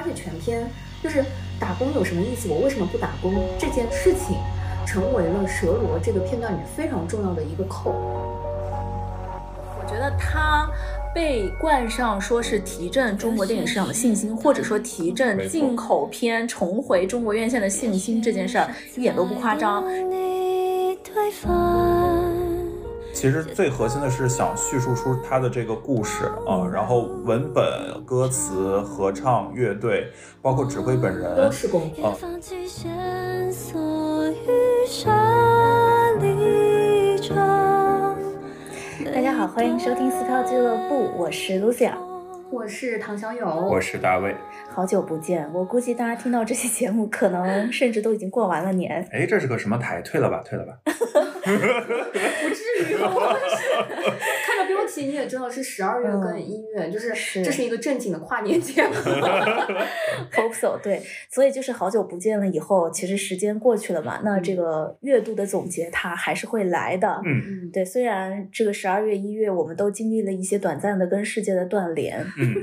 而且全篇就是打工有什么意思？我为什么不打工？这件事情成为了蛇罗这个片段里面非常重要的一个扣。我觉得他被冠上说是提振中国电影市场的信心，或者说提振进口片重回中国院线的信心这件事儿，一点都不夸张。其实最核心的是想叙述出他的这个故事啊，然后文本、歌词、合唱、乐队，包括指挥本人都是功啊。大家好，欢迎收听四票俱乐部，我是 Lucia，我是唐小友，我是大卫。好久不见，我估计大家听到这期节目，可能甚至都已经过完了年。哎，这是个什么台？退了吧，退了吧。不至于，看到你也知道是十二月跟一月，就是这是一个正经的跨年节目。Hope so，对，所以就是好久不见了以后，其实时间过去了嘛，那这个月度的总结它还是会来的。嗯，对，虽然这个十二月一月我们都经历了一些短暂的跟世界的断联，嗯，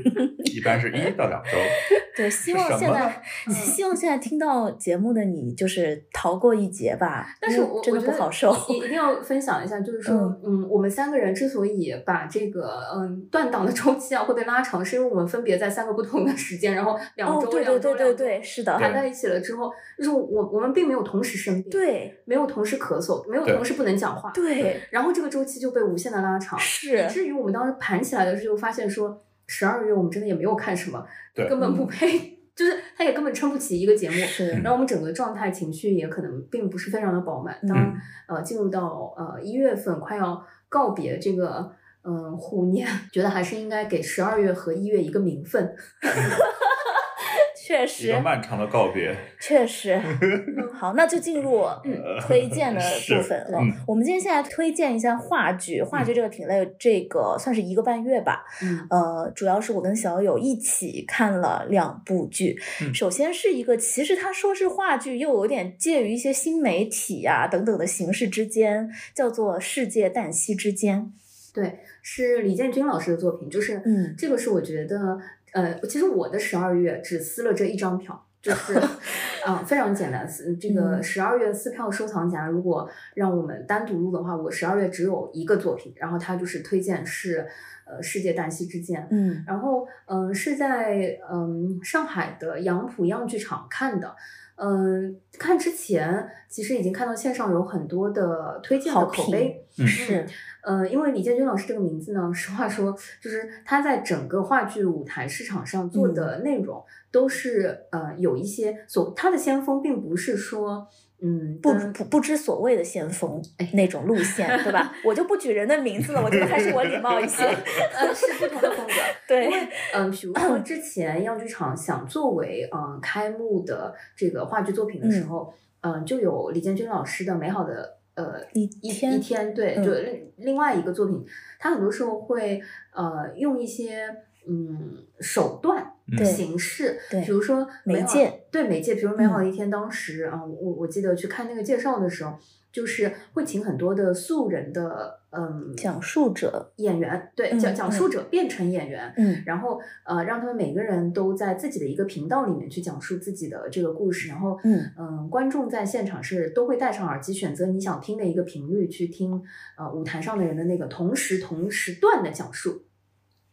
一般是一到两周。对，希望现在希望现在听到节目的你就是逃过一劫吧。但是我真的不好受。一定要分享一下，就是说，嗯，我们三个人之所以把这个嗯断档的周期啊会被拉长，是因为我们分别在三个不同的时间，然后两周两周两周是的，排在一起了之后，就是我我们并没有同时生病，对，没有同时咳嗽，没有同时不能讲话，对，然后这个周期就被无限的拉长，是，以至于我们当时盘起来的时候发现说，十二月我们真的也没有看什么，根本不配。就是他也根本撑不起一个节目，然后我们整个状态情绪也可能并不是非常的饱满。当呃进入到呃一月份快要告别这个嗯虎年，觉得还是应该给十二月和一月一个名分。确实，一个漫长的告别。确实，好，那就进入推荐的部分了。我们今天先来推荐一下话剧，话剧这个品类，这个算是一个半月吧。呃，主要是我跟小友一起看了两部剧。首先是一个，其实他说是话剧，又有点介于一些新媒体呀等等的形式之间，叫做《世界旦夕之间》。对，是李建军老师的作品。就是，嗯，这个是我觉得。呃，其实我的十二月只撕了这一张票，就是，嗯，非常简单。这个十二月撕票收藏夹，如果让我们单独录的话，我十二月只有一个作品，然后它就是推荐是，呃，世界旦夕之间，嗯，然后嗯是在嗯上海的杨浦样剧场看的，嗯，看之前其实已经看到线上有很多的推荐的口碑，是。呃，因为李建军老师这个名字呢，实话说，就是他在整个话剧舞台市场上做的内容，都是呃有一些所他的先锋，并不是说嗯不不不知所谓的先锋那种路线，对吧？我就不举人的名字了，我觉得还是我礼貌一些。呃，是不同的风格，对，因为嗯，比如说之前样剧场想作为嗯开幕的这个话剧作品的时候，嗯，就有李建军老师的美好的。呃，一一天一天，对，就另另外一个作品，他很多时候会呃用一些嗯手段形式，对，比如说媒介，对媒介，比如美好一天，当时啊，我我记得去看那个介绍的时候。就是会请很多的素人的，嗯，讲述者演员，对，讲讲述者变成演员，嗯，然后呃，让他们每个人都在自己的一个频道里面去讲述自己的这个故事，然后，嗯嗯，观众在现场是都会戴上耳机，选择你想听的一个频率去听，呃，舞台上的人的那个同时同时段的讲述。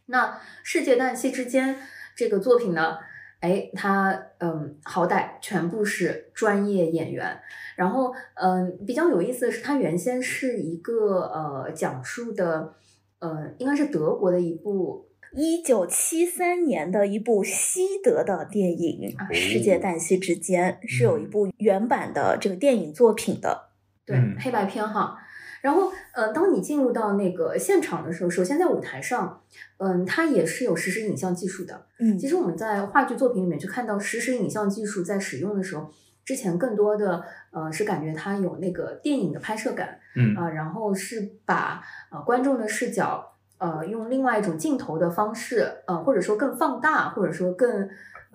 那世界旦夕之间这个作品呢？哎，他嗯，好歹全部是专业演员。然后嗯，比较有意思的是，他原先是一个呃讲述的，呃，应该是德国的一部一九七三年的一部西德的电影《啊世界旦夕之间》，是有一部原版的这个电影作品的，对，黑白片哈。然后，呃，当你进入到那个现场的时候，首先在舞台上，嗯，它也是有实时影像技术的。嗯，其实我们在话剧作品里面去看到实时影像技术在使用的时候，之前更多的，呃，是感觉它有那个电影的拍摄感。嗯啊，然后是把呃观众的视角呃用另外一种镜头的方式，呃或者说更放大，或者说更。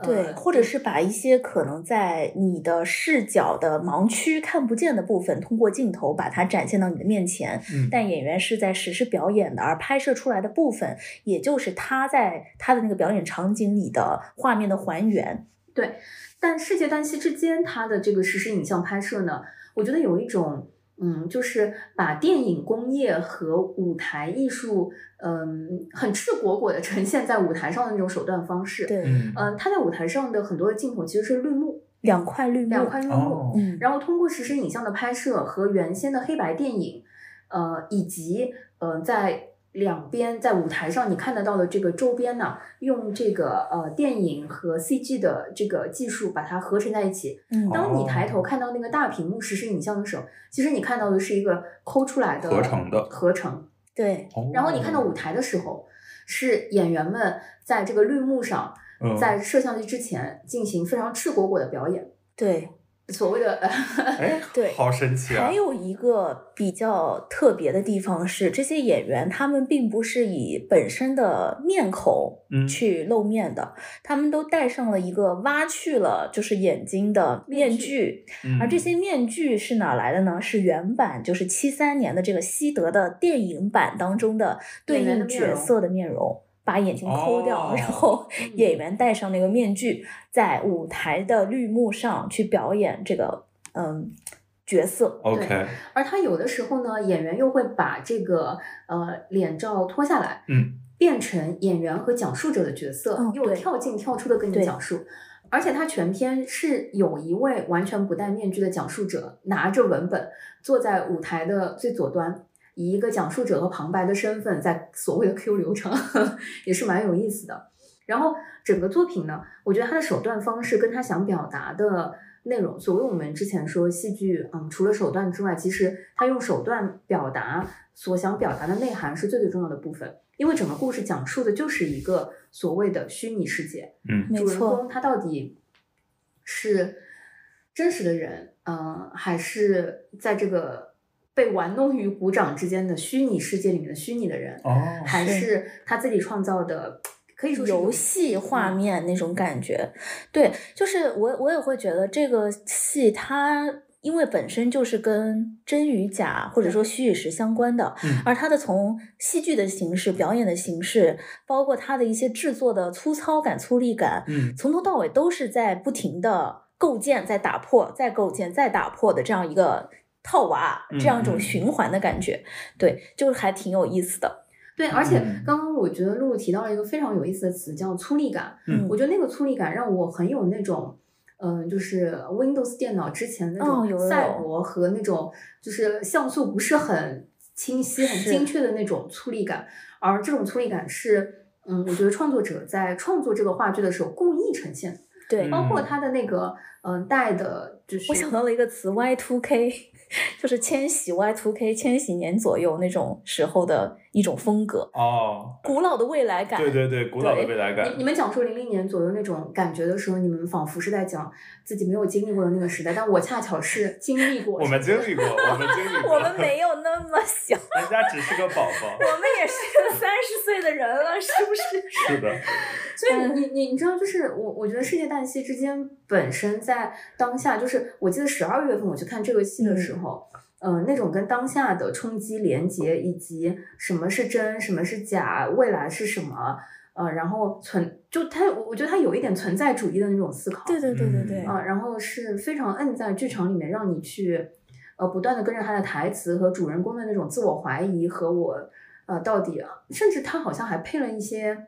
对，或者是把一些可能在你的视角的盲区看不见的部分，通过镜头把它展现到你的面前。嗯，但演员是在实时表演的，而拍摄出来的部分，也就是他在他的那个表演场景里的画面的还原。对，但世界旦夕之间，它的这个实时影像拍摄呢，我觉得有一种。嗯，就是把电影工业和舞台艺术，嗯，很赤果果的呈现在舞台上的那种手段方式。对，嗯，他在舞台上的很多的镜头其实是绿幕，两块绿幕，两块绿幕。嗯，然后通过实时影像的拍摄和原先的黑白电影，呃，以及呃，在。两边在舞台上你看得到的这个周边呢，用这个呃电影和 CG 的这个技术把它合成在一起。嗯，当你抬头看到那个大屏幕实时影像的时候，其实你看到的是一个抠出来的合成的合成。对。然后你看到舞台的时候，是演员们在这个绿幕上，在摄像机之前进行非常赤果果的表演。对。所谓的 哎，对，好神奇啊！还有一个比较特别的地方是，这些演员他们并不是以本身的面孔去露面的，他们都戴上了一个挖去了就是眼睛的面具，而这些面具是哪来的呢？是原版就是七三年的这个西德的电影版当中的对应角色的面容。把眼睛抠掉，然后演员戴上那个面具，在舞台的绿幕上去表演这个嗯角色。OK，而他有的时候呢，演员又会把这个呃脸罩脱下来，嗯，变成演员和讲述者的角色，又跳进跳出的跟你讲述。而且他全篇是有一位完全不戴面具的讲述者，拿着文本坐在舞台的最左端。以一个讲述者和旁白的身份，在所谓的 Q 流程 也是蛮有意思的。然后整个作品呢，我觉得他的手段方式跟他想表达的内容，所谓我们之前说戏剧，嗯，除了手段之外，其实他用手段表达所想表达的内涵是最最重要的部分。因为整个故事讲述的就是一个所谓的虚拟世界，嗯，主人公他到底是真实的人，嗯，还是在这个。被玩弄于股掌之间的虚拟世界里面的虚拟的人，哦，还是他自己创造的，可以说游戏画面那种感觉。对，就是我我也会觉得这个戏它因为本身就是跟真与假或者说虚与实相关的，而它的从戏剧的形式、表演的形式，包括它的一些制作的粗糙感、粗粝感，嗯，从头到尾都是在不停的构建、在打破、再构建、再打破的这样一个。套娃这样一种循环的感觉，对，就是还挺有意思的。对，而且刚刚我觉得露露提到了一个非常有意思的词，叫粗粝感。嗯，我觉得那个粗粝感让我很有那种，嗯，就是 Windows 电脑之前那种赛博和那种就是像素不是很清晰、很精确的那种粗粝感。而这种粗粝感是，嗯，我觉得创作者在创作这个话剧的时候故意呈现。对，包括他的那个，嗯，带的，就是我想到了一个词，Y two K。就是千禧 Y two K 千禧年左右那种时候的一种风格哦，古老的未来感，对对对，古老的未来感。你你们讲述零零年左右那种感觉的时候，你们仿佛是在讲自己没有经历过的那个时代，但我恰巧是经历过。我们经历过，我们经历过。我们没有那么小，人家只是个宝宝。我们也是三十岁的人了，是不是？是的。所以你你你知道，就是我我觉得世界旦夕之间本身在当下，就是我记得十二月份我去看这个戏的时候。嗯，那种跟当下的冲击连接，以及什么是真，什么是假，未来是什么，呃，然后存就他，我觉得他有一点存在主义的那种思考，对对对对对，啊，然后是非常摁在剧场里面，让你去呃不断的跟着他的台词和主人公的那种自我怀疑和我呃到底，甚至他好像还配了一些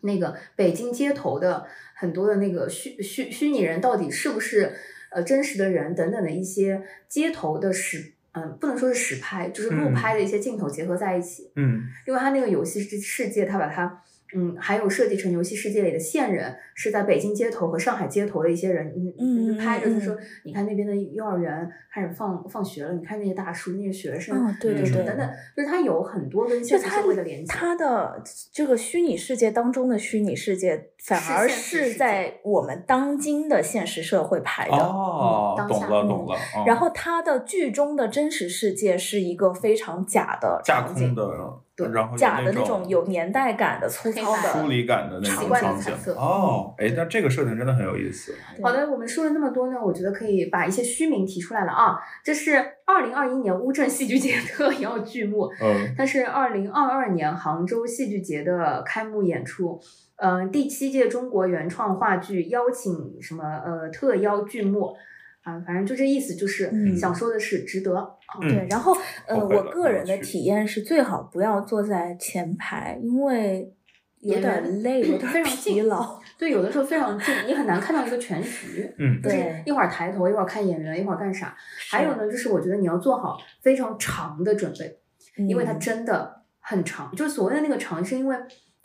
那个北京街头的很多的那个虚虚虚拟人，到底是不是？呃，真实的人等等的一些街头的实，嗯，不能说是实拍，就是路拍的一些镜头结合在一起。嗯，因为它那个游戏世界，它把它。嗯，还有设计成游戏世界里的线人，是在北京街头和上海街头的一些人，嗯，嗯拍着他说，你看那边的幼儿园开始放放学了，你看那些大叔、那些学生，对对对，等等，就是他有很多跟现实社会的连接。他的这个虚拟世界当中的虚拟世界，反而是在我们当今的现实社会拍的。哦，懂了懂了。然后他的剧中的真实世界是一个非常假的架空的。然后假的那种有年代感的粗糙的疏离感的那种场景。哦，哎，那这个设定真的很有意思。好的，我们说了那么多呢，我觉得可以把一些虚名提出来了啊。这是二零二一年乌镇戏剧节特邀 剧目，嗯，它是二零二二年杭州戏剧节的开幕演出。嗯，第七届中国原创话剧邀请什么呃特邀剧目啊，反正就这意思，就是想说的是值得。对，然后呃，我个人的体验是最好不要坐在前排，因为有点累，有点疲劳。对，有的时候非常近，你很难看到一个全局。嗯，对，一会儿抬头，一会儿看演员，一会儿干啥？还有呢，就是我觉得你要做好非常长的准备，因为它真的很长。就是所谓的那个长，是因为。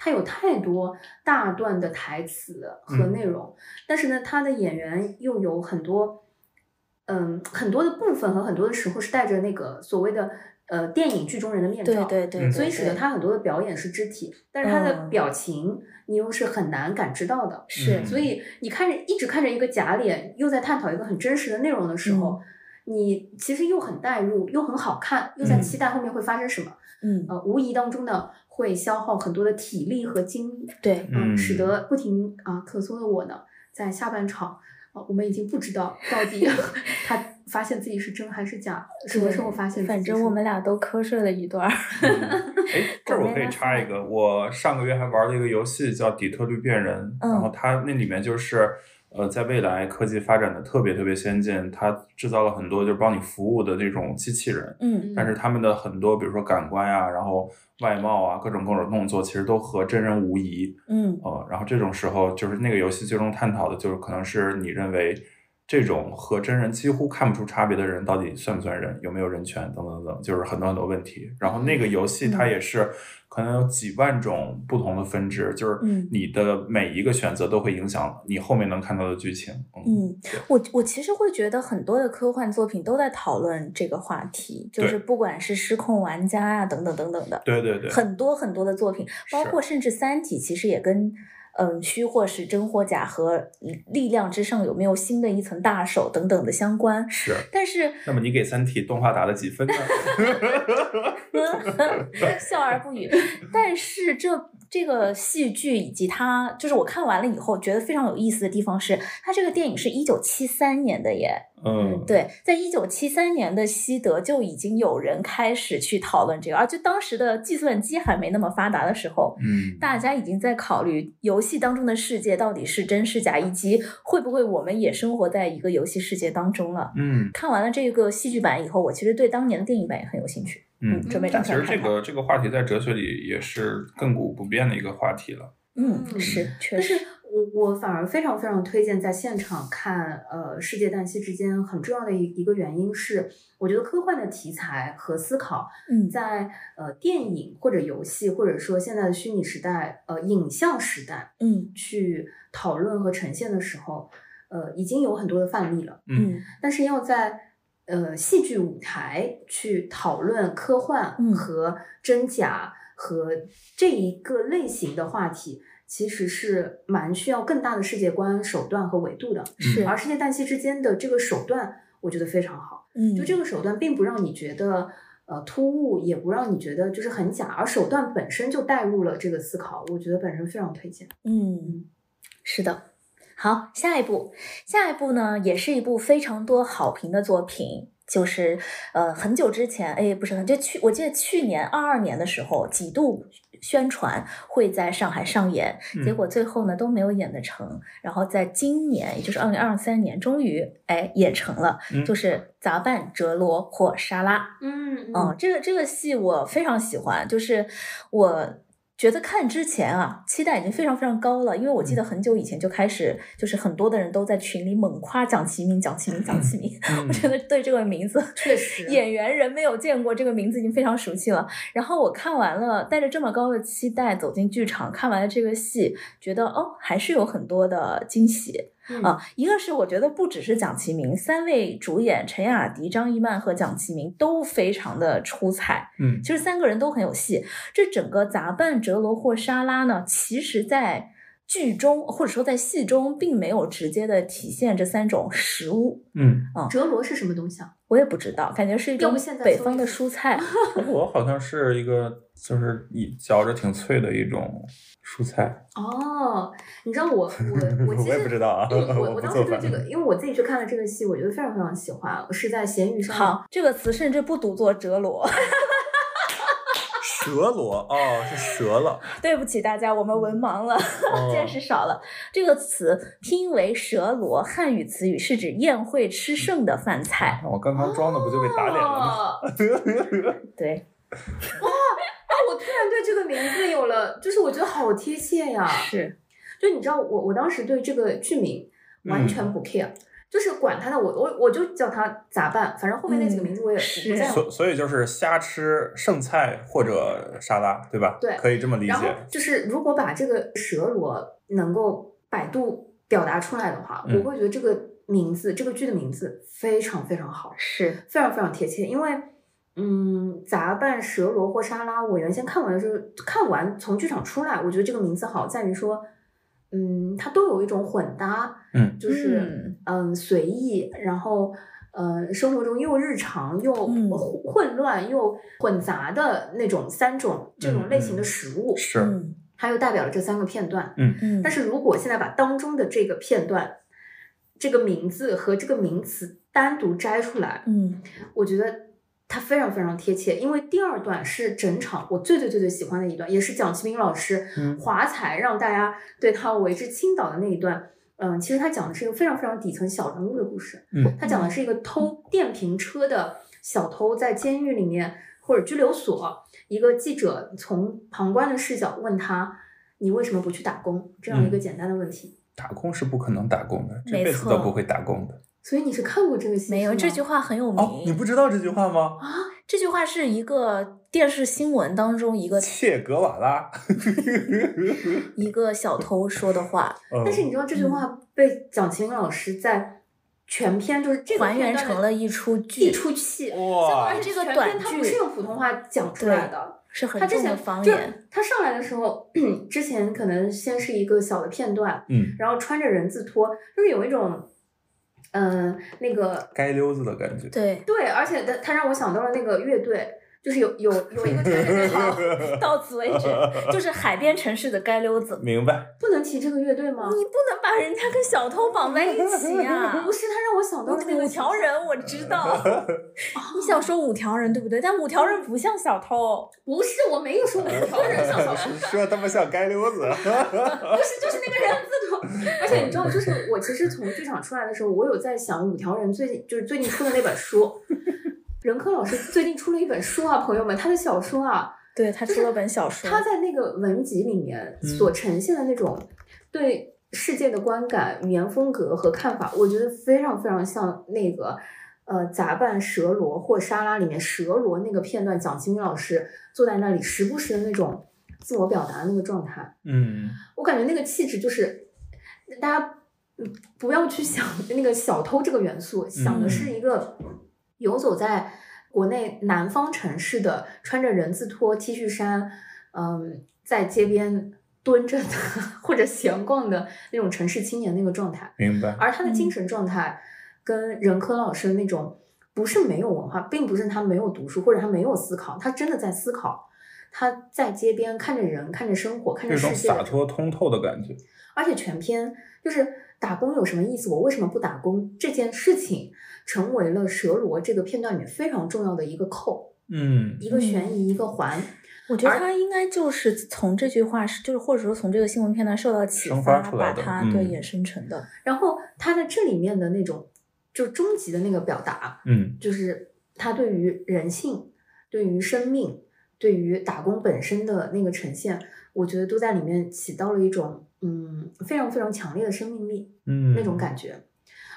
它有太多大段的台词和内容，但是呢，他的演员又有很多，嗯，很多的部分和很多的时候是带着那个所谓的呃电影剧中人的面罩，对对对，所以使得他很多的表演是肢体，但是他的表情你又是很难感知到的，是，所。以你看着一直看着一个假脸，又在探讨一个很真实的内容的时候，你其实又很代入，又很好看，又在期待后面会发生什么，嗯，呃，无疑当中呢。会消耗很多的体力和精力，对，嗯，使得不停啊咳嗽的我呢，在下半场啊，我们已经不知道到底 他发现自己是真还是假，什么时候发现？反正我们俩都瞌睡了一段。哎，这儿我可以插一个，我上个月还玩了一个游戏叫《底特律变人》，然后它那里面就是。呃，在未来科技发展的特别特别先进，它制造了很多就是帮你服务的那种机器人，嗯，但是他们的很多，比如说感官呀，然后外貌啊，各种各种动作，其实都和真人无疑，嗯，呃，然后这种时候，就是那个游戏最终探讨的就是可能是你认为。这种和真人几乎看不出差别的人，到底算不算人？有没有人权？等等等等，就是很多很多问题。然后那个游戏它也是可能有几万种不同的分支，就是你的每一个选择都会影响你后面能看到的剧情。嗯，我我其实会觉得很多的科幻作品都在讨论这个话题，就是不管是失控玩家啊等等等等的，对对对，很多很多的作品，包括甚至《三体》，其实也跟。嗯，虚或是真或假和力量之上有没有新的一层大手等等的相关是，但是那么你给《三体》动画打了几分呢？笑而不语。但是这。这个戏剧以及它，就是我看完了以后觉得非常有意思的地方是，它这个电影是一九七三年的耶。嗯，对，在一九七三年的西德就已经有人开始去讨论这个，而就当时的计算机还没那么发达的时候，嗯，大家已经在考虑游戏当中的世界到底是真是假，以及会不会我们也生活在一个游戏世界当中了。嗯，看完了这个戏剧版以后，我其实对当年的电影版也很有兴趣。嗯，准备但其实这个这个话题在哲学里也是亘古不变的一个话题了。嗯，是，确实。但是我我反而非常非常推荐在现场看，呃，世界旦夕之间很重要的一一个原因是，我觉得科幻的题材和思考，嗯，在呃电影或者游戏或者说现在的虚拟时代，呃，影像时代，嗯，去讨论和呈现的时候，呃，已经有很多的范例了。嗯，但是要在呃，戏剧舞台去讨论科幻和真假和这一个类型的话题，其实是蛮需要更大的世界观、手段和维度的。是，而世界旦夕之间的这个手段，我觉得非常好。嗯，就这个手段并不让你觉得呃突兀，也不让你觉得就是很假，而手段本身就带入了这个思考，我觉得本身非常推荐。嗯，是的。好，下一步，下一步呢，也是一部非常多好评的作品，就是呃，很久之前，哎，不是很就去，我记得去年二二年的时候，几度宣传会在上海上演，结果最后呢都没有演得成，然后在今年，也就是二零二三年，终于哎演成了，就是《杂拌哲罗或沙拉》。嗯嗯，这个这个戏我非常喜欢，就是我。觉得看之前啊，期待已经非常非常高了，因为我记得很久以前就开始，就是很多的人都在群里猛夸蒋奇明、蒋奇明、蒋奇明。我觉得对这个名字，确实演员人没有见过，这个名字已经非常熟悉了。然后我看完了，带着这么高的期待走进剧场，看完了这个戏，觉得哦，还是有很多的惊喜。啊，一个是我觉得不只是蒋奇明，三位主演陈雅迪、张一曼和蒋奇明都非常的出彩。嗯，其实三个人都很有戏。这整个杂拌折罗或沙拉呢，其实在剧中或者说在戏中并没有直接的体现这三种食物。嗯啊，折罗是什么东西啊？我也不知道，感觉是一种北方的蔬菜。我好像是一个，就是一嚼着挺脆的一种蔬菜。哦，你知道我我 我其实我也不知道啊。我 我当时对这个，因为我自己去看了这个戏，我觉得非常非常喜欢。是在闲鱼上。好，这个词甚至不读作折罗。蛇螺哦，是蛇了。对不起大家，我们文盲了，见识少了。这个词拼为蛇螺，汉语词语是指宴会吃剩的饭菜。我刚刚装的不就被打脸了吗？对。哇啊！我突然对这个名字有了，就是我觉得好贴切呀。是，就你知道，我我当时对这个剧名完全不 care。就是管他的，我我我就叫他咋办，反正后面那几个名字我也不在乎。所所以就是瞎吃剩菜或者沙拉，对吧？对，可以这么理解。然后就是如果把这个蛇螺能够百度表达出来的话，嗯、我会觉得这个名字，这个剧的名字非常非常好，是非常非常贴切。因为嗯，杂拌蛇螺或沙拉，我原先看完的时候，看完从剧场出来，我觉得这个名字好在于说。嗯，它都有一种混搭，嗯，就是嗯。随意，然后呃生活中又日常又混乱又混杂的那种三种这种类型的食物，是，它又代表了这三个片段，嗯嗯。但是如果现在把当中的这个片段，这个名字和这个名词单独摘出来，嗯，我觉得。它非常非常贴切，因为第二段是整场我最最最最喜欢的一段，也是蒋奇明老师华彩让大家对他为之倾倒的那一段。嗯，其实他讲的是一个非常非常底层小人物的故事。嗯，他讲的是一个偷电瓶车的小偷在监狱里面或者拘留所，一个记者从旁观的视角问他：“你为什么不去打工？”这样一个简单的问题。打工是不可能打工的，这辈子都不会打工的。所以你是看过这个戏？没有，这句话很有名。哦，你不知道这句话吗？啊，这句话是一个电视新闻当中一个切格瓦拉，一个小偷说的话。但是你知道这句话被蒋勤老师在全篇就是这个还原成了一出剧，一出戏。哇！这个短剧他不是用普通话讲出来的，是很重的方言。他上来的时候，之前可能先是一个小的片段，嗯，然后穿着人字拖，就是有一种。嗯，那个街溜子的感觉，对。对，而且他他让我想到了那个乐队，就是有有有一个穿着好，到此为止，就是海边城市的街溜子。明白？不能提这个乐队吗？你不能把人家跟小偷绑在一起呀！不是，他让我想到了那个五条人，我知道。你想说五条人对不对？但五条人不像小偷。不是，我没有说五条人像小偷，说他们像街溜子。不是，就是那个人字拖。而且你知道，就是我其实从剧场出来的时候，我有在想五条人最近就是最近出的那本书。任科老师最近出了一本书啊，朋友们，他的小说啊，对他出了本小说，他在那个文集里面所呈现的那种对世界的观感、语言风格和看法，我觉得非常非常像那个呃杂拌蛇罗或沙拉里面蛇罗那个片段，蒋奇明老师坐在那里时不时的那种自我表达的那个状态，嗯，我感觉那个气质就是大家不要去想那个小偷这个元素，想的是一个。游走在国内南方城市的，穿着人字拖、T 恤衫，嗯，在街边蹲着的 或者闲逛的那种城市青年那个状态。明白。而他的精神状态跟任科老师的那种，不是没有文化，并不是他没有读书或者他没有思考，他真的在思考。他在街边看着人，看着生活，看着世界，洒脱通透的感觉。而且全篇就是打工有什么意思？我为什么不打工？这件事情。成为了蛇罗这个片段里面非常重要的一个扣，嗯，一个悬疑，一个环。我觉得他应该就是从这句话是，就是或者说从这个新闻片段受到启发，把它对衍生成的。然后他在这里面的那种，就终极的那个表达，嗯，就是他对于人性、对于生命、对于打工本身的那个呈现，我觉得都在里面起到了一种嗯非常非常强烈的生命力，嗯，那种感觉。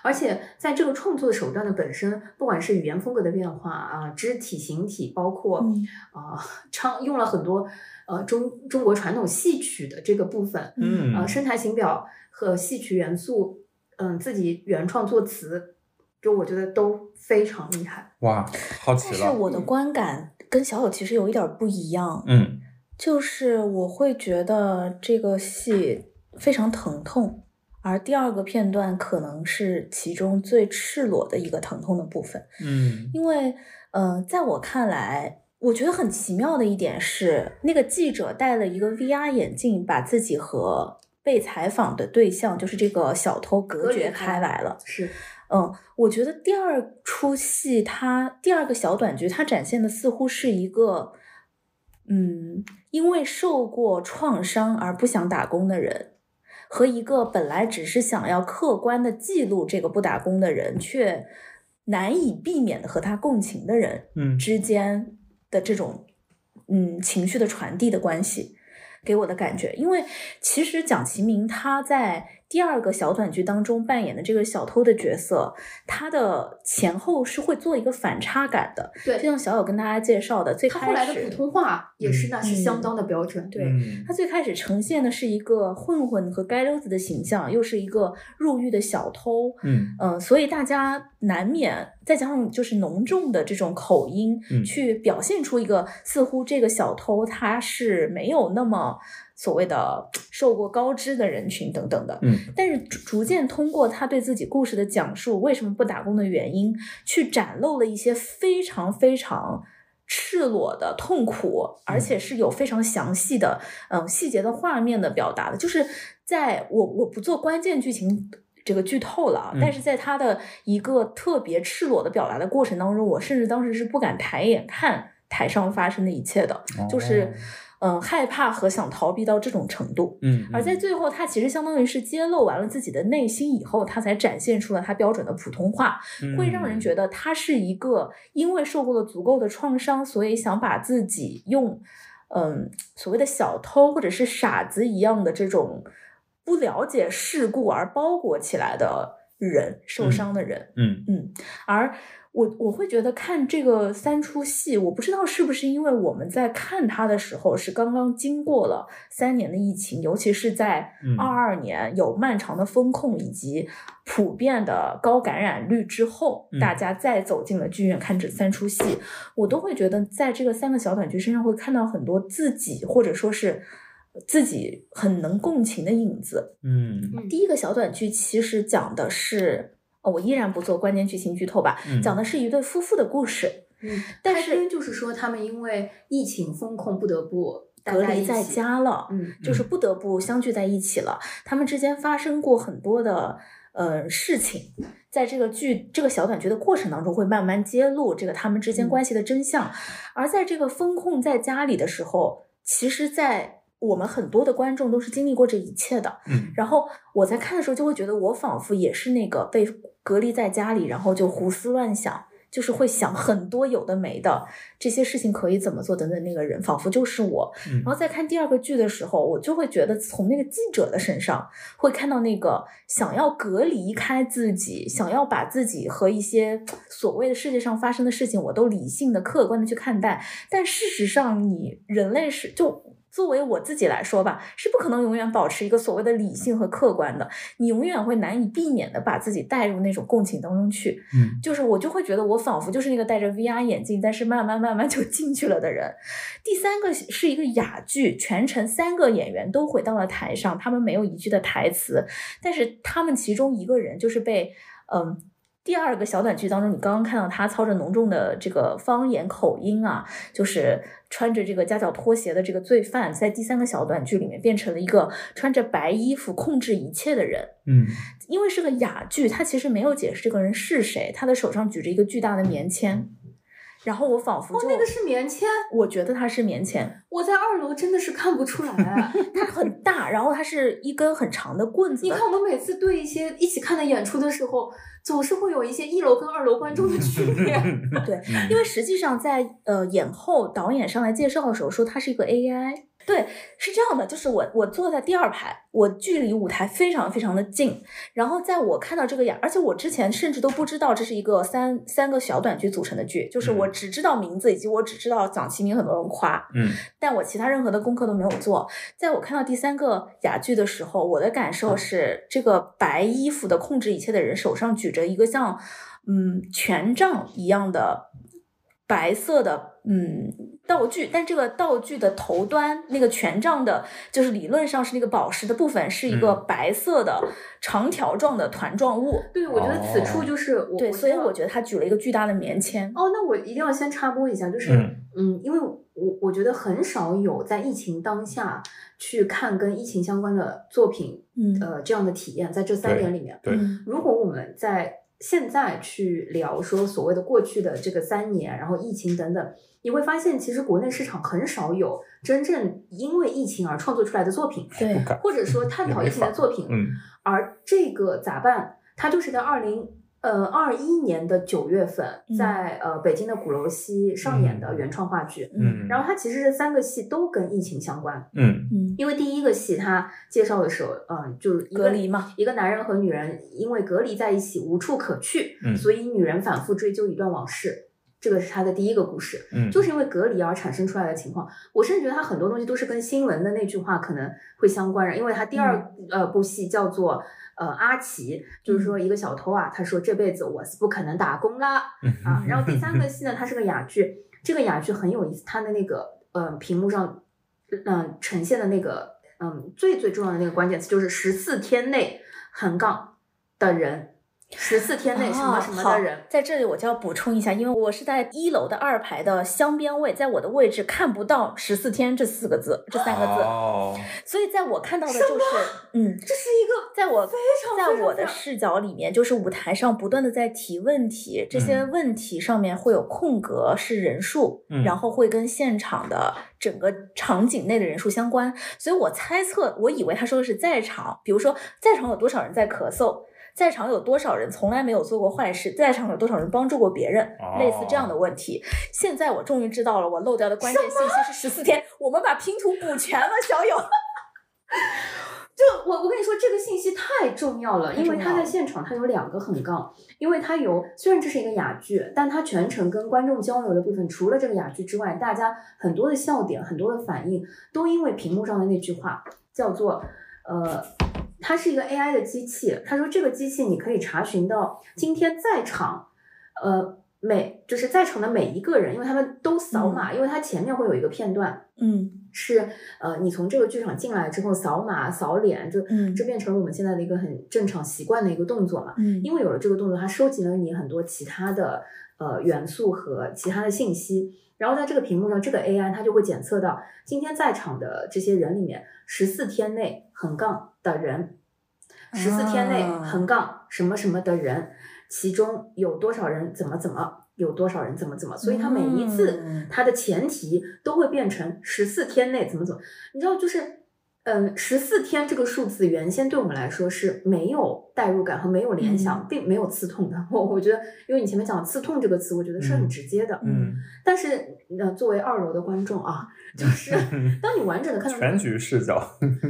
而且在这个创作手段的本身，不管是语言风格的变化啊，肢体形体，包括啊唱用了很多呃中中国传统戏曲的这个部分，嗯啊声台形表和戏曲元素，嗯自己原创作词，就我觉得都非常厉害。哇，好奇了！但是我的观感跟小友其实有一点不一样，嗯，就是我会觉得这个戏。非常疼痛，而第二个片段可能是其中最赤裸的一个疼痛的部分。嗯，因为，呃，在我看来，我觉得很奇妙的一点是，那个记者戴了一个 VR 眼镜，把自己和被采访的对象，就是这个小偷隔绝开来了。是，嗯，我觉得第二出戏，它第二个小短剧，它展现的似乎是一个。嗯，因为受过创伤而不想打工的人，和一个本来只是想要客观的记录这个不打工的人，却难以避免的和他共情的人，嗯，之间的这种嗯情绪的传递的关系，给我的感觉，因为其实蒋奇明他在。第二个小短剧当中扮演的这个小偷的角色，他的前后是会做一个反差感的。对，就像小友跟大家介绍的，最开始他后来的普通话也是那是相当的标准。对他最开始呈现的是一个混混和街溜子的形象，又是一个入狱的小偷。嗯嗯，所以大家难免再加上就是浓重的这种口音，去表现出一个似乎这个小偷他是没有那么。所谓的受过高知的人群等等的，嗯，但是逐渐通过他对自己故事的讲述，为什么不打工的原因，去展露了一些非常非常赤裸的痛苦，而且是有非常详细的嗯细节的画面的表达的。就是在我我不做关键剧情这个剧透了啊，但是在他的一个特别赤裸的表达的过程当中，我甚至当时是不敢抬眼看台上发生的一切的，就是。嗯，害怕和想逃避到这种程度，嗯，而在最后，他其实相当于是揭露完了自己的内心以后，他才展现出了他标准的普通话，会让人觉得他是一个因为受过了足够的创伤，所以想把自己用嗯所谓的小偷或者是傻子一样的这种不了解事故而包裹起来的人，受伤的人，嗯。嗯，而。我我会觉得看这个三出戏，我不知道是不是因为我们在看它的时候是刚刚经过了三年的疫情，尤其是在二二年有漫长的风控以及普遍的高感染率之后，大家再走进了剧院看这三出戏，我都会觉得在这个三个小短剧身上会看到很多自己或者说是自己很能共情的影子。嗯，第一个小短剧其实讲的是。哦，我依然不做关键剧情剧透吧。讲的是一对夫妇的故事。嗯，但是就是说，他们因为疫情封控，不得不隔离在家了。嗯，就是不得不相聚在一起了。他们之间发生过很多的呃事情，在这个剧这个小短剧的过程当中，会慢慢揭露这个他们之间关系的真相。而在这个封控在家里的时候，其实，在我们很多的观众都是经历过这一切的。嗯，然后我在看的时候，就会觉得我仿佛也是那个被。隔离在家里，然后就胡思乱想，就是会想很多有的没的这些事情可以怎么做等等。那个人仿佛就是我。然后在看第二个剧的时候，我就会觉得从那个记者的身上会看到那个想要隔离开自己，想要把自己和一些所谓的世界上发生的事情，我都理性的、客观的去看待。但事实上，你人类是就。作为我自己来说吧，是不可能永远保持一个所谓的理性和客观的，你永远会难以避免的把自己带入那种共情当中去。嗯，就是我就会觉得我仿佛就是那个戴着 VR 眼镜，但是慢慢慢慢就进去了的人。第三个是一个哑剧，全程三个演员都回到了台上，他们没有一句的台词，但是他们其中一个人就是被嗯。第二个小短剧当中，你刚刚看到他操着浓重的这个方言口音啊，就是穿着这个夹脚拖鞋的这个罪犯，在第三个小短剧里面变成了一个穿着白衣服控制一切的人。嗯，因为是个哑剧，他其实没有解释这个人是谁，他的手上举着一个巨大的棉签。然后我仿佛就那个是棉签，我觉得它是棉签。我在二楼真的是看不出来，它很大，然后它是一根很长的棍子。你看我们每次对一些一起看的演出的时候，总是会有一些一楼跟二楼观众的区别。对，因为实际上在呃演后导演上来介绍的时候说它是一个 AI。对，是这样的，就是我我坐在第二排，我距离舞台非常非常的近，然后在我看到这个演，而且我之前甚至都不知道这是一个三三个小短剧组成的剧，就是我只知道名字，以及我只知道蒋奇明很多人夸，嗯，但我其他任何的功课都没有做。在我看到第三个哑剧的时候，我的感受是，这个白衣服的控制一切的人手上举着一个像嗯权杖一样的白色的。嗯道具，但这个道具的头端那个权杖的，就是理论上是那个宝石的部分，是一个白色的长条状的团状物。对，我觉得此处就是我对，所以我觉得他举了一个巨大的棉签。哦，那我一定要先插播一下，就是嗯，因为我我觉得很少有在疫情当下去看跟疫情相关的作品，嗯呃这样的体验，在这三年里面，对，如果我们在现在去聊说所谓的过去的这个三年，然后疫情等等，你会发现其实国内市场很少有真正因为疫情而创作出来的作品，对，或者说探讨疫情的作品。嗯，而这个咋办？它就是在二零呃二一年的九月份，在呃北京的鼓楼西上演的原创话剧。嗯，然后它其实这三个戏都跟疫情相关。嗯嗯，因为第一个戏它介绍的时候，嗯，就是隔离嘛，一个男人和女人因为隔离在一起无处可去，嗯所以女人反复追究一段往事。这个是他的第一个故事，嗯，就是因为隔离而产生出来的情况。我甚至觉得他很多东西都是跟新闻的那句话可能会相关的，因为他第二、呃部戏叫做呃阿奇，就是说一个小偷啊，他说这辈子我是不可能打工啦 啊。然后第三个戏呢，它是个哑剧，这个哑剧很有意思，它的那个呃屏幕上嗯、呃、呈现的那个嗯最最重要的那个关键词就是十四天内横杠的人。十四天内什么什么的人，在这里我就要补充一下，因为我是在一楼的二排的香边位，在我的位置看不到“十四天”这四个字，这三个字，哦，所以在我看到的就是，嗯，这是一个在我非常在我的视角里面，就是舞台上不断的在提问题，这些问题上面会有空格是人数，嗯、然后会跟现场的整个场景内的人数相关，所以我猜测，我以为他说的是在场，比如说在场有多少人在咳嗽。在场有多少人从来没有做过坏事？在场有多少人帮助过别人？哦、类似这样的问题。现在我终于知道了，我漏掉的关键信息是十四天。我们把拼图补全了，小友。就我我跟你说，这个信息太重要了，因为他在现场他有两个横杠，因为他有虽然这是一个哑剧，但他全程跟观众交流的部分，除了这个哑剧之外，大家很多的笑点、很多的反应，都因为屏幕上的那句话叫做呃。它是一个 AI 的机器，他说这个机器你可以查询到今天在场，呃，每就是在场的每一个人，因为他们都扫码，嗯、因为它前面会有一个片段，嗯，是呃，你从这个剧场进来之后扫码扫脸，就嗯，这变成了我们现在的一个很正常习惯的一个动作嘛，嗯，因为有了这个动作，它收集了你很多其他的呃元素和其他的信息。然后在这个屏幕上，这个 AI 它就会检测到今天在场的这些人里面，十四天内横杠的人，十四天内横杠什么什么的人，其中有多少人怎么怎么，有多少人怎么怎么，所以他每一次他的前提都会变成十四天内怎么怎么，你知道就是。嗯，十四天这个数字原先对我们来说是没有代入感和没有联想，嗯、并没有刺痛的。我我觉得，因为你前面讲“刺痛”这个词，我觉得是很直接的。嗯，但是呃，作为二楼的观众啊，就是 当你完整的看到全局视角，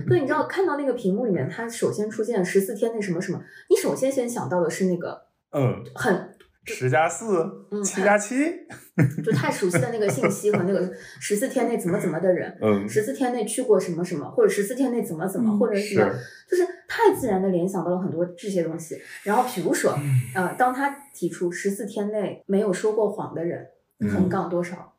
对，你知道看到那个屏幕里面，它首先出现十四天那什么什么，你首先先想到的是那个嗯，很。十加四，七加七，就太熟悉的那个信息和那个 十四天内怎么怎么的人，嗯，十四天内去过什么什么，或者十四天内怎么怎么，嗯、或者是就是太自然的联想到了很多这些东西。然后比如说，呃，当他提出十四天内没有说过谎的人，横杠多少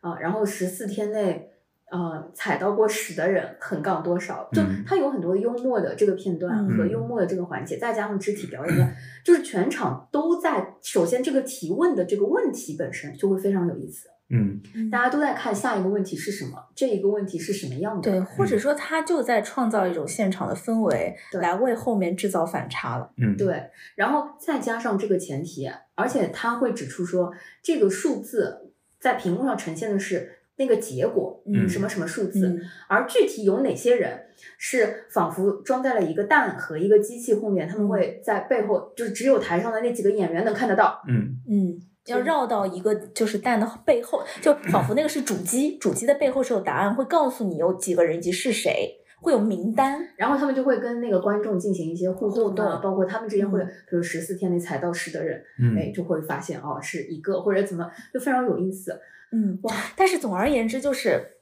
啊、呃？然后十四天内。呃，踩到过屎的人横杠多少？就他有很多幽默的这个片段和幽默的这个环节，再加上肢体表演的，就是全场都在。首先，这个提问的这个问题本身就会非常有意思。嗯，大家都在看下一个问题是什么，这一个问题是什么样的？对，或者说他就在创造一种现场的氛围，来为后面制造反差了。嗯，对。然后再加上这个前提，而且他会指出说，这个数字在屏幕上呈现的是。那个结果，嗯，什么什么数字，嗯、而具体有哪些人是仿佛装在了一个蛋和一个机器后面，他们会在背后，就是只有台上的那几个演员能看得到。嗯嗯，要绕到一个就是蛋的背后，就仿佛那个是主机，主机的背后是有答案，会告诉你有几个人以及是谁。会有名单，然后他们就会跟那个观众进行一些互动动，包括他们之间会，比如十四天内踩到十的人，嗯，哎，就会发现哦是一个或者怎么，就非常有意思。嗯，哇！但是总而言之，就是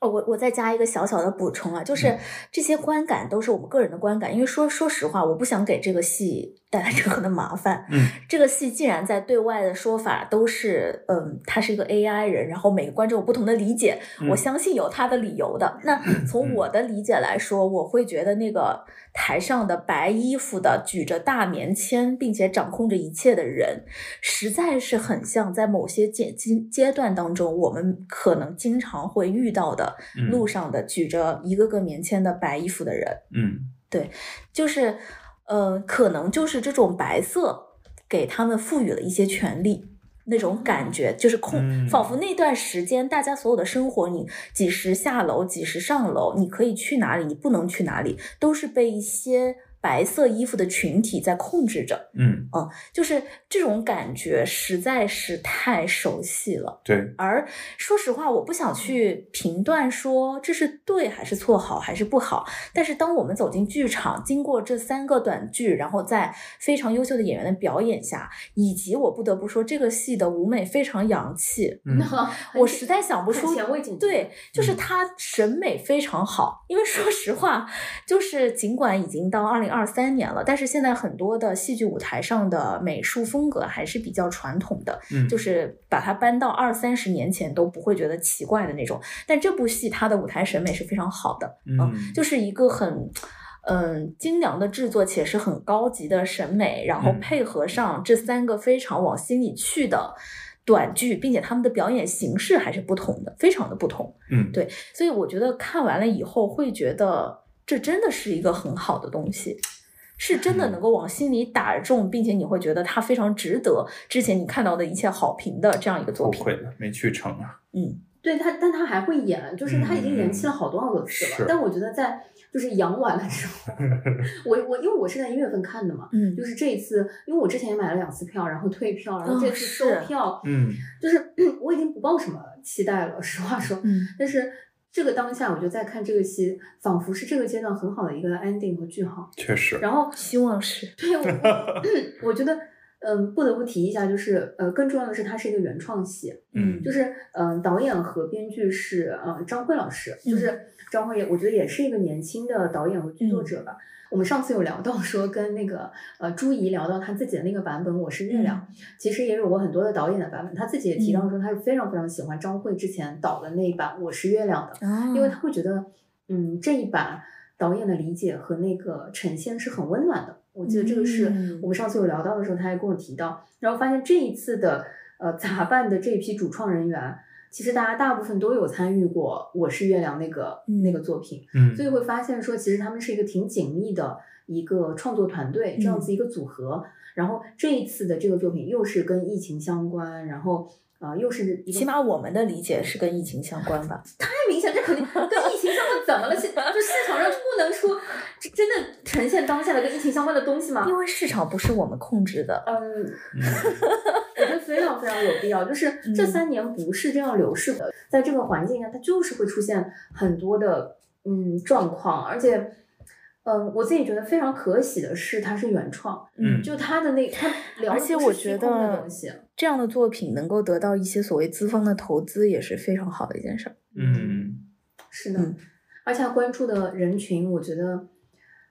哦，我我再加一个小小的补充啊，就是这些观感都是我们个人的观感，因为说说实话，我不想给这个戏带来任何的麻烦。嗯，这个戏既然在对外的说法都是，嗯，他是一个 AI 人，然后每个观众有不同的理解，我相信有他的理由的。那从我的理解来说，我会觉得那个台上的白衣服的举着大棉签，并且掌控着一切的人，实在是很像在某些阶阶阶段当中，我们可能经常会遇到的。路上的举着一个个棉签的白衣服的人，嗯，对，就是，呃，可能就是这种白色给他们赋予了一些权利，那种感觉就是空，仿佛那段时间大家所有的生活，你几时下楼，几时上楼，你可以去哪里，你不能去哪里，都是被一些。白色衣服的群体在控制着，嗯嗯，就是这种感觉实在是太熟悉了。对，而说实话，我不想去评断说这是对还是错，好还是不好。但是当我们走进剧场，经过这三个短剧，然后在非常优秀的演员的表演下，以及我不得不说这个戏的舞美非常洋气，我实在想不出对，就是他审美非常好。因为说实话，就是尽管已经到二零。二三年了，但是现在很多的戏剧舞台上的美术风格还是比较传统的，嗯，就是把它搬到二三十年前都不会觉得奇怪的那种。但这部戏它的舞台审美是非常好的，嗯，就是一个很嗯精良的制作，且是很高级的审美，然后配合上这三个非常往心里去的短剧，并且他们的表演形式还是不同的，非常的不同，嗯，对，所以我觉得看完了以后会觉得。这真的是一个很好的东西，是真的能够往心里打中，并且你会觉得它非常值得之前你看到的一切好评的这样一个作品。后悔了，没去成啊。嗯，对他，但他还会演，就是他已经延期了好多好多次了。但我觉得在就是阳完了之后，我我因为我是在一月份看的嘛，嗯，就是这一次，因为我之前也买了两次票，然后退票，然后这次售票，嗯，就是 我已经不抱什么期待了，实话说，嗯，但是。这个当下，我就在看这个戏，仿佛是这个阶段很好的一个 ending 和句号。确实。然后希望是。对，我 我觉得，嗯，不得不提一下，就是呃，更重要的是，它是一个原创戏。嗯。就是嗯，导演和编剧是呃张辉老师，就是张辉也，我觉得也是一个年轻的导演和剧作者吧。我们上次有聊到说，跟那个呃朱怡聊到他自己的那个版本《我是月亮》，其实也有过很多的导演的版本。他自己也提到说，他是非常非常喜欢张慧之前导的那一版《我是月亮》的，因为他会觉得，嗯，这一版导演的理解和那个呈现是很温暖的。我记得这个是我们上次有聊到的时候，他还跟我提到，然后发现这一次的呃杂办的这一批主创人员。其实大家大部分都有参与过《我是月亮》那个那个作品，嗯，所以会发现说，其实他们是一个挺紧密的一个创作团队，这样子一个组合。然后这一次的这个作品又是跟疫情相关，然后。啊，又是起码我们的理解是跟疫情相关吧？太明显，这肯定跟疫情相关，怎么了？现就市场上就不能出真的呈现当下的跟疫情相关的东西吗？因为市场不是我们控制的。嗯，我觉得非常非常有必要。就是这三年不是这样流逝的，在这个环境下，它就是会出现很多的嗯状况，而且。嗯，我自己觉得非常可喜的是，它是原创，嗯，就他的那他了解我觉得这样的作品能够得到一些所谓资方的投资，也是非常好的一件事儿。嗯，是的，而且关注的人群，我觉得，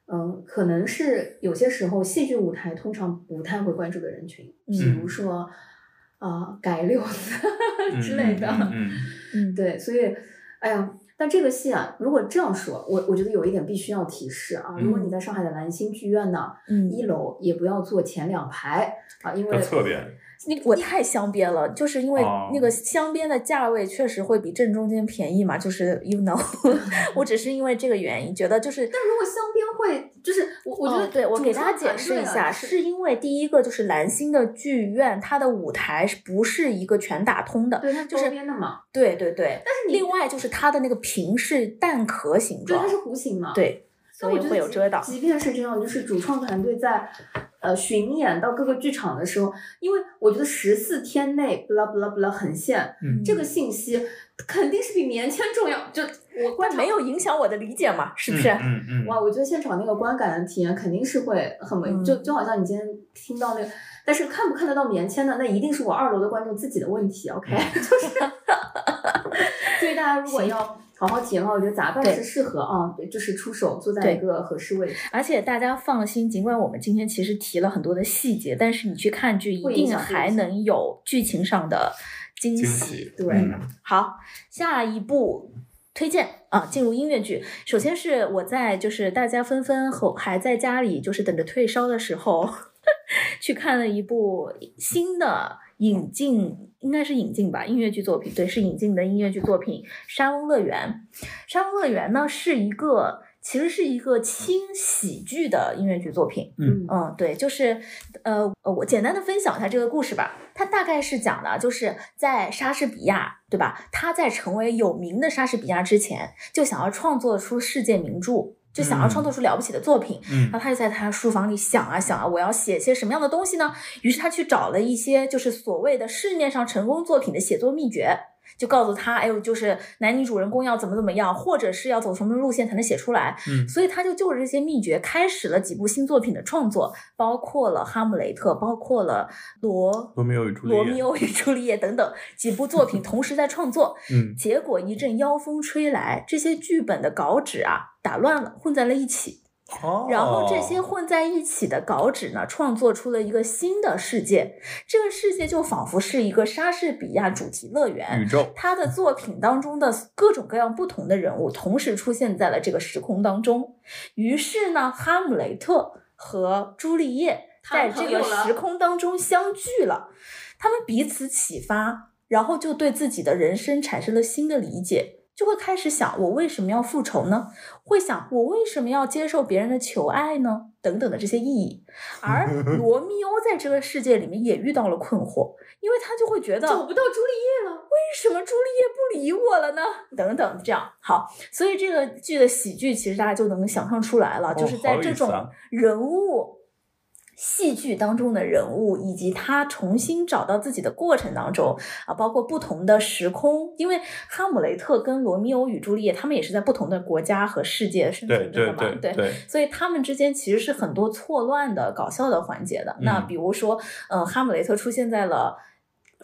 嗯，可能是有些时候戏剧舞台通常不太会关注的人群，比如说啊改六子 之类的，嗯嗯，对，所以，哎呀。但这个戏啊，如果这样说，我我觉得有一点必须要提示啊，如果你在上海的兰心剧院呢，一楼也不要坐前两排啊，因为侧边。你我太镶边了，就是因为那个镶边的价位确实会比正中间便宜嘛，就是 you know，我只是因为这个原因觉得就是，但如果镶边会就是我我觉得对我给大家解释一下，是因为第一个就是蓝星的剧院，它的舞台是不是一个全打通的？对，它就是边的嘛。对对对，但是另外就是它的那个屏是蛋壳形状，对，它是弧形嘛。对。所以会有遮挡。即便是这样，就是主创团队在呃巡演到各个剧场的时候，因为我觉得十四天内不拉不拉不拉横线，这个信息肯定是比棉签重要。就我观没有影响我的理解嘛，是不是？嗯嗯。哇，我觉得现场那个观感的体验肯定是会很美，就就好像你今天听到那个，但是看不看得到棉签的，那一定是我二楼的观众自己的问题。OK，就是，所以大家如果要。好好体验我觉得杂伴是适合啊，就是出手坐在一个合适位置。而且大家放心，尽管我们今天其实提了很多的细节，但是你去看剧一定还能有剧情上的惊喜。对，好，下一部。推荐啊，进入音乐剧。首先是我在就是大家纷纷和还在家里就是等着退烧的时候，去看了一部新的引进，应该是引进吧，音乐剧作品。对，是引进的音乐剧作品《沙翁乐园》。沙翁乐园呢是一个。其实是一个轻喜剧的音乐剧作品，嗯嗯，对，就是呃呃，我简单的分享一下这个故事吧。它大概是讲的，就是在莎士比亚，对吧？他在成为有名的莎士比亚之前，就想要创作出世界名著，就想要创作出了不起的作品。嗯，然后他就在他书房里想啊想啊，我要写些什么样的东西呢？于是他去找了一些就是所谓的市面上成功作品的写作秘诀。就告诉他，哎呦，就是男女主人公要怎么怎么样，或者是要走什么路线才能写出来。嗯，所以他就就着这些秘诀，开始了几部新作品的创作，包括了《哈姆雷特》，包括了《罗罗密欧与朱丽叶》罗密欧与朱丽叶等等几部作品同时在创作。嗯，结果一阵妖风吹来，这些剧本的稿纸啊打乱了，混在了一起。然后这些混在一起的稿纸呢，创作出了一个新的世界。这个世界就仿佛是一个莎士比亚主题乐园，宇宙。他的作品当中的各种各样不同的人物同时出现在了这个时空当中。于是呢，哈姆雷特和朱丽叶在这个时空当中相聚了，他们彼此启发，然后就对自己的人生产生了新的理解。就会开始想，我为什么要复仇呢？会想，我为什么要接受别人的求爱呢？等等的这些意义。而 罗密欧在这个世界里面也遇到了困惑，因为他就会觉得找不到朱丽叶了，为什么朱丽叶不理我了呢？等等，这样好。所以这个剧的喜剧其实大家就能想象出来了，就是在这种人物。戏剧当中的人物，以及他重新找到自己的过程当中啊，包括不同的时空，因为哈姆雷特跟罗密欧与朱丽叶，他们也是在不同的国家和世界生存着的嘛，对，所以他们之间其实是很多错乱的搞笑的环节的。那比如说，嗯，哈姆雷特出现在了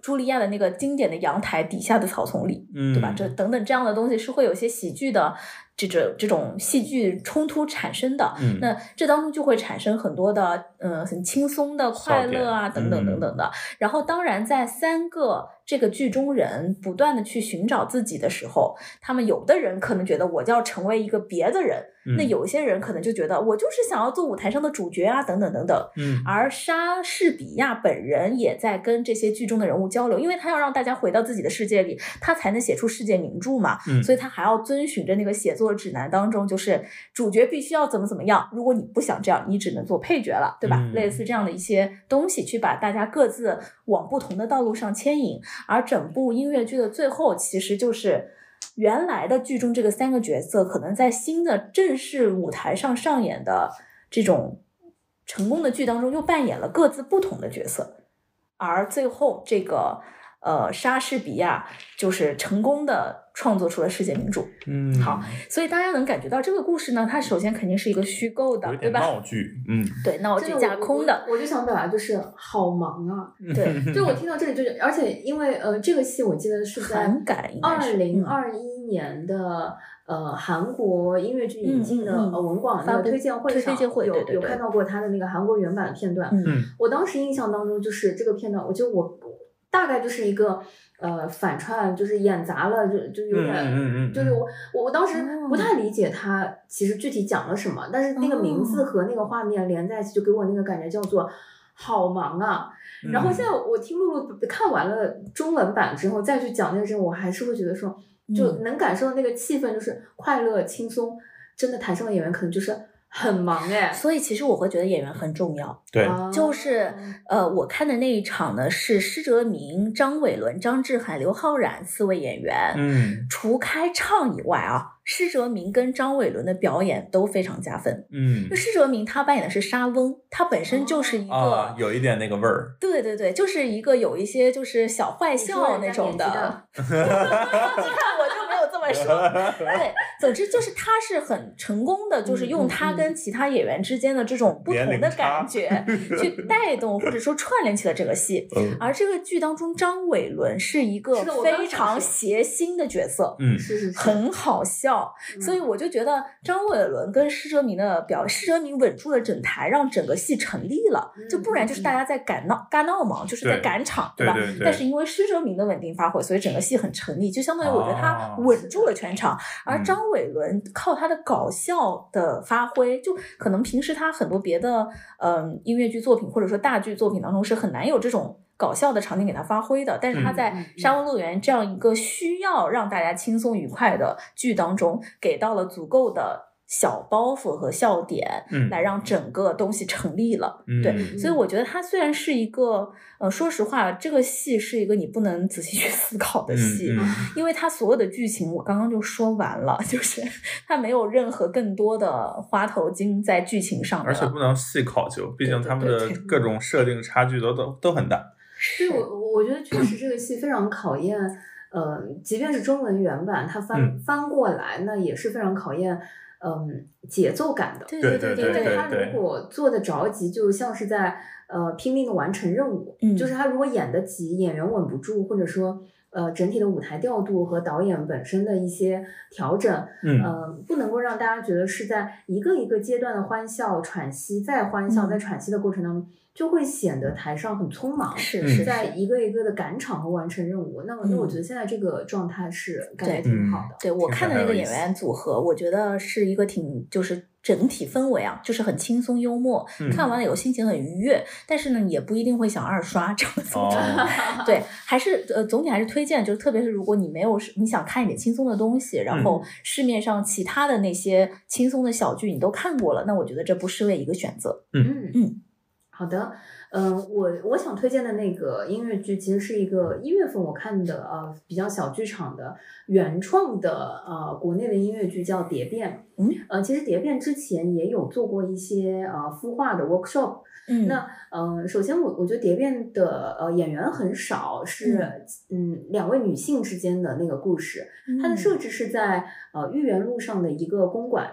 茱莉亚的那个经典的阳台底下的草丛里，对吧？这等等这样的东西是会有些喜剧的。这种这种戏剧冲突产生的，那这当中就会产生很多的，嗯，很轻松的快乐啊，等等等等的。然后，当然在三个。这个剧中人不断的去寻找自己的时候，他们有的人可能觉得我就要成为一个别的人，那有一些人可能就觉得我就是想要做舞台上的主角啊，等等等等。嗯，而莎士比亚本人也在跟这些剧中的人物交流，因为他要让大家回到自己的世界里，他才能写出世界名著嘛。嗯，所以他还要遵循着那个写作指南当中，就是主角必须要怎么怎么样。如果你不想这样，你只能做配角了，对吧？类似这样的一些东西，去把大家各自往不同的道路上牵引。而整部音乐剧的最后，其实就是原来的剧中这个三个角色，可能在新的正式舞台上上演的这种成功的剧当中，又扮演了各自不同的角色，而最后这个。呃，莎士比亚就是成功的创作出了世界名著。嗯，好，所以大家能感觉到这个故事呢，它首先肯定是一个虚构的，对吧？闹剧，嗯，对，闹剧架空的。我就想表达就是好忙啊，对，就我听到这里就是，而且因为呃，这个戏我记得是在二零二一年的呃韩国音乐剧引进的呃文广那个推荐会上有有看到过他的那个韩国原版的片段。嗯，我当时印象当中就是这个片段，我就我。大概就是一个呃反串，就是演砸了，就就有点，就是我我我当时不太理解他其实具体讲了什么，但是那个名字和那个画面连在一起，就给我那个感觉叫做好忙啊。然后现在我听露露看完了中文版之后再去讲那个阵，我还是会觉得说，就能感受到那个气氛，就是快乐轻松。真的台上的演员可能就是。很忙哎，所以其实我会觉得演员很重要。对，就是呃，我看的那一场呢是施哲明、张伟伦、张志海、刘昊然四位演员。嗯，除开唱以外啊，施哲明跟张伟伦的表演都非常加分。嗯，就施哲明他扮演的是沙翁，他本身就是一个有一点那个味儿。对对对，就是一个有一些就是小坏笑那种的。你看我就没有。这么说。对，总之就是他是很成功的，就是用他跟其他演员之间的这种不同的感觉 去带动或者说串联起了这个戏。而这个剧当中，张伟伦是一个非常谐星的角色，嗯，是是是，很好笑。所以我就觉得张伟伦跟施哲明的表，施哲明稳住了整台，让整个戏成立了。就不然就是大家在赶闹尬闹嘛，就是在赶场，对吧？但是因为施哲明的稳定发挥，所以整个戏很成立。就相当于我觉得他稳住了全场，而张伟伦靠他的搞笑的发挥，就可能平时他很多别的嗯音乐剧作品或者说大剧作品当中是很难有这种搞笑的场景给他发挥的。但是他在《沙漠乐园》这样一个需要让大家轻松愉快的剧当中，给到了足够的。小包袱和笑点，嗯，来让整个东西成立了，对，所以我觉得它虽然是一个，呃，说实话，这个戏是一个你不能仔细去思考的戏，因为它所有的剧情我刚刚就说完了，就是 它没有任何更多的花头精在剧情上，而且不能细考究，毕竟他们的各种设定差距都都都很大。是。我我觉得确实这个戏非常考验，呃，即便是中文原版，它翻翻过来，那也是非常考验。嗯，节奏感的，对对对对，因为他如果做的着急，就像是在呃拼命的完成任务，嗯，就是他如果演得急，演员稳不住，或者说呃整体的舞台调度和导演本身的一些调整，嗯，不能够让大家觉得是在一个一个阶段的欢笑、喘息、再欢笑、再喘息的过程当中。就会显得台上很匆忙，是是在一个一个的赶场和完成任务。那么，那我觉得现在这个状态是感觉挺好的。对我看的那个演员组合，我觉得是一个挺就是整体氛围啊，就是很轻松幽默，看完了以后心情很愉悦。但是呢，也不一定会想二刷这样子。对，还是呃总体还是推荐，就是特别是如果你没有你想看一点轻松的东西，然后市面上其他的那些轻松的小剧你都看过了，那我觉得这不失为一个选择。嗯嗯。好的，嗯，我我想推荐的那个音乐剧，其实是一个一月份我看的，呃，比较小剧场的原创的，呃，国内的音乐剧叫《蝶变》。嗯，呃，其实《蝶变》之前也有做过一些呃孵化的 workshop。嗯，那，呃，首先我我觉得《蝶变》的呃演员很少，是嗯两位女性之间的那个故事，它的设置是在呃豫园路上的一个公馆。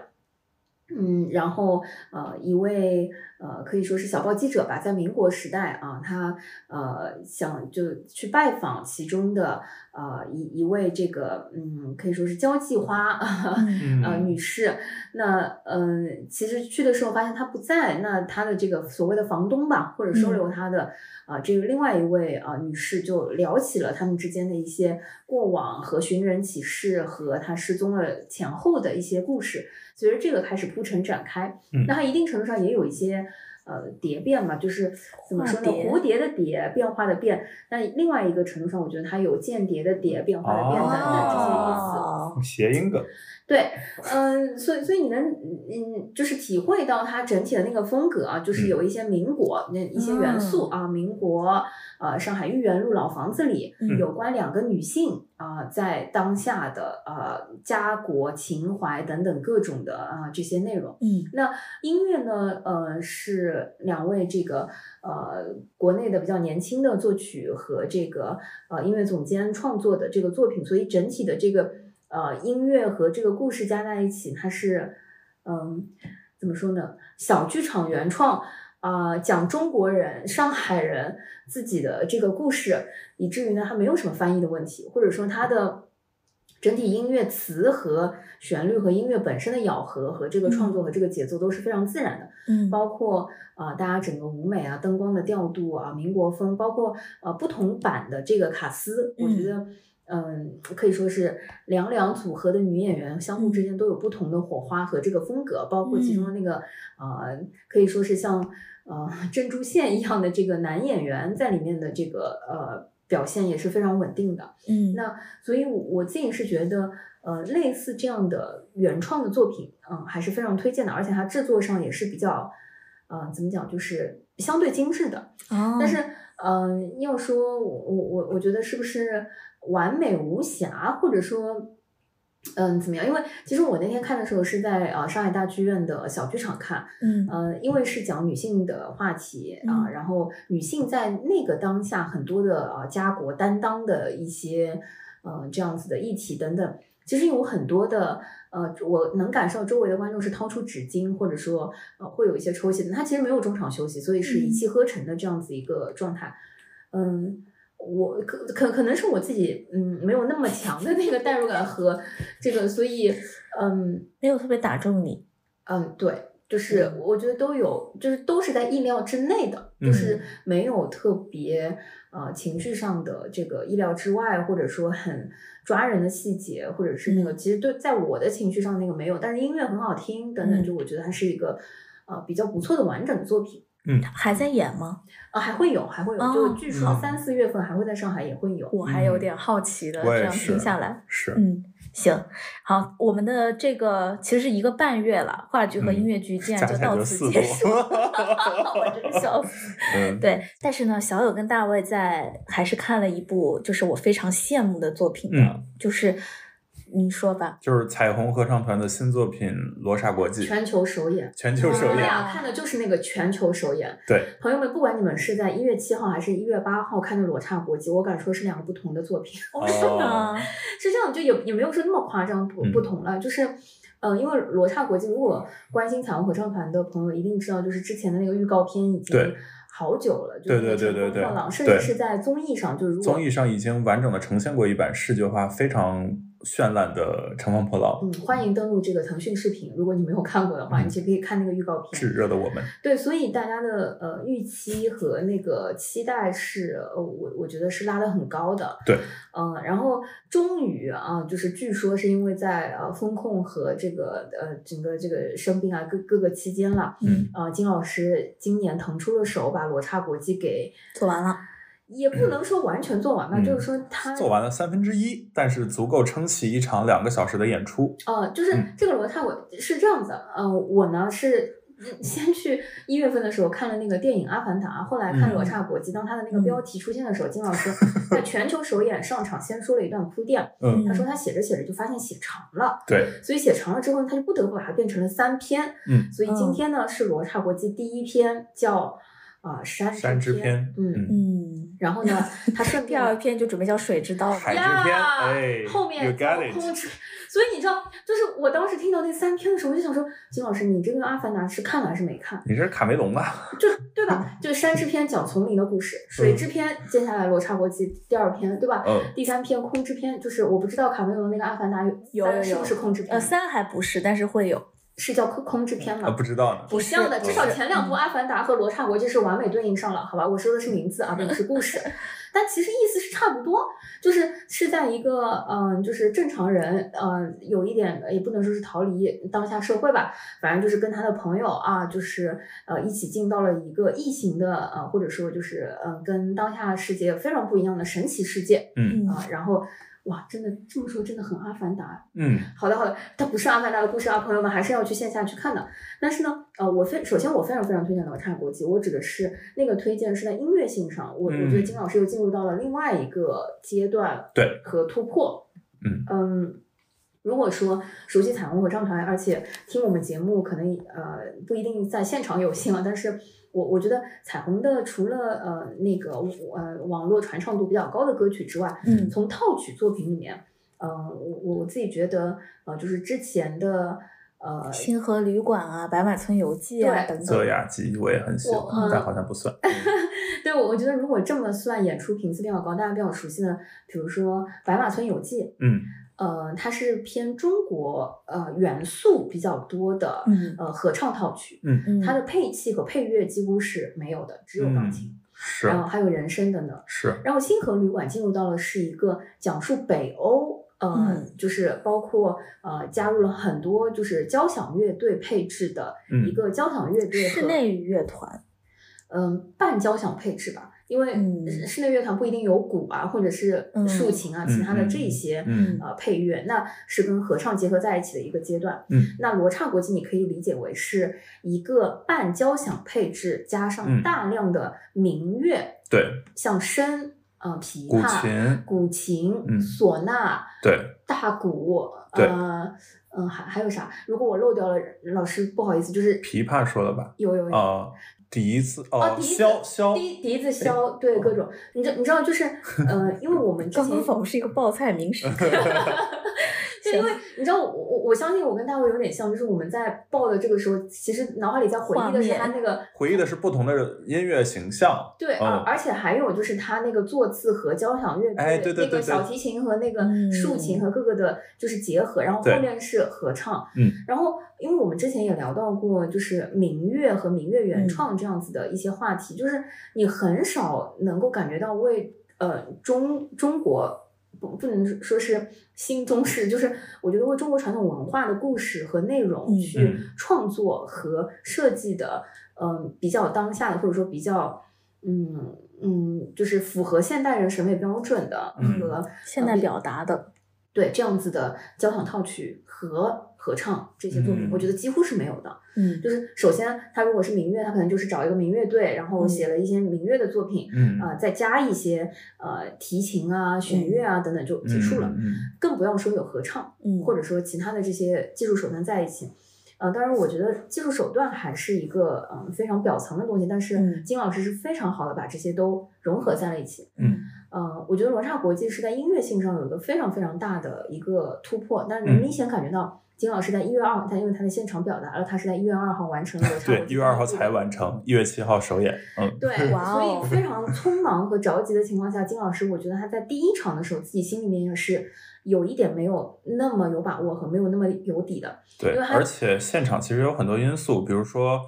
嗯，然后呃，一位呃，可以说是小报记者吧，在民国时代啊，他呃想就去拜访其中的呃一一位这个嗯，可以说是交际花 呃女士。那嗯，其实去的时候发现她不在，那她的这个所谓的房东吧，或者收留她的啊这个另外一位啊女士，就聊起了他们之间的一些过往和寻人启事和她失踪了前后的一些故事。随着这个开始铺陈展开，那它一定程度上也有一些呃蝶变嘛，就是怎么说呢？蝴蝶的蝶，变化的变。那另外一个程度上，我觉得它有间谍的谍，变化的变等等这些意思。谐音梗。对，嗯，所以所以你能嗯，就是体会到它整体的那个风格啊，就是有一些民国那一些元素啊，民国呃上海豫园路老房子里有关两个女性啊，在当下的呃家国情怀等等各种的啊这些内容。嗯，那音乐呢，呃，是两位这个呃国内的比较年轻的作曲和这个呃音乐总监创作的这个作品，所以整体的这个。呃，音乐和这个故事加在一起，它是，嗯，怎么说呢？小剧场原创啊，讲中国人、上海人自己的这个故事，以至于呢，它没有什么翻译的问题，或者说它的整体音乐词和旋律和音乐本身的咬合和这个创作和这个节奏都是非常自然的。嗯，包括啊，大家整个舞美啊、灯光的调度啊、民国风，包括呃不同版的这个卡斯，我觉得。嗯，可以说是两两组合的女演员相互之间都有不同的火花和这个风格，包括其中的那个呃，可以说是像呃珍珠线一样的这个男演员在里面的这个呃表现也是非常稳定的。嗯，那所以我自己是觉得呃类似这样的原创的作品，嗯，还是非常推荐的，而且它制作上也是比较呃怎么讲，就是相对精致的。哦，但是嗯，要说我我我觉得是不是？完美无瑕，或者说，嗯，怎么样？因为其实我那天看的时候是在呃上海大剧院的小剧场看，嗯，呃，因为是讲女性的话题啊，然后女性在那个当下很多的呃家国担当的一些呃这样子的议题等等，其实有很多的呃，我能感受到周围的观众是掏出纸巾，或者说呃会有一些抽泣的。他其实没有中场休息，所以是一气呵成的这样子一个状态。嗯，我可可可能是我自己嗯没有那么强的那个代入感和这个，所以嗯没有特别打中你。嗯，对。就是我觉得都有，就是都是在意料之内的，就是没有特别呃情绪上的这个意料之外，或者说很抓人的细节，或者是那个其实对在我的情绪上那个没有，但是音乐很好听等等，就我觉得它是一个呃比较不错的完整的作品。嗯，还在演吗？啊，还会有，还会有，就据说三四月份还会在上海也会有。我还有点好奇的，这样听下来是嗯。行，好，我们的这个其实是一个半月了，话剧和音乐剧竟然就到此结束，我真的笑死。对，但是呢，小友跟大卫在还是看了一部，就是我非常羡慕的作品的，就是。你说吧，就是彩虹合唱团的新作品《罗刹国际》全球首演，全球首演，看的就是那个全球首演。对，朋友们，不管你们是在一月七号还是一月八号看的《罗刹国际》，我敢说是两个不同的作品。哦，是吗？是这样，就也也没有说那么夸张不不同了。就是，嗯，因为《罗刹国际》，如果关心彩虹合唱团的朋友一定知道，就是之前的那个预告片已经好久了，对对对对对，甚至是在综艺上，就是综艺上已经完整的呈现过一版视觉化非常。绚烂的乘风破浪。嗯，欢迎登录这个腾讯视频。如果你没有看过的话，你其实可以看那个预告片。炙热的我们。对，所以大家的呃预期和那个期待是，呃，我我觉得是拉的很高的。对。嗯，然后终于啊，就是据说是因为在呃风控和这个呃整个这个生病啊各各个期间了，嗯，啊金老师今年腾出了手，把罗刹国际给做完了。也不能说完全做完吧，就是说他做完了三分之一，但是足够撑起一场两个小时的演出。哦，就是这个罗刹我是这样子，嗯，我呢是先去一月份的时候看了那个电影《阿凡达》，后来看罗刹国际，当他的那个标题出现的时候，金老师 在全球首演上场先说了一段铺垫，嗯，他说他写着写着就发现写长了，对，所以写长了之后他就不得不把它变成了三篇，嗯，所以今天呢是罗刹国际第一篇叫。啊，山山之篇，嗯嗯，然后呢，他顺第二篇就准备叫水之道，海之篇，哎，后面空之，所以你知道，就是我当时听到那三篇的时候，我就想说，金老师，你这个阿凡达是看了还是没看？你这是卡梅隆啊？就对吧？就是山之篇讲丛林的故事，水之篇接下来罗刹国际第二篇，对吧？嗯，第三篇空之篇，就是我不知道卡梅隆那个阿凡达有是不是空之篇？呃，三还不是，但是会有。是叫空空之篇吗？不知道呢。不像的，至少前两部《阿凡达》和《罗刹国际》是完美对应上了，好吧？我说的是名字啊，并不是故事。但其实意思是差不多，就是是在一个嗯，就是正常人，嗯，有一点也不能说是逃离当下社会吧，反正就是跟他的朋友啊，就是呃一起进到了一个异形的呃，或者说就是嗯，跟当下世界非常不一样的神奇世界，嗯啊，然后。哇，真的这么说真的很阿凡达。嗯，好的好的，它不是阿凡达的故事啊，朋友们还是要去线下去看的。但是呢，呃，我非首先我非常非常推荐罗刹国际，我指的是那个推荐是在音乐性上，我我觉得金老师又进入到了另外一个阶段，对和突破。嗯嗯，如果说熟悉彩虹合唱团，而且听我们节目，可能呃不一定在现场有幸啊，但是。我我觉得彩虹的除了呃那个呃网络传唱度比较高的歌曲之外，嗯，从套曲作品里面，呃我我自己觉得呃就是之前的呃星河旅馆啊、白马村游记啊等等，泽雅集我也很喜欢，但好像不算。对，我我觉得如果这么算，演出频次比较高，大家比较熟悉的，比如说白马村游记，嗯。呃，它是偏中国呃元素比较多的呃合唱套曲，嗯，它的配器和配乐几乎是没有的，只有钢琴，是，然后还有人声的呢，是。然后星河旅馆进入到了是一个讲述北欧，呃，就是包括呃加入了很多就是交响乐队配置的一个交响乐队室内乐团，嗯，半交响配置吧。因为室内乐团不一定有鼓啊，或者是竖琴啊，其他的这些呃配乐，那是跟合唱结合在一起的一个阶段。那罗刹国际你可以理解为是一个半交响配置，加上大量的民乐，对，像笙、呃琵琶、古琴、唢呐，对，大鼓，呃，嗯，还还有啥？如果我漏掉了，老师不好意思，就是琵琶说了吧？有有有。笛子哦，箫箫。笛笛子箫，对各种，你知你知道就是，呃，因为我们刚刚仿佛是一个报菜名食，对，因为你知道，我我我相信我跟大卫有点像，就是我们在报的这个时候，其实脑海里在回忆的是他那个回忆的是不同的音乐形象。对，而而且还有就是他那个座次和交响乐队，那个小提琴和那个竖琴和各个的，就是结合，然后后面是合唱。嗯，然后因为我们之前也聊到过，就是民乐和民乐原创这样子的一些话题，就是你很少能够感觉到为呃中中国。不不能说是新中式，就是我觉得为中国传统文化的故事和内容去创作和设计的，嗯，比较当下的或者说比较，嗯嗯，就是符合现代人审美标准的和现代表达的，对这样子的交响套曲和。合唱这些作品，我觉得几乎是没有的。嗯，就是首先，他如果是民乐，他可能就是找一个民乐队，然后写了一些民乐的作品，嗯啊，再加一些呃提琴啊、弦乐啊等等就结束了。嗯，更不要说有合唱，嗯，或者说其他的这些技术手段在一起。呃，当然，我觉得技术手段还是一个嗯非常表层的东西，但是金老师是非常好的把这些都融合在了一起。嗯，呃，我觉得罗刹国际是在音乐性上有一个非常非常大的一个突破，但能明显感觉到。金老师在一月二号，他因为他在现场表达了，他是在一月二号完成的。对，一月二号才完成，一月七号首演。嗯，对，所以非常匆忙和着急的情况下，金老师，我觉得他在第一场的时候，自己心里面也是有一点没有那么有把握和没有那么有底的。对，而且现场其实有很多因素，比如说。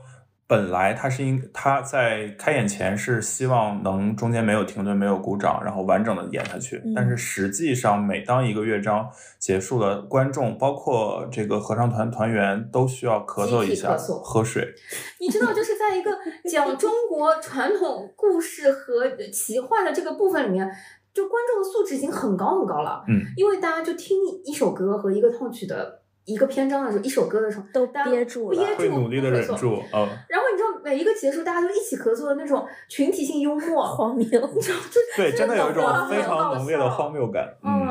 本来他是应他在开演前是希望能中间没有停顿、没有鼓掌，然后完整的演下去。但是实际上，每当一个乐章结束了，观众包括这个合唱团团员都需要咳嗽一下、喝水。你知道，就是在一个 讲中国传统故事和奇幻的这个部分里面，就观众的素质已经很高很高了。嗯，因为大家就听一首歌和一个套曲的。一个篇章的时候，一首歌的时候，都憋住了，憋住，会努力的忍住啊。然后你知道，每一个结束，大家都一起咳嗽的那种群体性幽默，荒谬，你知道，就对，真的有一种非常浓烈的荒谬感。嗯，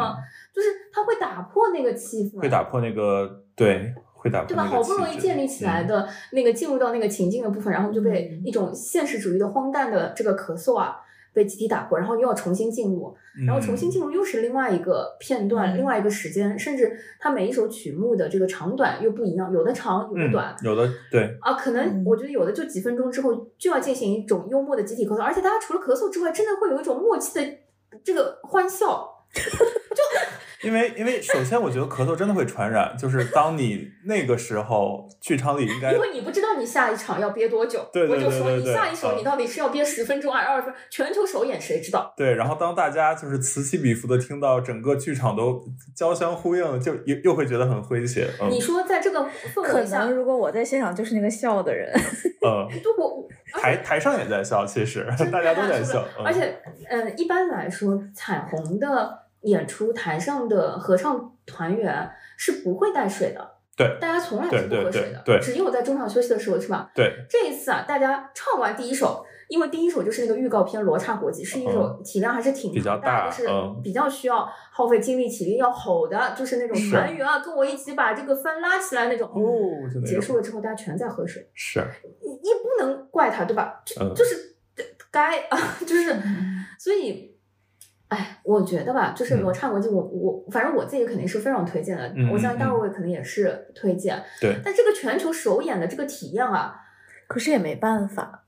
就是它会打破那个气氛，会打破那个对，会打破对吧？好不容易建立起来的那个进入到那个情境的部分，然后就被一种现实主义的荒诞的这个咳嗽啊。被集体打破，然后又要重新进入，然后重新进入又是另外一个片段，另外一个时间，甚至它每一首曲目的这个长短又不一样，有的长，有的短，有的对。啊，可能我觉得有的就几分钟之后就要进行一种幽默的集体咳嗽，而且大家除了咳嗽之外，真的会有一种默契的这个欢笑。因为，因为首先，我觉得咳嗽真的会传染。就是当你那个时候，剧场里应该因为你不知道你下一场要憋多久，对我就说你下一首你到底是要憋十分钟还是二十分？全球首演谁知道？对，然后当大家就是此起彼伏的听到整个剧场都交相呼应，就又又会觉得很诙谐。你说在这个氛围下，如果我在现场就是那个笑的人，嗯，我台台上也在笑，其实大家都在笑，而且，嗯，一般来说，彩虹的。演出台上的合唱团员是不会带水的，对，大家从来是不喝水的，对，只有在中场休息的时候，是吧？对，这一次啊，大家唱完第一首，因为第一首就是那个预告片《罗刹国际》，是一首体量还是挺比较大，就是比较需要耗费精力体力要吼的，就是那种团员啊，跟我一起把这个帆拉起来那种。哦，结束了之后，大家全在喝水，是，你你不能怪他，对吧？就就是该啊，就是，所以。哎，我觉得吧，就是罗刹国际，我我反正我自己肯定是非常推荐的。我相信大卫肯定也是推荐。对。但这个全球首演的这个体验啊，可是也没办法，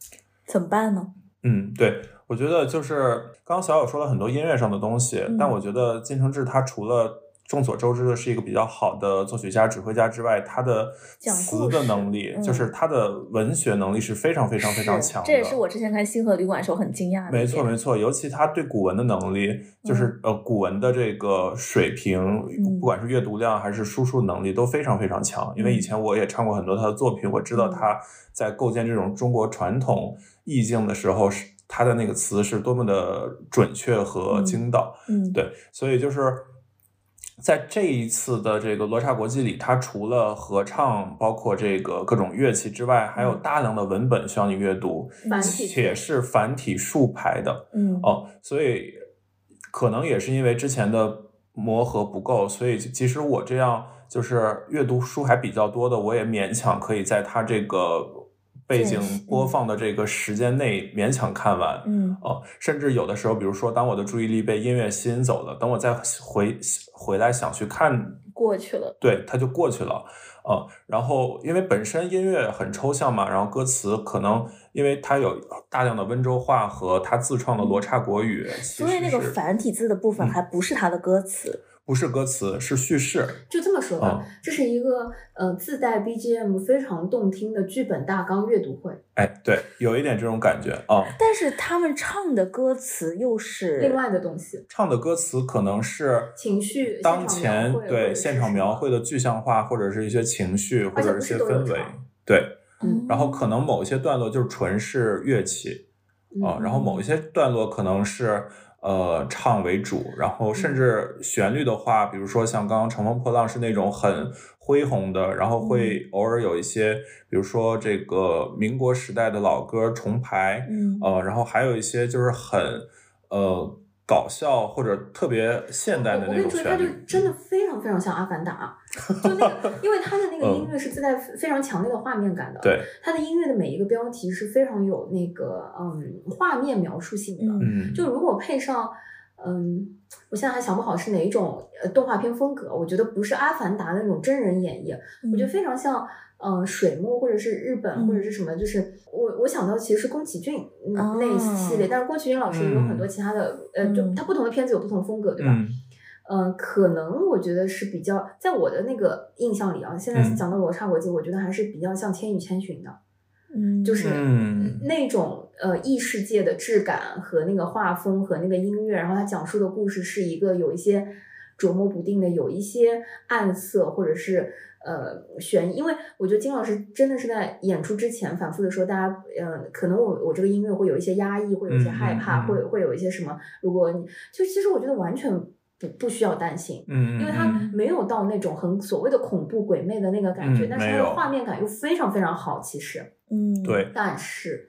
怎么办呢？嗯，对，我觉得就是刚刚小友说了很多音乐上的东西，但我觉得金承志他除了。众所周知的是一个比较好的作曲家、指挥家之外，他的词的能力，就是他的文学能力是非常非常非常强的。这也是我之前看《星河旅馆》时候很惊讶的。没错没错，尤其他对古文的能力，就是呃古文的这个水平，不管是阅读量还是输出能力都非常非常强。因为以前我也唱过很多他的作品，我知道他在构建这种中国传统意境的时候，是他的那个词是多么的准确和精到。嗯，对，所以就是。在这一次的这个罗刹国际里，它除了合唱，包括这个各种乐器之外，还有大量的文本需要你阅读，且是繁体竖排的。嗯哦，所以可能也是因为之前的磨合不够，所以其实我这样就是阅读书还比较多的，我也勉强可以在它这个。背景播放的这个时间内勉强看完，嗯，哦，甚至有的时候，比如说，当我的注意力被音乐吸引走了，等我再回回来想去看过去了。对，它就过去了。嗯，然后因为本身音乐很抽象嘛，然后歌词可能因为它有大量的温州话和他自创的罗刹国语，所以那个繁体字的部分还不是他的歌词。不是歌词，是叙事。就这么说吧，这是一个呃自带 BGM 非常动听的剧本大纲阅读会。哎，对，有一点这种感觉啊。但是他们唱的歌词又是另外的东西。唱的歌词可能是情绪，当前对现场描绘的具象化，或者是一些情绪，或者是一些氛围。对，然后可能某一些段落就是纯是乐器啊，然后某一些段落可能是。呃，唱为主，然后甚至旋律的话，比如说像刚刚《乘风破浪》是那种很恢宏的，然后会偶尔有一些，比如说这个民国时代的老歌重排，嗯，呃，然后还有一些就是很呃。搞笑或者特别现代的那种旋律，我跟你说，它就真的非常非常像《阿凡达》，就那个，因为他的那个音乐是自带非常强烈的画面感的。对，他的音乐的每一个标题是非常有那个嗯画面描述性的。嗯，就如果配上嗯，我现在还想不好是哪一种呃动画片风格，我觉得不是《阿凡达》那种真人演绎，我觉得非常像。嗯，水墨或者是日本或者是什么，就是我我想到其实是宫崎骏那一系列，但是宫崎骏老师也有很多其他的，呃，就他不同的片子有不同风格，对吧？嗯，可能我觉得是比较，在我的那个印象里啊，现在讲到罗刹国际，我觉得还是比较像《千与千寻》的，嗯，就是那种呃异世界的质感和那个画风和那个音乐，然后它讲述的故事是一个有一些琢磨不定的，有一些暗色或者是。呃，悬，因为我觉得金老师真的是在演出之前反复的说，大家，呃，可能我我这个音乐会有一些压抑，会有一些害怕，会会有一些什么。如果你就其实我觉得完全不不需要担心，嗯，因为它没有到那种很所谓的恐怖鬼魅的那个感觉，但是它的画面感又非常非常好，其实，嗯，对，但是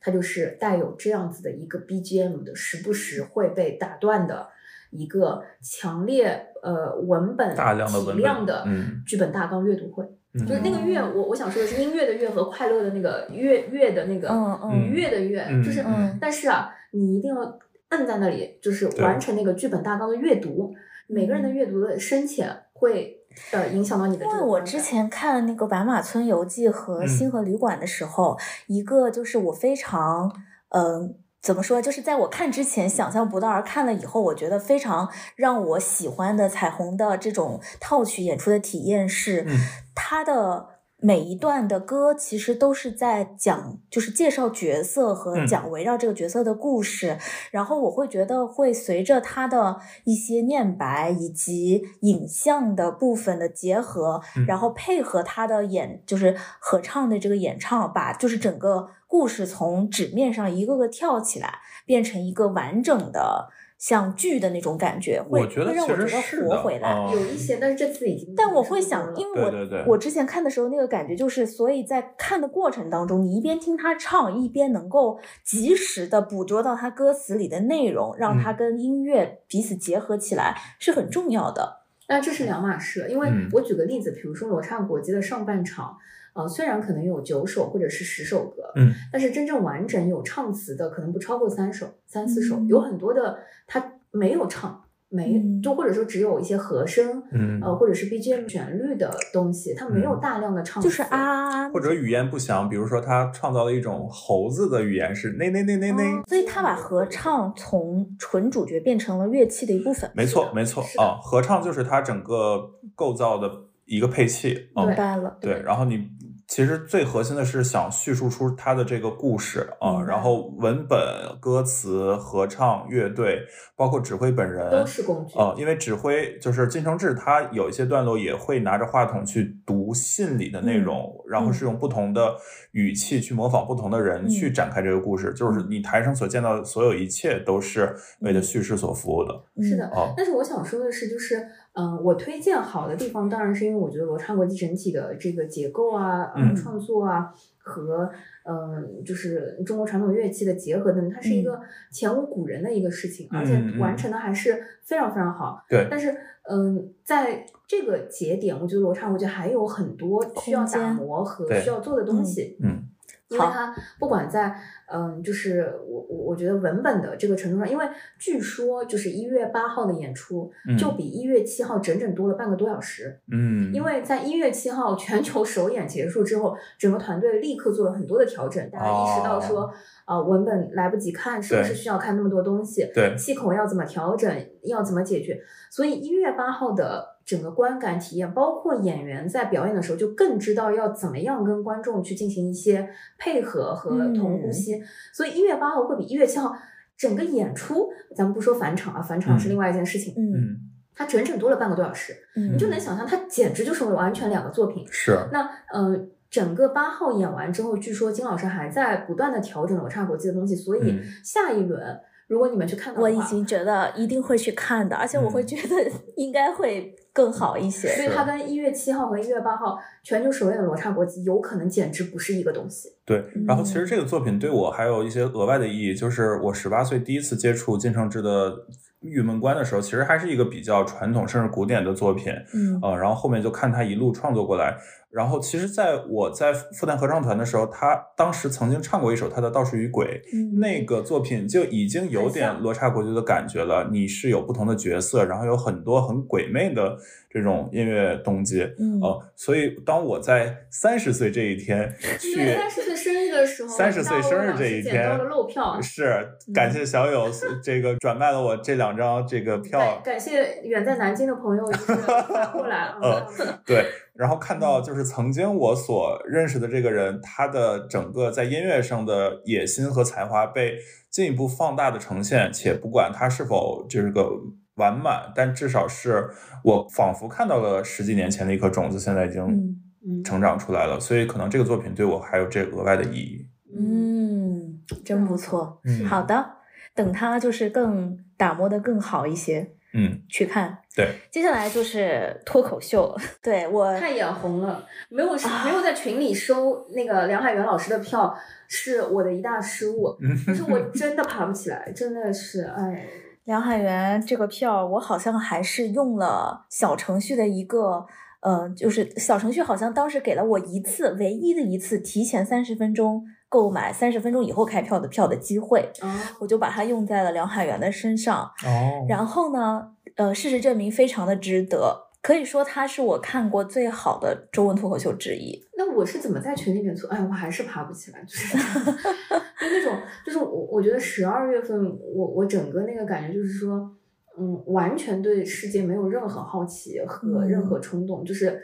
它就是带有这样子的一个 BGM 的，时不时会被打断的。一个强烈呃文本大量的体量的剧本大纲阅读会，就是那个乐，我我想说的是音乐的乐和快乐的那个乐乐的那个愉悦的乐，就是但是啊，你一定要摁在那里，就是完成那个剧本大纲的阅读。每个人的阅读的深浅会呃影响到你的。因为我之前看那个《白马村游记》和《星河旅馆》的时候，一个就是我非常嗯。怎么说？就是在我看之前想象不到，而看了以后，我觉得非常让我喜欢的彩虹的这种套曲演出的体验是，它的每一段的歌其实都是在讲，就是介绍角色和讲围绕这个角色的故事。然后我会觉得会随着他的一些念白以及影像的部分的结合，然后配合他的演，就是合唱的这个演唱，把就是整个。故事从纸面上一个个跳起来，变成一个完整的像剧的那种感觉，会会让我觉得活回来。有一些，但是这次已经。但我会想，因为我我之前看的时候那个感觉就是，所以在看的过程当中，你一边听他唱，一边能够及时的捕捉到他歌词里的内容，让他跟音乐彼此结合起来是很重要的。那这是两码事，因为我举个例子，比如说《罗刹国际》的上半场。呃，虽然可能有九首或者是十首歌，嗯，但是真正完整有唱词的可能不超过三首、三四首，有很多的他没有唱，没就或者说只有一些和声，嗯，呃，或者是 BGM 旋律的东西，他没有大量的唱，就是啊，或者语言不详，比如说他创造了一种猴子的语言是那那那那那，所以他把合唱从纯主角变成了乐器的一部分，没错没错啊，合唱就是他整个构造的一个配器，明白了，对，然后你。其实最核心的是想叙述出他的这个故事啊，然后文本、歌词、合唱、乐队，包括指挥本人都是工具啊。因为指挥就是金承志，他有一些段落也会拿着话筒去读信里的内容，然后是用不同的语气去模仿不同的人去展开这个故事。就是你台上所见到的所有一切都是为了叙事所服务的。是的，啊但是我想说的是，就是。嗯，我推荐好的地方，当然是因为我觉得罗刹国际整体的这个结构啊、嗯，创作啊和嗯，就是中国传统乐器的结合等，它是一个前无古人的一个事情，而且完成的还是非常非常好。对。但是，嗯，在这个节点，我觉得罗刹国际还有很多需要打磨和需要做的东西。嗯。因为它不管在嗯，就是我我我觉得文本的这个程度上，因为据说就是一月八号的演出就比一月七号整整多了半个多小时。嗯，因为在一月七号全球首演结束之后，整个团队立刻做了很多的调整，大家意识到说，啊，文本来不及看，是不是需要看那么多东西？对，气口要怎么调整，要怎么解决？所以一月八号的。整个观感体验，包括演员在表演的时候，就更知道要怎么样跟观众去进行一些配合和同呼吸。所以一月八号会比一月七号整个演出，咱们不说返场啊，返场是另外一件事情。嗯，它整整多了半个多小时，你就能想象，它简直就是完全两个作品。是。那呃，整个八号演完之后，据说金老师还在不断的调整罗刹国际的东西，所以下一轮。如果你们去看的话，我已经觉得一定会去看的，而且我会觉得应该会更好一些。所以它跟一月七号和一月八号全球首演的《罗刹国际》有可能简直不是一个东西。对，然后其实这个作品对我还有一些额外的意义，就是我十八岁第一次接触金承志的《玉门关》的时候，其实还是一个比较传统甚至古典的作品。嗯，呃，然后后面就看他一路创作过来。然后，其实在我在复旦合唱团的时候，他当时曾经唱过一首他的《倒数与鬼》，那个作品就已经有点罗刹国剧的感觉了。你是有不同的角色，然后有很多很鬼魅的这种音乐动机，嗯，所以当我在三十岁这一天 去三十岁生日的时候，三十岁生日这一天漏票，是感谢小友这个转卖了我这两张这个票，感谢远在南京的朋友 发过来，嗯，对。然后看到就是曾经我所认识的这个人，他的整个在音乐上的野心和才华被进一步放大的呈现，且不管他是否就是个完满，但至少是我仿佛看到了十几年前的一颗种子，现在已经成长出来了。所以可能这个作品对我还有这额外的意义。嗯，真不错。好的，等他就是更打磨的更好一些。嗯，去看。对，接下来就是脱口秀。对我太眼红了，没有没有在群里收那个梁海源老师的票，是我的一大失误。可是我真的爬不起来，真的是哎。梁海源这个票，我好像还是用了小程序的一个，呃，就是小程序好像当时给了我一次唯一的一次提前三十分钟。购买三十分钟以后开票的票的机会，我就把它用在了梁海源的身上。哦，然后呢，呃，事实证明非常的值得，可以说他是我看过最好的中文脱口秀之一。那我是怎么在群里面做？哎，我还是爬不起来，就是 就那种，就是我我觉得十二月份，我我整个那个感觉就是说，嗯，完全对世界没有任何好奇和任何冲动，就是。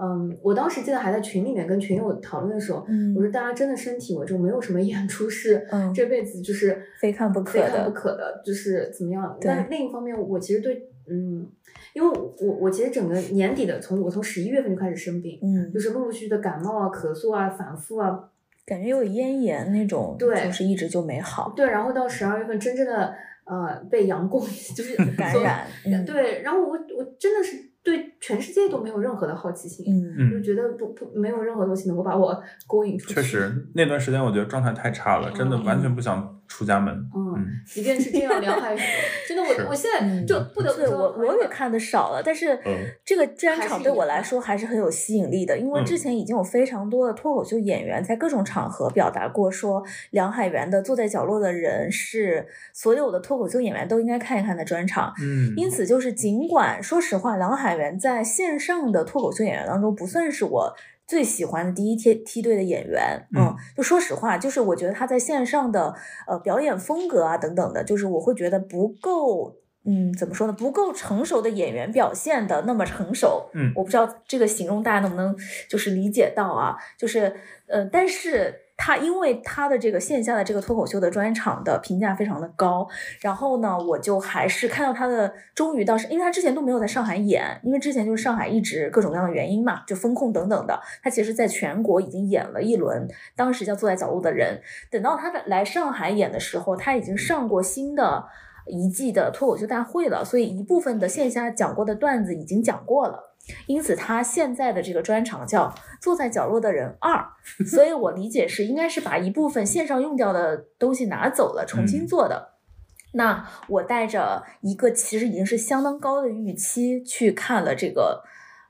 嗯，我当时记得还在群里面跟群友讨论的时候，我说大家真的身体我就没有什么演出是这辈子就是非看不可的，非看不可的，就是怎么样？但另一方面，我其实对，嗯，因为我我其实整个年底的，从我从十一月份就开始生病，嗯，就是陆陆续续的感冒啊、咳嗽啊、反复啊，感觉有咽炎那种，对，就是一直就没好。对，然后到十二月份真正的呃被阳过，就是感染，对，然后我我真的是。对全世界都没有任何的好奇心，嗯，就觉得不不没有任何东西能够把我勾引出去。确实，那段时间我觉得状态太差了，真的完全不想。出家门，嗯，即便是这样，梁 海真的，我我现在就不得不说，我我也看的少了，但是这个专场对我来说还是很有吸引力的，因为之前已经有非常多的脱口秀演员在各种场合表达过，说梁海源的坐在角落的人是所有的脱口秀演员都应该看一看的专场，嗯，因此。就是尽管说实话，梁海源在线上的脱口秀演员当中不算是我。最喜欢的第一梯梯队的演员，嗯，就说实话，就是我觉得他在线上的呃表演风格啊等等的，就是我会觉得不够，嗯，怎么说呢？不够成熟的演员表现的那么成熟，嗯，我不知道这个形容大家能不能就是理解到啊，就是呃，但是。他因为他的这个线下的这个脱口秀的专场的评价非常的高，然后呢，我就还是看到他的终于到是，因为他之前都没有在上海演，因为之前就是上海一直各种各样的原因嘛，就风控等等的，他其实在全国已经演了一轮，当时叫坐在角落的人，等到他的来上海演的时候，他已经上过新的一季的脱口秀大会了，所以一部分的线下讲过的段子已经讲过了。因此，他现在的这个专场叫《坐在角落的人二 》，所以我理解是应该是把一部分线上用掉的东西拿走了，重新做的。那我带着一个其实已经是相当高的预期去看了这个。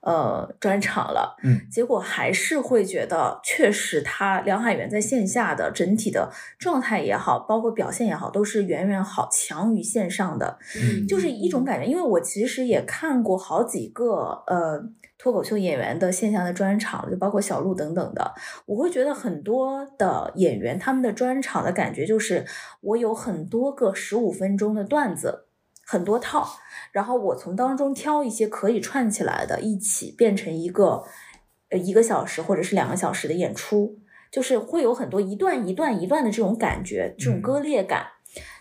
呃专场了，嗯，结果还是会觉得，确实他梁海源在线下的整体的状态也好，包括表现也好，都是远远好强于线上的，嗯，就是一种感觉。因为我其实也看过好几个呃脱口秀演员的线下的专场，就包括小鹿等等的，我会觉得很多的演员他们的专场的感觉就是我有很多个十五分钟的段子。很多套，然后我从当中挑一些可以串起来的，一起变成一个呃一个小时或者是两个小时的演出，就是会有很多一段一段一段的这种感觉，这种割裂感。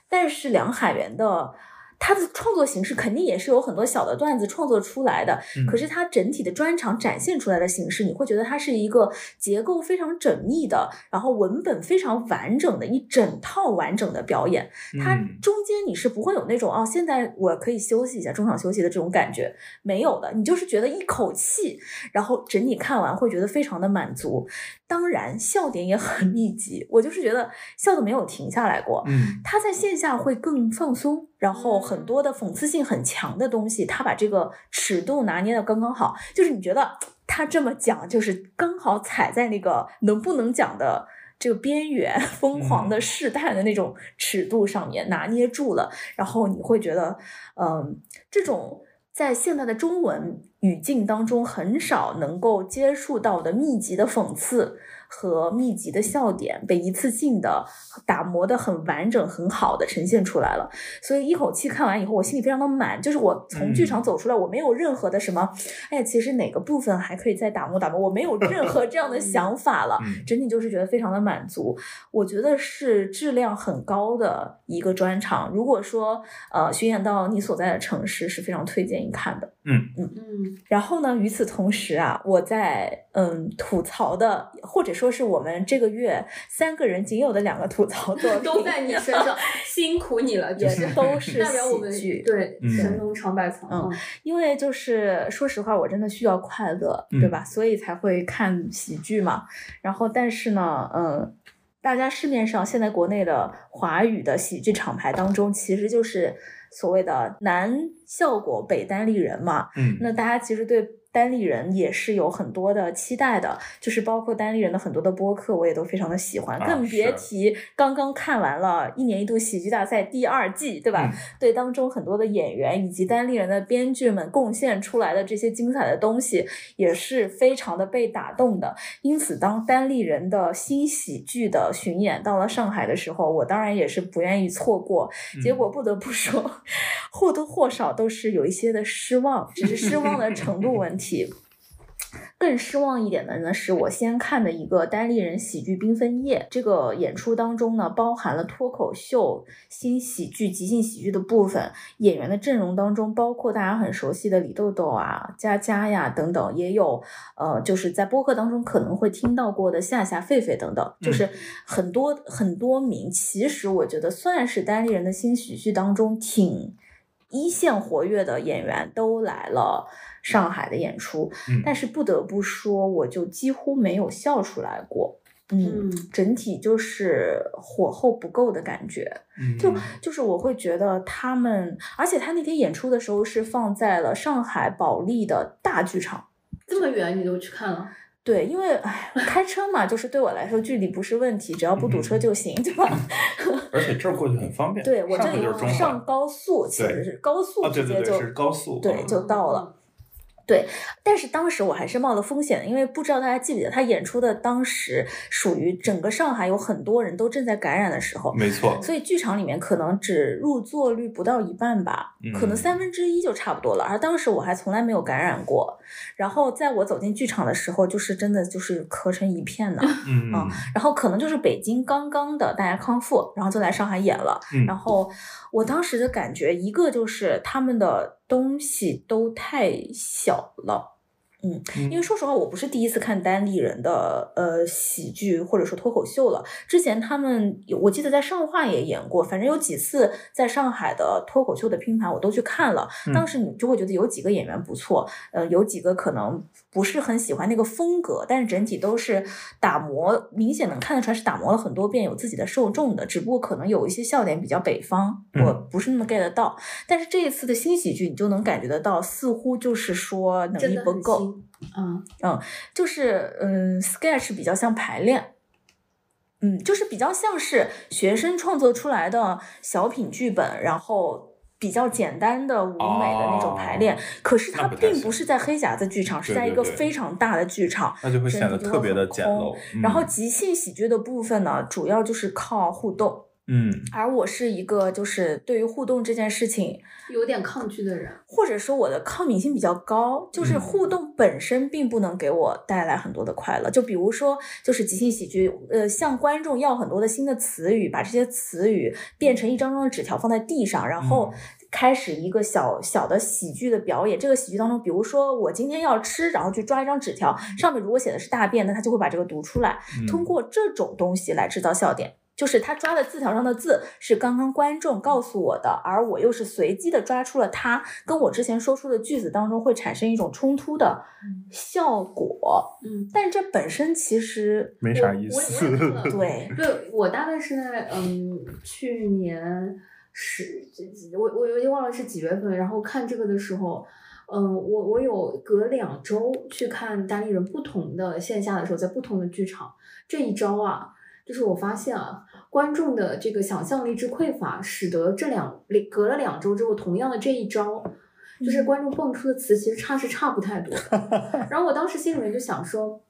但是梁海源的。他的创作形式肯定也是有很多小的段子创作出来的，可是他整体的专场展现出来的形式，你会觉得它是一个结构非常缜密的，然后文本非常完整的一整套完整的表演。它中间你是不会有那种哦，现在我可以休息一下，中场休息的这种感觉没有的，你就是觉得一口气，然后整体看完会觉得非常的满足。当然，笑点也很密集，我就是觉得笑的没有停下来过。嗯，他在线下会更放松，然后很多的讽刺性很强的东西，他把这个尺度拿捏的刚刚好，就是你觉得他这么讲，就是刚好踩在那个能不能讲的这个边缘，疯狂的试探的那种尺度上面拿捏住了，然后你会觉得，嗯，这种。在现在的中文语境当中，很少能够接触到的密集的讽刺。和密集的笑点被一次性的打磨的很完整、很好的呈现出来了，所以一口气看完以后，我心里非常的满。就是我从剧场走出来，我没有任何的什么，哎，其实哪个部分还可以再打磨打磨，我没有 任何这样的想法了。整体就是觉得非常的满足。我觉得是质量很高的一个专场。如果说呃巡演到你所在的城市，是非常推荐你看的。嗯嗯嗯。然后呢，与此同时啊，我在嗯吐槽的或者。说是我们这个月三个人仅有的两个吐槽作品 都在你身上，辛苦你了，也是都是喜剧，对，神农尝百草。嗯，因为就是说实话，我真的需要快乐，对吧？所以才会看喜剧嘛。然后，但是呢，嗯，大家市面上现在国内的华语的喜剧厂牌当中，其实就是所谓的南效果北单立人嘛。嗯，那大家其实对。单立人也是有很多的期待的，就是包括单立人的很多的播客，我也都非常的喜欢，更别提刚刚看完了一年一度喜剧大赛第二季，对吧？对当中很多的演员以及单立人的编剧们贡献出来的这些精彩的东西，也是非常的被打动的。因此，当单立人的新喜剧的巡演到了上海的时候，我当然也是不愿意错过。结果不得不说，或多或少都是有一些的失望，只是失望的程度问题。更失望一点的呢，是我先看的一个单立人喜剧缤纷夜。这个演出当中呢，包含了脱口秀、新喜剧、即兴喜剧的部分。演员的阵容当中，包括大家很熟悉的李豆豆啊、佳佳呀等等，也有呃，就是在播客当中可能会听到过的夏夏、狒狒等等，就是很多很多名。其实我觉得算是单立人的新喜剧当中挺一线活跃的演员都来了。上海的演出，但是不得不说，我就几乎没有笑出来过。嗯，整体就是火候不够的感觉。就就是我会觉得他们，而且他那天演出的时候是放在了上海保利的大剧场，这么远你都去看了？对，因为哎，开车嘛，就是对我来说距离不是问题，只要不堵车就行，对吧？而且这儿过去很方便。对我这里上高速，其实是高速直接就是高速，对，就到了。对，但是当时我还是冒了风险的，因为不知道大家记不记得，他演出的当时属于整个上海有很多人都正在感染的时候，没错，所以剧场里面可能只入座率不到一半吧，可能三分之一就差不多了。而当时我还从来没有感染过，然后在我走进剧场的时候，就是真的就是咳成一片的，嗯，然后可能就是北京刚刚的大家康复，然后就来上海演了，然后我当时的感觉，一个就是他们的。东西都太小了。嗯，因为说实话，我不是第一次看单立人的呃喜剧或者说脱口秀了。之前他们有，我记得在上话也演过，反正有几次在上海的脱口秀的拼盘我都去看了。当时你就会觉得有几个演员不错，呃，有几个可能不是很喜欢那个风格，但是整体都是打磨，明显能看得出来是打磨了很多遍，有自己的受众的。只不过可能有一些笑点比较北方，我不是那么 get 到。但是这一次的新喜剧，你就能感觉得到，似乎就是说能力不够。嗯嗯，就是嗯，sketch 比较像排练，嗯，就是比较像是学生创作出来的小品剧本，然后比较简单的舞美的那种排练。可是它并不是在黑匣子剧场，是在一个非常大的剧场，那就会显得特别的简陋。然后即兴喜剧的部分呢，主要就是靠互动。嗯，而我是一个就是对于互动这件事情有点抗拒的人，或者说我的抗敏性比较高，就是互动本身并不能给我带来很多的快乐。就比如说，就是即兴喜剧，呃，向观众要很多的新的词语，把这些词语变成一张张的纸条放在地上，然后开始一个小小的喜剧的表演。这个喜剧当中，比如说我今天要吃，然后去抓一张纸条，上面如果写的是大便，那他就会把这个读出来，通过这种东西来制造笑点。就是他抓的字条上的字是刚刚观众告诉我的，而我又是随机的抓出了他跟我之前说出的句子当中会产生一种冲突的效果。嗯，但这本身其实没啥意思。对，对我大概是在嗯去年十，我我有点忘了是几月份，然后看这个的时候，嗯，我我有隔两周去看单立人不同的线下的时候，在不同的剧场，这一招啊。就是我发现啊，观众的这个想象力之匮乏，使得这两隔了两周之后，同样的这一招，就是观众蹦出的词其实差是差不太多。然后我当时心里面就想说，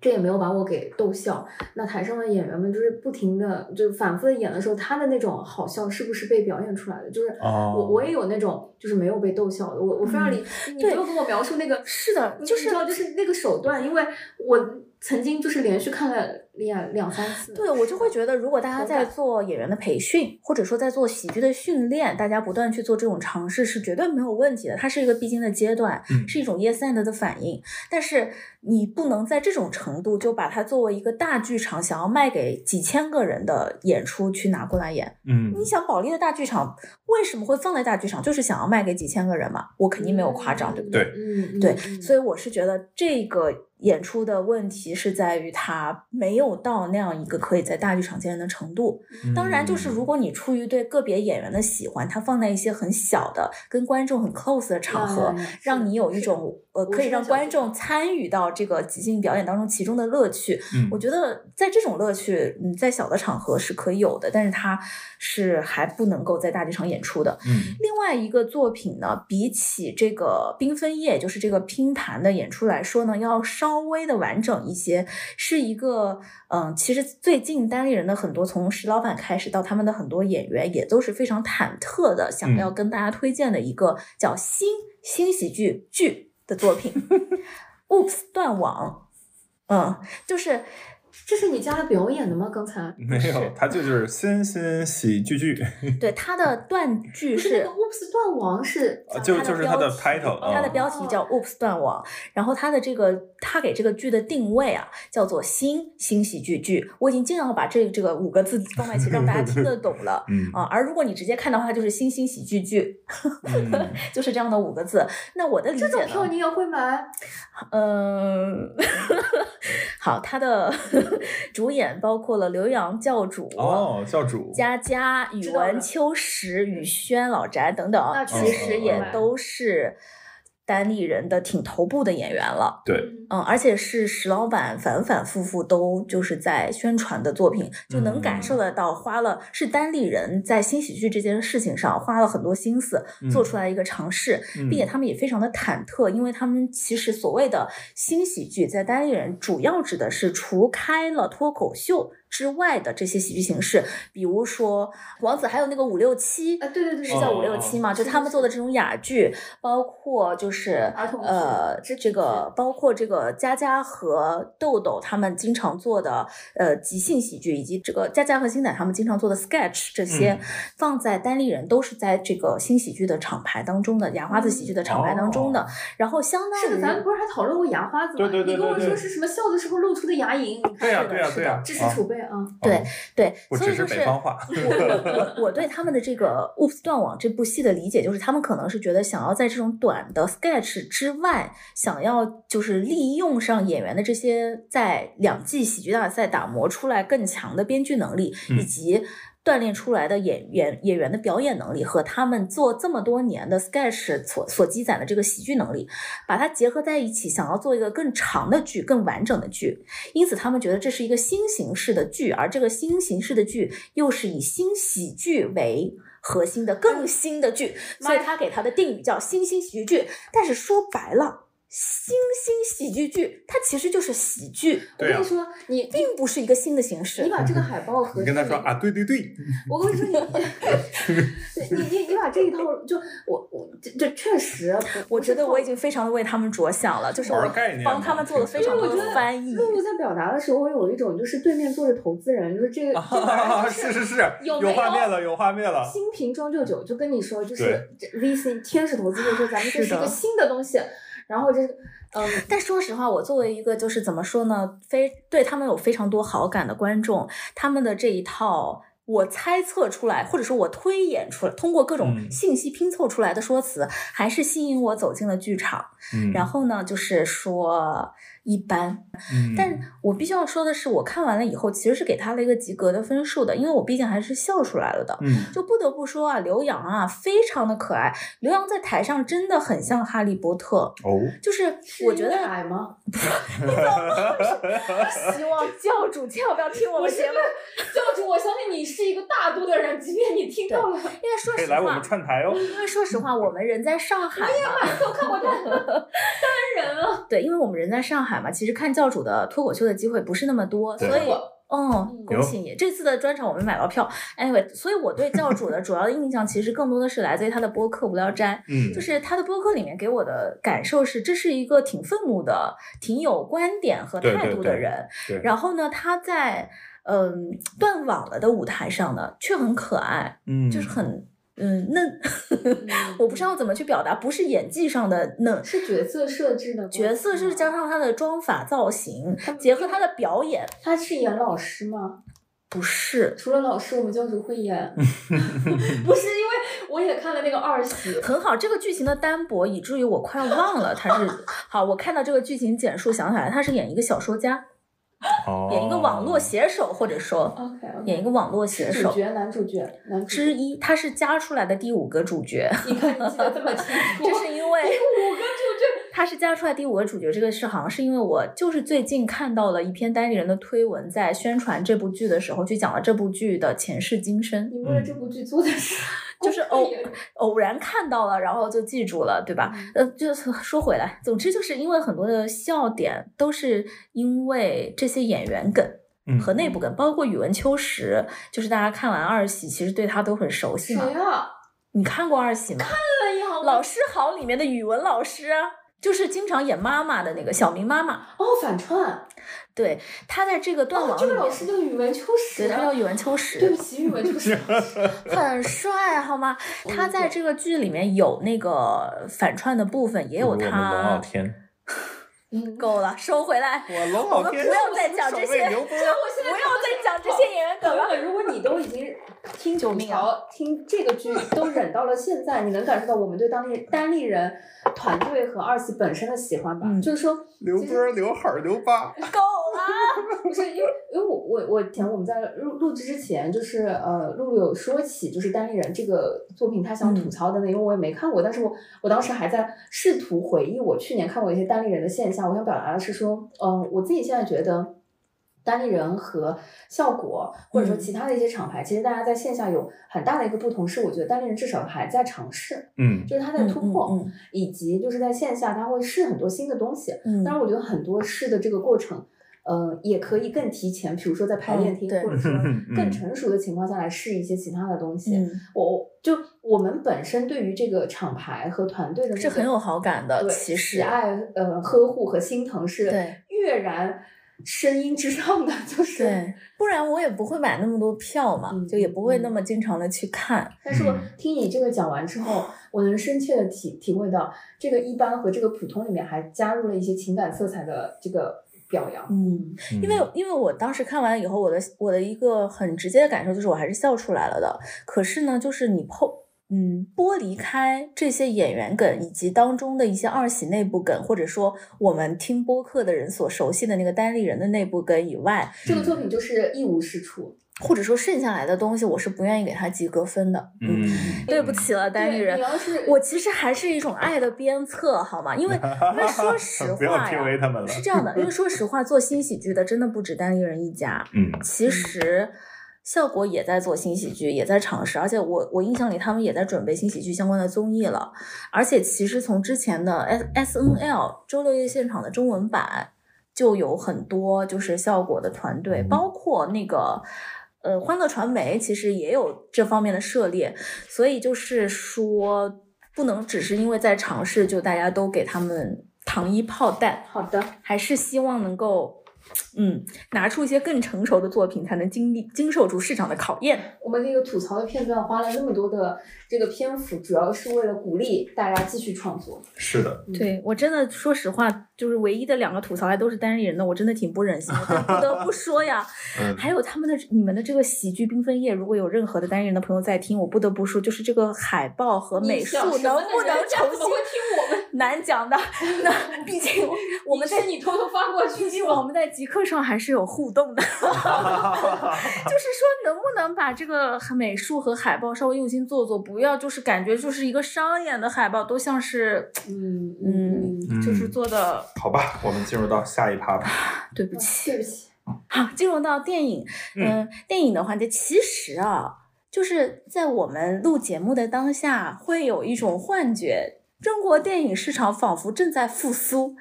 这也没有把我给逗笑。那台上的演员们就是不停的就反复的演的时候，他的那种好笑是不是被表演出来的？就是我我也有那种就是没有被逗笑的。我我非常理，你不用跟我描述那个是的，就是就是那个手段，因为我曾经就是连续看了。两两三次，对我就会觉得，如果大家在做演员的培训，或者说在做喜剧的训练，大家不断去做这种尝试是绝对没有问题的。它是一个必经的阶段，是一种 yes and 的反应。但是你不能在这种程度就把它作为一个大剧场想要卖给几千个人的演出去拿过来演。嗯，你想保利的大剧场为什么会放在大剧场，就是想要卖给几千个人嘛？我肯定没有夸张，对不对？嗯，对。所以我是觉得这个演出的问题是在于它没有。到那样一个可以在大剧场见人的程度。当然，就是如果你出于对个别演员的喜欢，他放在一些很小的、跟观众很 close 的场合，让你有一种呃可以让观众参与到这个即兴表演当中其中的乐趣。我觉得在这种乐趣，嗯，在小的场合是可以有的，但是它是还不能够在大剧场演出的。嗯，另外一个作品呢，比起这个缤纷夜，就是这个拼盘的演出来说呢，要稍微的完整一些，是一个。嗯，其实最近单立人的很多，从石老板开始到他们的很多演员，也都是非常忐忑的，想要跟大家推荐的一个叫新新喜剧剧的作品，Oops 断网，嗯，就是。这是你家的表演的吗？刚才没有，他就是新新喜剧剧。对，他的断句是那个 Oops 断网是，就就是他的 title，他的标题叫 Oops 断网，然后他的这个他给这个剧的定位啊，叫做新新喜剧剧。我已经尽量把这这个五个字放在一起，让大家听得懂了。嗯啊，而如果你直接看的话，就是新新喜剧剧，就是这样的五个字。那我的理解呢？这种票你也会买？嗯，好，他的。主演包括了刘洋教主哦，教主。佳佳、宇文秋实、宇轩、老翟等等，其实也都是。单立人的挺头部的演员了，对，嗯，而且是石老板反反复复都就是在宣传的作品，就能感受得到花了是单立人在新喜剧这件事情上花了很多心思做出来一个尝试，并且他们也非常的忐忑，因为他们其实所谓的新喜剧在单立人主要指的是除开了脱口秀。之外的这些喜剧形式，比如说王子，还有那个五六七啊，对对对，是叫五六七嘛？就他们做的这种哑剧，包括就是呃，这个包括这个佳佳和豆豆他们经常做的呃即兴喜剧，以及这个佳佳和星仔他们经常做的 sketch 这些，放在单立人都是在这个新喜剧的厂牌当中的牙花子喜剧的厂牌当中的。然后相当于是的，咱们不是还讨论过牙花子吗？对对对你跟我说是什么笑的时候露出的牙龈？对呀对呀对呀，知识储备。啊，对对，所以就是我我我对他们的这个《Oops 断网》这部戏的理解，就是他们可能是觉得想要在这种短的 sketch 之外，想要就是利用上演员的这些在两季喜剧大赛打磨出来更强的编剧能力，以及。锻炼出来的演员演员的表演能力和他们做这么多年的 sketch 所所积攒的这个喜剧能力，把它结合在一起，想要做一个更长的剧、更完整的剧。因此，他们觉得这是一个新形式的剧，而这个新形式的剧又是以新喜剧为核心的更新的剧，所以他给他的定语叫新兴喜剧剧。但是说白了。新兴喜剧剧，它其实就是喜剧。我跟你说，你并不是一个新的形式。你把这个海报和你跟他说啊，对对对。我跟你说，你 你你你把这一套，就我我这这确实，我觉得我已经非常的为他们着想了，就是我帮他们做了非常多的翻译。露露在表达的时候，我有一种就是对面坐着投资人，就是这个 是是是，有画面了，有画面了。新瓶装旧酒，就跟你说，就是 VC 天使投资就说，咱们这是一个新的东西。然后就是，嗯，但说实话，我作为一个就是怎么说呢，非对他们有非常多好感的观众，他们的这一套，我猜测出来，或者说我推演出来，通过各种信息拼凑出来的说辞，还是吸引我走进了剧场。嗯，然后呢，就是说。一般，但我必须要说的是，我看完了以后，其实是给他了一个及格的分数的，因为我毕竟还是笑出来了的。嗯，就不得不说啊，刘洋啊，非常的可爱。刘洋在台上真的很像哈利波特哦，就是我觉得矮吗？希望教主千万不要听我们节目。教主，我相信你是一个大度的人，即便你听到了，因为说实话，来我们串台哦。因为说实话，我们人在上海，我也买我看过他单人啊。对，因为我们人在上海。嘛，其实看教主的脱口秀的机会不是那么多，所以，哦，恭喜你，这次的专场我没买到票。Anyway，所以我对教主的主要的印象其实更多的是来自于他的播客《无聊斋》，嗯，就是他的播客里面给我的感受是，这是一个挺愤怒的、挺有观点和态度的人。对，然后呢，他在嗯断网了的舞台上呢，却很可爱，嗯，就是很。嗯，嫩，我不知道怎么去表达，不是演技上的嫩，是角色设置的。角色是加上他的妆法造型，结合他的表演。他是演老师吗？不是，除了老师，我们教主会演。不是，因为我也看了那个二喜，很好。这个剧情的单薄，以至于我快要忘了他是。好，我看到这个剧情简述，想起来他是演一个小说家。演一个网络写手，或者说演一个网络写手。主角男主角男之一，他是加出来的第五个主角。你看记得这么清楚，这是因为 第五个主角，他是加出来第五个主角。这个是好像是因为我就是最近看到了一篇单立人的推文，在宣传这部剧的时候，就讲了这部剧的前世今生。你为了这部剧做的是？就 是偶偶然看到了，然后就记住了，对吧？呃，就是说回来，总之就是因为很多的笑点都是因为这些演员梗和内部梗，包括宇文秋实，就是大家看完二喜，其实对他都很熟悉嘛。谁啊？你看过二喜吗？看了呀，老师好里面的语文老师。就是经常演妈妈的那个小明妈妈哦，反串，对他在这个断网里面，这个老师叫宇文秋实，对他叫宇文秋实，对不起，宇文秋实 很帅，好吗？他在这个剧里面有那个反串的部分，也有他。龙傲天，够了，收回来，我们不要再讲这些，不要再讲这些演员梗了。如果你都已经听吐槽、听这个剧都忍到了现在，你能感受到我们对当地单立人。团队和二次本身的喜欢吧，就是说刘波、刘海、刘八，够了。不是因为，因为我我我前我们在录录制之前，就是呃，露露有说起就是单立人这个作品，他想吐槽的内容，我也没看过，但是我我当时还在试图回忆我去年看过一些单立人的现象。我想表达的是说，嗯，我自己现在觉得。单立人和效果，或者说其他的一些厂牌，其实大家在线下有很大的一个不同，是我觉得单立人至少还在尝试，嗯，就是他在突破，以及就是在线下他会试很多新的东西。嗯，当然，我觉得很多试的这个过程，呃，也可以更提前，比如说在排练厅，或者说 更成熟的情况下来试一些其他的东西。我就我们本身对于这个厂牌和团队的是很有好感的，其实喜爱、呃呵护和心疼是跃然。声音之上的 就是，对，不然我也不会买那么多票嘛，就也不会那么经常的去看。但是我听你这个讲完之后，我能深切的体体会到，这个一般和这个普通里面还加入了一些情感色彩的这个表扬。嗯，因为因为我当时看完以后，我的我的一个很直接的感受就是，我还是笑出来了的。可是呢，就是你剖。嗯，剥离开这些演员梗以及当中的一些二喜内部梗，或者说我们听播客的人所熟悉的那个单立人的内部梗以外，这个作品就是一无是处。或者说剩下来的东西，我是不愿意给他及格分的。嗯，对不起了，单立人，我其实还是一种爱的鞭策，好吗？因为 因为说实话呀，是这样的，因为 说实话，做新喜剧的真的不止单立人一家。嗯，其实效果也在做新喜剧，也在尝试，而且我我印象里他们也在准备新喜剧相关的综艺了。而且其实从之前的 S S N L 周六夜现场的中文版就有很多就是效果的团队，包括那个。呃，欢乐传媒其实也有这方面的涉猎，所以就是说，不能只是因为在尝试，就大家都给他们糖衣炮弹。好的，还是希望能够。嗯，拿出一些更成熟的作品，才能经历经受住市场的考验。我们那个吐槽的片段花了那么多的这个篇幅，主要是为了鼓励大家继续创作。是的，对我真的说实话，就是唯一的两个吐槽还都是单立人的，我真的挺不忍心的，不得不说呀。还有他们的你们的这个喜剧缤纷夜，如果有任何的单立人的朋友在听，我不得不说，就是这个海报和美术能不能重新听我们 难讲的？那毕竟我们在你偷偷发过去，毕竟我们在极客上还是有互动的，就是说能不能把这个美术和海报稍微用心做做，不要就是感觉就是一个商演的海报，都像是嗯嗯，就是做的。好吧，我们进入到下一趴吧。对不起，对不起。好，进入到电影，嗯，电影的环节其实啊，就是在我们录节目的当下，会有一种幻觉。中国电影市场仿佛正在复苏，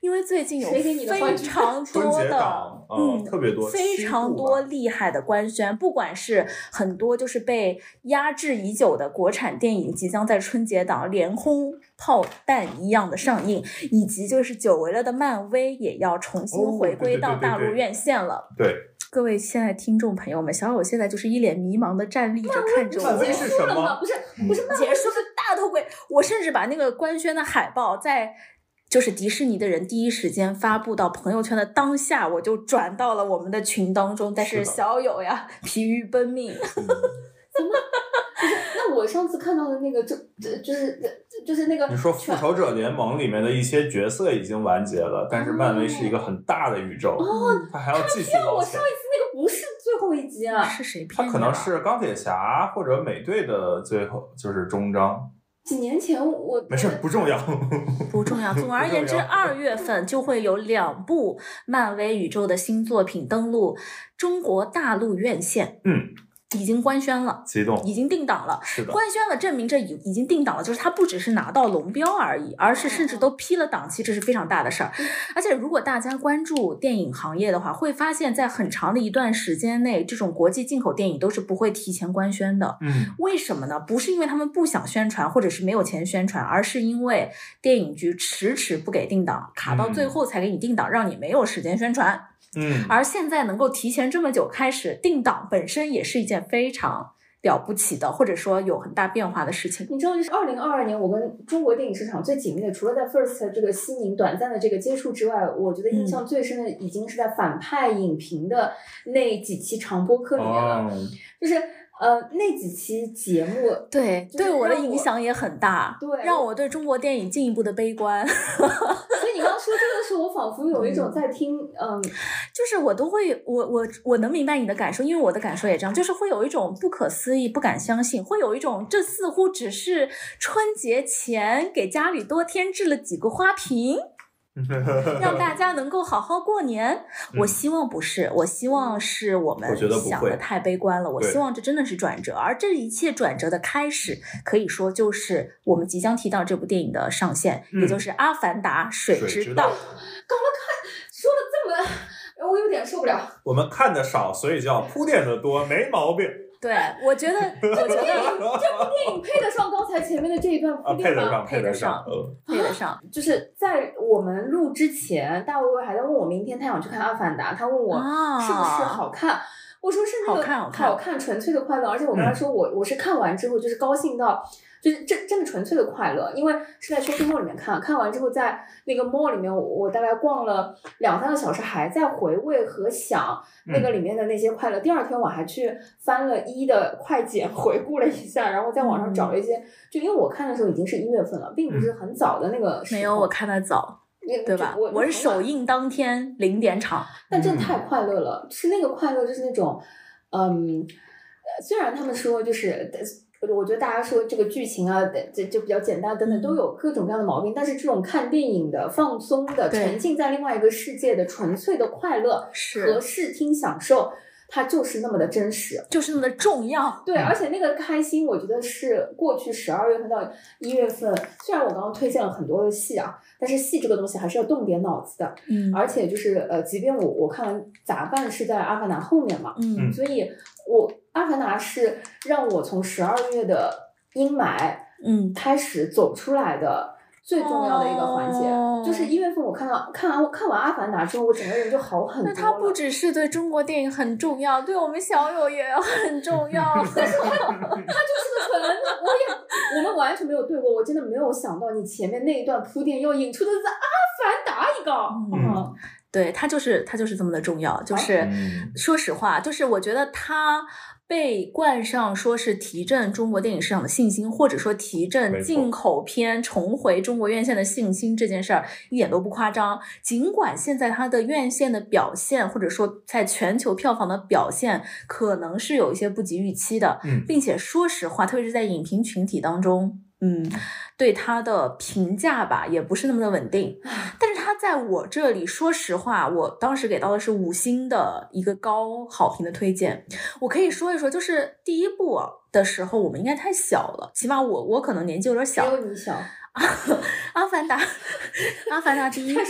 因为最近有非常多的，嗯，特别多，非常多厉害的官宣，不管是很多就是被压制已久的国产电影，即将在春节档连轰炮弹一样的上映，以及就是久违了的漫威也要重新回归到大陆院线了。对。各位亲爱的听众朋友们，小友现在就是一脸迷茫的站立着看着我。结束了吗？不是，不是结束的大头鬼。我甚至把那个官宣的海报在就是迪士尼的人第一时间发布到朋友圈的当下，我就转到了我们的群当中。但是小友呀，疲于奔命。怎么？不是，那我上次看到的那个，就就就是就是那个。你说《复仇者联盟》里面的一些角色已经完结了，但是漫威是一个很大的宇宙，哦他还要继续我上一次那个不是最后一集啊，是谁骗他可能是钢铁侠或者美队的最后就是终章。几年前我没事，不重要，不重要。总而言之，二月份就会有两部漫威宇宙的新作品登陆中国大陆院线。嗯。已经官宣了，激动，已经定档了。是的，官宣了，证明这已已经定档了，就是它不只是拿到龙标而已，而是甚至都批了档期，这是非常大的事儿。而且，如果大家关注电影行业的话，会发现，在很长的一段时间内，这种国际进口电影都是不会提前官宣的。嗯，为什么呢？不是因为他们不想宣传，或者是没有钱宣传，而是因为电影局迟迟不给定档，卡到最后才给你定档，让你没有时间宣传。嗯，而现在能够提前这么久开始定档，本身也是一件非常了不起的，或者说有很大变化的事情。你知道，就是二零二二年，我跟中国电影市场最紧密的，除了在 First 这个西宁短暂的这个接触之外，我觉得印象最深的，已经是在反派影评的那几期长播课里面了，就是。呃，那几期节目对对我的影响也很大，对，让我对中国电影进一步的悲观。说这个时候，我仿佛有一种在听，嗯，就是我都会，我我我能明白你的感受，因为我的感受也这样，就是会有一种不可思议、不敢相信，会有一种这似乎只是春节前给家里多添置了几个花瓶。让大家能够好好过年，我希望不是，我希望是我们想的太悲观了。我希望这真的是转折，而这一切转折的开始，可以说就是我们即将提到这部电影的上线，也就是《阿凡达：水之道》。刚刚看说了这么，我有点受不了。我们看的少，所以叫铺垫的多，没毛病。对，我觉得这部电影，这部电影配得上刚才前面的这一段铺垫吗？配得上，配得上。就是在我们录之前，大卫还在问我明天他想去看《阿凡达》，他问我是不是好看，我说是那个好看，纯粹的快乐。而且我跟他说，我我是看完之后就是高兴到。就是真真的纯粹的快乐，因为是在 shopping mall 里面看，看完之后在那个 mall 里面，我大概逛了两三个小时，还在回味和想那个里面的那些快乐。第二天我还去翻了一的快剪 回顾了一下，然后在网上找了一些，就因为我看的时候已经是一月份了，并不是很早的那个。没有，我看的早，对吧？我我是首映当天零点场，但真的太快乐了，是那个快乐，就是那种。嗯，虽然他们说就是。我觉得大家说这个剧情啊，这就比较简单等等，都有各种各样的毛病。但是这种看电影的、放松的、沉浸在另外一个世界的纯粹的快乐和视听享受，它就是那么的真实，就是那么的重要。对，而且那个开心，我觉得是过去十二月份到一月份，虽然我刚刚推荐了很多的戏啊，但是戏这个东西还是要动点脑子的。嗯，而且就是呃，即便我我看完《杂办》是在《阿凡达》后面嘛，嗯，所以我。阿凡达是让我从十二月的阴霾，嗯，开始走出来的最重要的一个环节，就是一月份我看到看完看完阿凡达之后，我整个人就好很多。那它不只是对中国电影很重要，对我们小友也很重要。但是他就是个纯，我也我们完全没有对过，我真的没有想到你前面那一段铺垫要引出的是阿凡达一个，嗯。对他就是他就是这么的重要，就是说实话，就是我觉得他被冠上说是提振中国电影市场的信心，或者说提振进口片重回中国院线的信心这件事儿一点都不夸张。尽管现在它的院线的表现，或者说在全球票房的表现，可能是有一些不及预期的，并且说实话，特别是在影评群体当中。嗯，对他的评价吧，也不是那么的稳定。但是他在我这里，说实话，我当时给到的是五星的一个高好评的推荐。我可以说一说，就是第一部的时候，我们应该太小了，起码我我可能年纪有点小。只有你小。阿凡达，阿凡达第一部，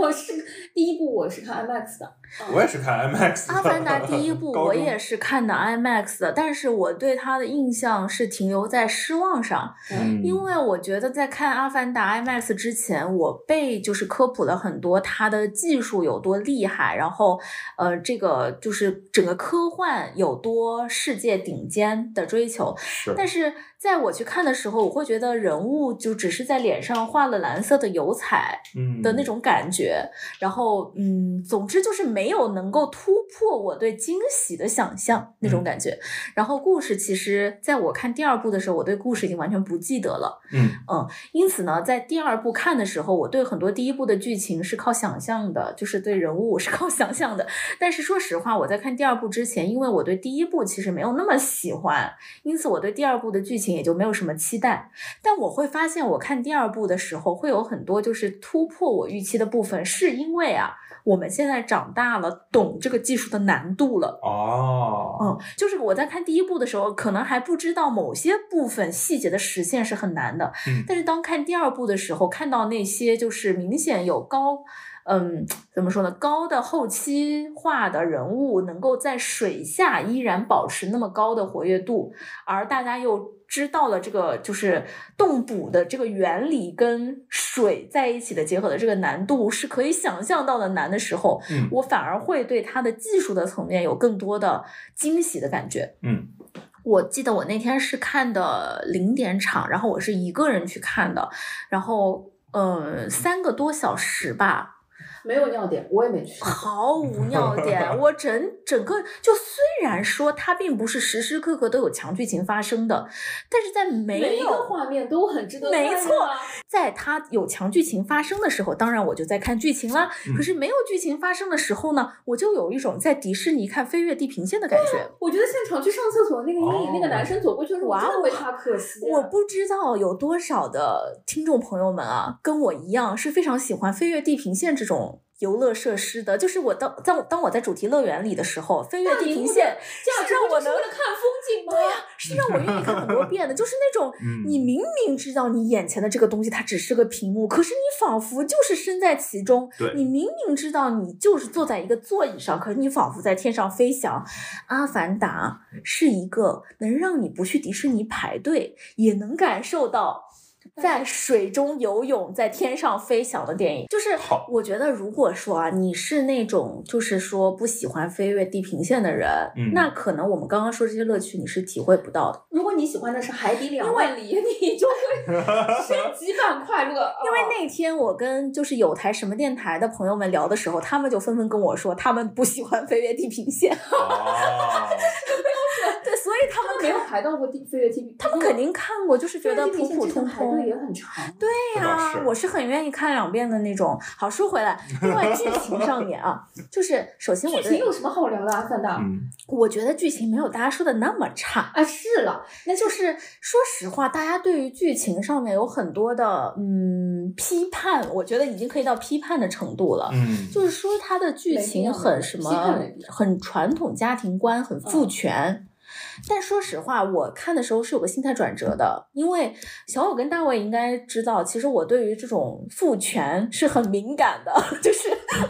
我是第一部，我是看 IMAX 的。我也是看 IMAX。阿凡达第一部 我也是看的 IMAX 的，但是我对它的印象是停留在失望上，因为我觉得在看阿凡达 IMAX 之前，我被就是科普了很多它的技术有多厉害，然后呃，这个就是整个科幻有多世界顶尖的追求，但是。在我去看的时候，我会觉得人物就只是在脸上画了蓝色的油彩，的那种感觉。然后，嗯，总之就是没有能够突破我对惊喜的想象那种感觉。然后，故事其实在我看第二部的时候，我对故事已经完全不记得了。嗯嗯，因此呢，在第二部看的时候，我对很多第一部的剧情是靠想象的，就是对人物是靠想象的。但是说实话，我在看第二部之前，因为我对第一部其实没有那么喜欢，因此我对第二部的剧情。也就没有什么期待，但我会发现，我看第二部的时候会有很多就是突破我预期的部分，是因为啊，我们现在长大了，懂这个技术的难度了。哦，嗯，就是我在看第一部的时候，可能还不知道某些部分细节的实现是很难的，嗯，但是当看第二部的时候，看到那些就是明显有高。嗯，怎么说呢？高的后期化的人物能够在水下依然保持那么高的活跃度，而大家又知道了这个就是动捕的这个原理跟水在一起的结合的这个难度是可以想象到的难的时候，嗯，我反而会对它的技术的层面有更多的惊喜的感觉。嗯，我记得我那天是看的零点场，然后我是一个人去看的，然后呃三个多小时吧。没有尿点，我也没去。毫无尿点，我整整个就虽然说它并不是时时刻刻都有强剧情发生的，但是在没有每一个画面都很值得。没错，在它有强剧情发生的时候，当然我就在看剧情啦。可是没有剧情发生的时候呢，我就有一种在迪士尼看《飞越地平线》的感觉。我觉得现场去上厕所那个那那个男生走过去的时候，我真的为他可惜。我不知道有多少的听众朋友们啊，跟我一样是非常喜欢《飞越地平线》这种。游乐设施的，就是我当当当我在主题乐园里的时候，飞越地平线是让我能看风景吗？对呀，是让我愿意看很多 遍的。就是那种你明明知道你眼前的这个东西它只是个屏幕，可是你仿佛就是身在其中。你明明知道你就是坐在一个座椅上，可是你仿佛在天上飞翔。阿凡达是一个能让你不去迪士尼排队也能感受到。在水中游泳，在天上飞翔的电影，就是我觉得，如果说啊，你是那种就是说不喜欢飞越地平线的人，那可能我们刚刚说这些乐趣你是体会不到的。如果你喜欢的是海底两万里，你就会 升级版快乐。因为那天我跟就是有台什么电台的朋友们聊的时候，他们就纷纷跟我说，他们不喜欢飞越地平线。哦。他们没有排到过第飞跃 TV，他们肯定看过，就是觉得普普通通。排队也很长。对呀，我是很愿意看两遍的那种。好，说回来，另外剧情上面啊，就是首先我剧情有什么好聊的啊，范大？我觉得剧情没有大家说的那么差啊。是了，那就是说实话，大家对于剧情上面有很多的嗯批判，我觉得已经可以到批判的程度了。嗯，就是说它的剧情很什么，很传统家庭观，很父权。但说实话，我看的时候是有个心态转折的，因为小五跟大卫应该知道，其实我对于这种父权是很敏感的，就是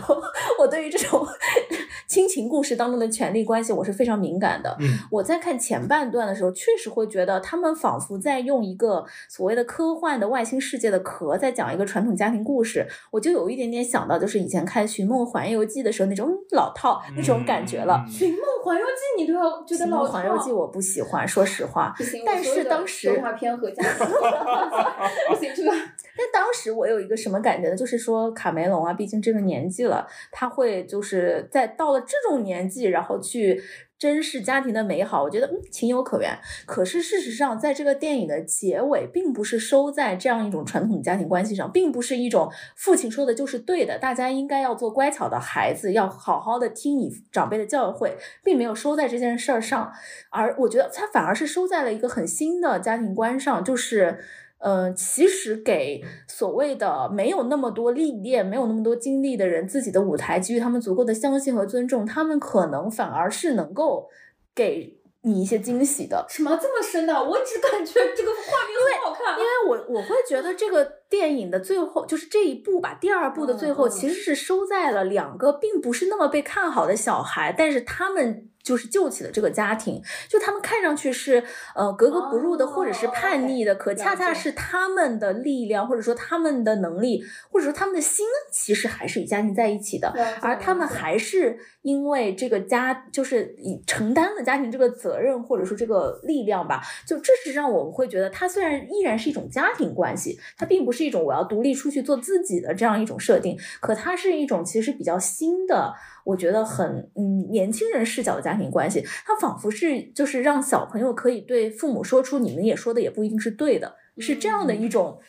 我我对于这种 亲情故事当中的权力关系，我是非常敏感的。嗯，我在看前半段的时候，确实会觉得他们仿佛在用一个所谓的科幻的外星世界的壳，在讲一个传统家庭故事，我就有一点点想到，就是以前看《寻梦环游记》的时候那种老套那种感觉了。《寻梦环游记》你都要觉得老套，《环游记》我不喜欢，说实话。但是当时动画片和家庭 不行，这个。但当时我有一个什么感觉呢？就是说卡梅隆啊，毕竟这个年纪了，他会就是在到了这种年纪，然后去。珍视家庭的美好，我觉得嗯情有可原。可是事实上，在这个电影的结尾，并不是收在这样一种传统家庭关系上，并不是一种父亲说的就是对的，大家应该要做乖巧的孩子，要好好的听你长辈的教诲，并没有收在这件事儿上。而我觉得他反而是收在了一个很新的家庭观上，就是。嗯，其实给所谓的没有那么多历练、没有那么多经历的人自己的舞台，给予他们足够的相信和尊重，他们可能反而是能够给你一些惊喜的。什么这么深的？我只感觉这个画面很好看。因为我我会觉得这个电影的最后，就是这一部吧，第二部的最后，其实是收在了两个并不是那么被看好的小孩，但是他们。就是救起了这个家庭，就他们看上去是呃格格不入的，或者是叛逆的，可恰恰是他们的力量，或者说他们的能力，或者说他们的心，其实还是与家庭在一起的，而他们还是因为这个家，就是以承担了家庭这个责任，或者说这个力量吧，就这是让我们会觉得，它虽然依然是一种家庭关系，它并不是一种我要独立出去做自己的这样一种设定，可它是一种其实比较新的。我觉得很嗯，年轻人视角的家庭关系，它仿佛是就是让小朋友可以对父母说出你们也说的也不一定是对的，是这样的一种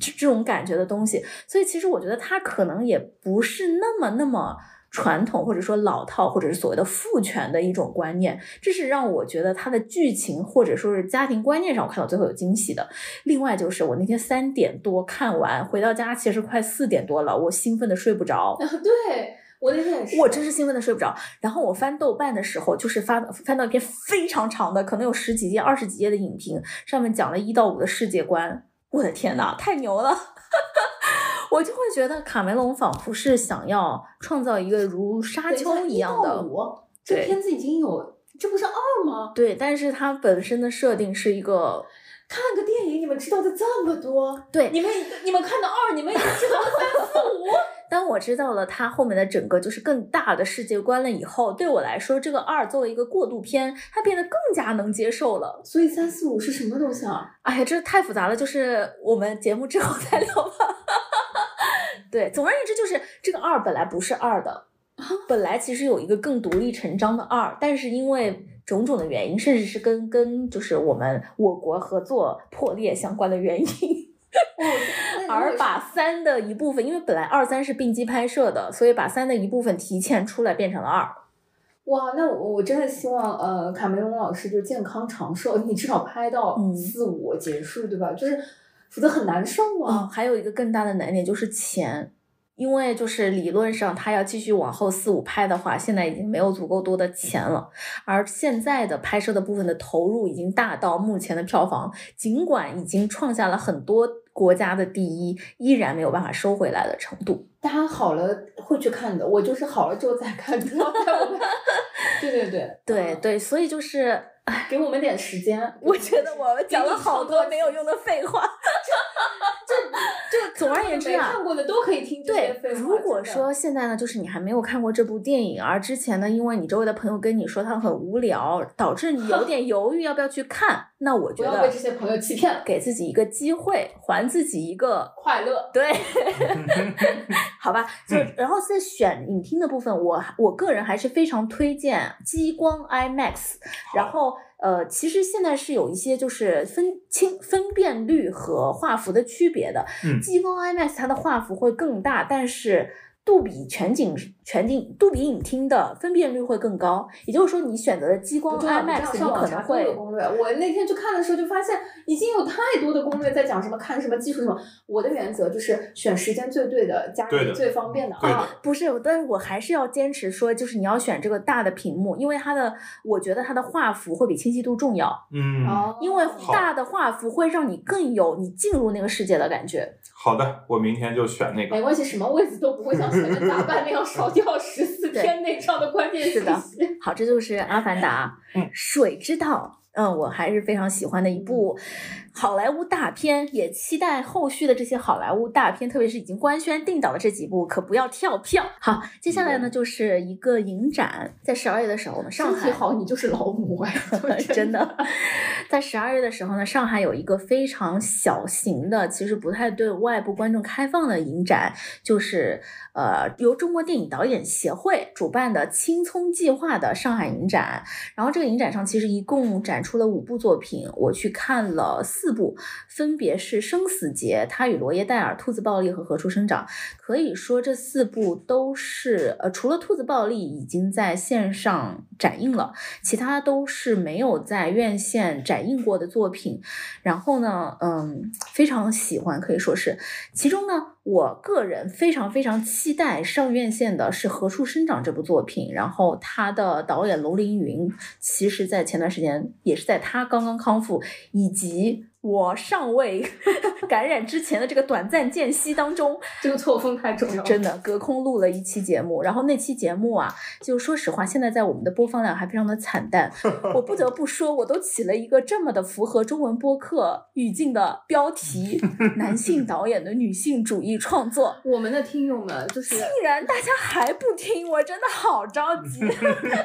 这这种感觉的东西。所以其实我觉得它可能也不是那么那么传统，或者说老套，或者是所谓的父权的一种观念。这是让我觉得它的剧情或者说是家庭观念上，我看到最后有惊喜的。另外就是我那天三点多看完，回到家其实快四点多了，我兴奋的睡不着。对。我那天也是，我真是兴奋的睡不着。然后我翻豆瓣的时候，就是翻翻到一篇非常长的，可能有十几页、二十几页的影评，上面讲了一到五的世界观。我的天呐，太牛了！我就会觉得卡梅隆仿佛是想要创造一个如沙丘一样的。五，这片子已经有，这不是二吗？对，但是它本身的设定是一个。看个电影，你们知道的这么多？对，你们你们看到二，你们已经知道了三四五。当我知道了它后面的整个就是更大的世界观了以后，对我来说，这个二作为一个过渡片，它变得更加能接受了。所以三四五是什么东西啊？哎呀，这太复杂了，就是我们节目之后再聊吧。对，总而言之，就是这个二本来不是二的，本来其实有一个更独立成章的二，但是因为。种种的原因，甚至是跟跟就是我们我国合作破裂相关的原因，而把三的一部分，因为本来二三是并机拍摄的，所以把三的一部分提前出来变成了二。哇，那我我真的希望呃卡梅隆老师就健康长寿，你至少拍到四五结束，对吧？就是否则很难受啊。还有一个更大的难点就是钱。因为就是理论上，他要继续往后四五拍的话，现在已经没有足够多的钱了。而现在的拍摄的部分的投入已经大到目前的票房，尽管已经创下了很多国家的第一，依然没有办法收回来的程度。大家好了会去看的，我就是好了之后再看，知道吗？对对对对对，所以就是 给我们点时间。我觉得我们讲了好多没有用的废话。就就总而言之啊，看过的都可以听这些废话。如果说现在呢，就是你还没有看过这部电影，而之前呢，因为你周围的朋友跟你说他很无聊，导致你有点犹豫要不要去看，那我觉得被这些朋友欺骗了，给自己一个机会，还自己一个快乐。对，好吧，就然后在选影厅的部分，我我个人还是非常推荐激光 IMAX，然后。呃，其实现在是有一些就是分清分辨率和画幅的区别的。嗯，激光 IMAX 它的画幅会更大，但是。杜比全景全景杜比影厅的分辨率会更高，也就是说，你选择的激光 IMAX 有可能会。攻略，我那天去看的时候就发现，已经有太多的攻略在讲什么看什么技术什么。我的原则就是选时间最对的，家里最方便的啊。不是，但是我还是要坚持说，就是你要选这个大的屏幕，因为它的，我觉得它的画幅会比清晰度重要。嗯，因为大的画幅会让你更有你进入那个世界的感觉。好的，我明天就选那个。没关系，什么位置都不会像前面打扮那样烧 掉十四天内这样的关键信息。好，这就是《阿凡达》。嗯，水之道。嗯，我还是非常喜欢的一部好莱坞大片，也期待后续的这些好莱坞大片，特别是已经官宣定档的这几部，可不要跳票。好，接下来呢就是一个影展，在十二月的时候，我们上海好，你就是老母哎，真的，在十二月的时候呢，上海有一个非常小型的，其实不太对外部观众开放的影展，就是呃由中国电影导演协会主办的青葱计划的上海影展。然后这个影展上其实一共展。出了五部作品，我去看了四部，分别是《生死劫》、《他与罗耶戴尔》、《兔子暴力》和《何处生长》。可以说这四部都是，呃，除了《兔子暴力》已经在线上展映了，其他都是没有在院线展映过的作品。然后呢，嗯，非常喜欢，可以说是其中呢。我个人非常非常期待上院线的是《何处生长》这部作品，然后他的导演龙凌云，其实在前段时间也是在他刚刚康复以及。我尚未 感染之前的这个短暂间隙当中，这个错峰太重要，真的隔空录了一期节目。然后那期节目啊，就说实话，现在在我们的播放量还非常的惨淡。我不得不说，我都起了一个这么的符合中文播客语境的标题：男性导演的女性主义创作。我们的听友们就是，竟然大家还不听，我真的好着急。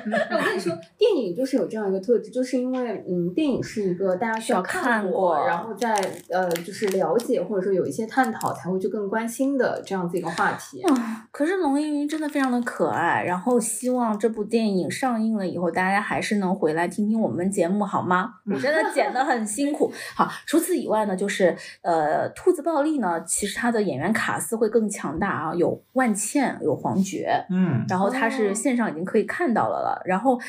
那我跟你说，电影就是有这样一个特质，就是因为嗯，电影是一个大家需要看过。然后再呃，就是了解或者说有一些探讨，才会去更关心的这样子一个话题。嗯，可是龙应云真的非常的可爱，然后希望这部电影上映了以后，大家还是能回来听听我们节目，好吗？我真的剪得很辛苦。好，除此以外呢，就是呃，兔子暴力呢，其实它的演员卡斯会更强大啊，有万茜，有黄觉，嗯，然后它是线上已经可以看到了了，然后。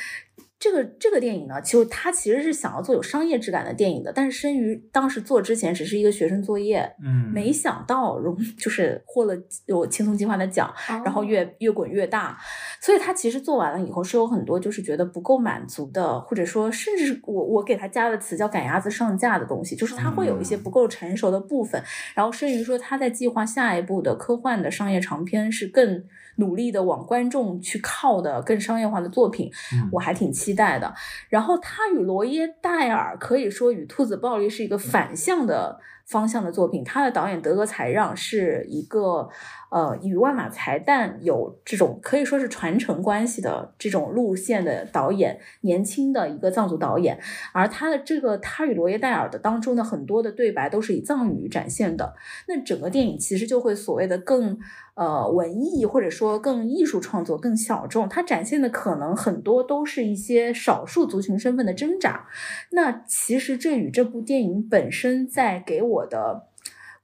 这个这个电影呢，其实他其实是想要做有商业质感的电影的，但是生于当时做之前只是一个学生作业，嗯，没想到荣 就是获了有轻松计划的奖，然后越越滚越大，所以他其实做完了以后是有很多就是觉得不够满足的，或者说甚至我我给他加的词叫赶鸭子上架的东西，就是他会有一些不够成熟的部分，然后甚于说他在计划下一部的科幻的商业长片是更。努力的往观众去靠的更商业化的作品，我还挺期待的。然后他与罗耶戴尔可以说与兔子暴力是一个反向的。方向的作品，他的导演德格才让是一个呃与万马才旦有这种可以说是传承关系的这种路线的导演，年轻的一个藏族导演，而他的这个他与罗耶戴尔的当中的很多的对白都是以藏语展现的，那整个电影其实就会所谓的更呃文艺或者说更艺术创作更小众，它展现的可能很多都是一些少数族群身份的挣扎，那其实这与这部电影本身在给。我的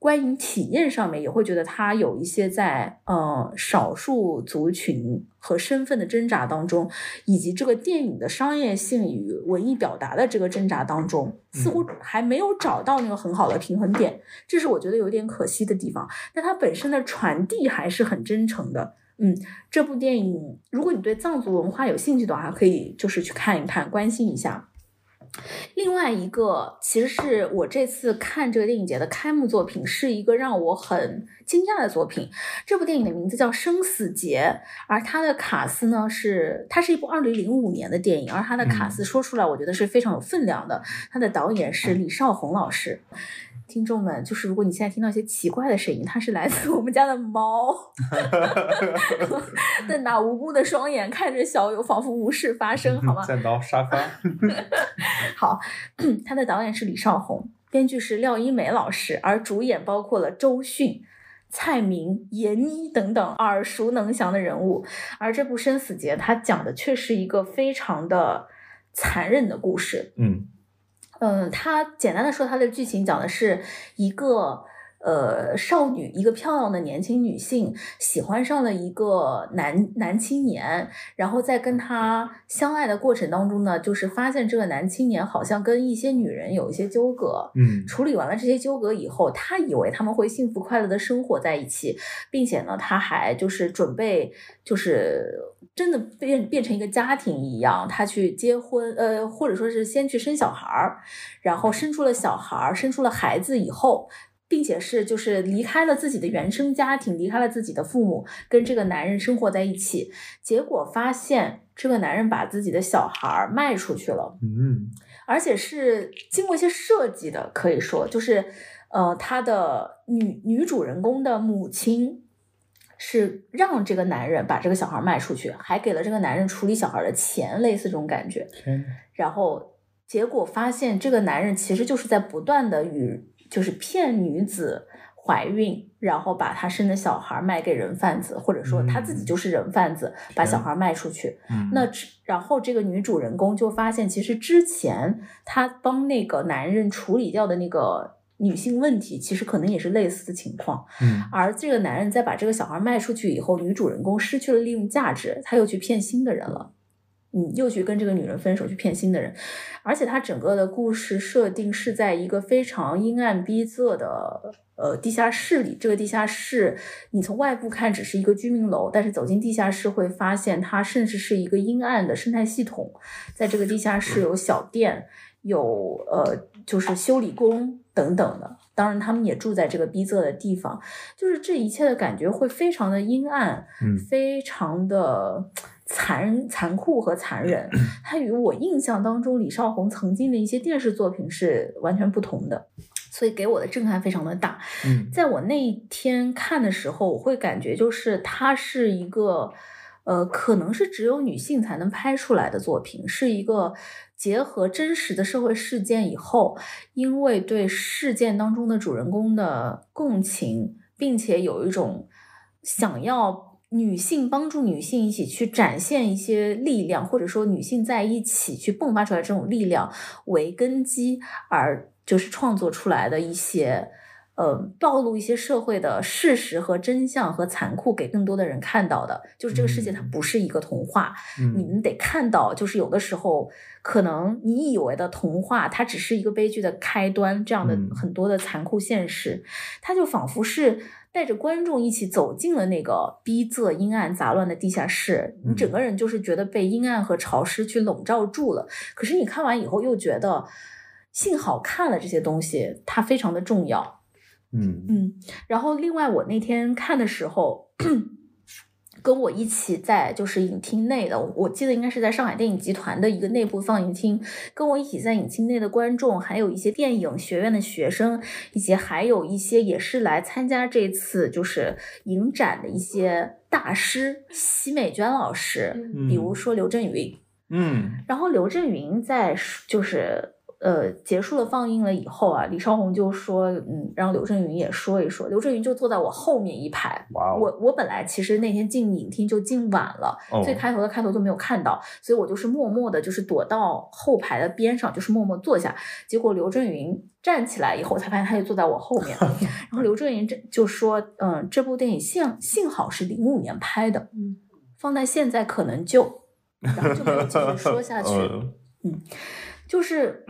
观影体验上面也会觉得它有一些在呃少数族群和身份的挣扎当中，以及这个电影的商业性与文艺表达的这个挣扎当中，似乎还没有找到那个很好的平衡点，这是我觉得有点可惜的地方。但它本身的传递还是很真诚的。嗯，这部电影如果你对藏族文化有兴趣的话，可以就是去看一看，关心一下。另外一个，其实是我这次看这个电影节的开幕作品，是一个让我很惊讶的作品。这部电影的名字叫《生死劫》，而它的卡斯呢是，它是一部二零零五年的电影，而它的卡斯说出来，我觉得是非常有分量的。它的导演是李少红老师。听众们，就是如果你现在听到一些奇怪的声音，它是来自我们家的猫，瞪大无辜的双眼看着小友，仿佛无事发生，好吗？站到沙发。好，他的导演是李少红，编剧是廖一梅老师，而主演包括了周迅、蔡明、闫妮等等耳熟能详的人物。而这部《生死劫》，它讲的却是一个非常的。残忍的故事。嗯嗯，它简单的说，它的剧情讲的是一个。呃，少女一个漂亮的年轻女性喜欢上了一个男男青年，然后在跟他相爱的过程当中呢，就是发现这个男青年好像跟一些女人有一些纠葛。嗯，处理完了这些纠葛以后，他以为他们会幸福快乐的生活在一起，并且呢，他还就是准备就是真的变变成一个家庭一样，他去结婚，呃，或者说是先去生小孩儿，然后生出了小孩儿，生出了孩子以后。并且是就是离开了自己的原生家庭，离开了自己的父母，跟这个男人生活在一起，结果发现这个男人把自己的小孩卖出去了，嗯，而且是经过一些设计的，可以说就是呃，他的女女主人公的母亲是让这个男人把这个小孩卖出去，还给了这个男人处理小孩的钱，类似这种感觉。然后结果发现这个男人其实就是在不断的与。就是骗女子怀孕，然后把她生的小孩卖给人贩子，或者说她自己就是人贩子，把小孩卖出去。那然后这个女主人公就发现，其实之前她帮那个男人处理掉的那个女性问题，其实可能也是类似的情况。嗯，而这个男人在把这个小孩卖出去以后，女主人公失去了利用价值，他又去骗新的人了。嗯，又去跟这个女人分手，去骗新的人，而且他整个的故事设定是在一个非常阴暗逼仄的呃地下室里。这个地下室，你从外部看只是一个居民楼，但是走进地下室会发现，它甚至是一个阴暗的生态系统。在这个地下室有小店，有呃就是修理工等等的。当然，他们也住在这个逼仄的地方，就是这一切的感觉会非常的阴暗，嗯，非常的。残残酷和残忍，它与我印象当中李少红曾经的一些电视作品是完全不同的，所以给我的震撼非常的大。嗯，在我那一天看的时候，我会感觉就是它是一个，呃，可能是只有女性才能拍出来的作品，是一个结合真实的社会事件以后，因为对事件当中的主人公的共情，并且有一种想要。女性帮助女性一起去展现一些力量，或者说女性在一起去迸发出来这种力量为根基，而就是创作出来的一些，呃，暴露一些社会的事实和真相和残酷给更多的人看到的，就是这个世界它不是一个童话，你们得看到，就是有的时候可能你以为的童话，它只是一个悲剧的开端，这样的很多的残酷现实，它就仿佛是。带着观众一起走进了那个逼仄、阴暗、杂乱的地下室，你整个人就是觉得被阴暗和潮湿去笼罩住了。可是你看完以后又觉得，幸好看了这些东西，它非常的重要。嗯嗯，然后另外我那天看的时候。跟我一起在就是影厅内的，我记得应该是在上海电影集团的一个内部放映厅，跟我一起在影厅内的观众，还有一些电影学院的学生，以及还有一些也是来参加这次就是影展的一些大师，奚美娟老师，比如说刘震云，嗯，然后刘震云在就是。呃，结束了放映了以后啊，李少红就说，嗯，让刘震云也说一说。刘震云就坐在我后面一排。哇！我我本来其实那天进影厅就进晚了，最开头的开头就没有看到，所以我就是默默的，就是躲到后排的边上，就是默默坐下。结果刘震云站起来以后，才发现他就坐在我后面。然后刘震云这就说，嗯，这部电影幸幸好是零五年拍的，嗯，放在现在可能就，然后就没有继续说下 去，嗯。就是，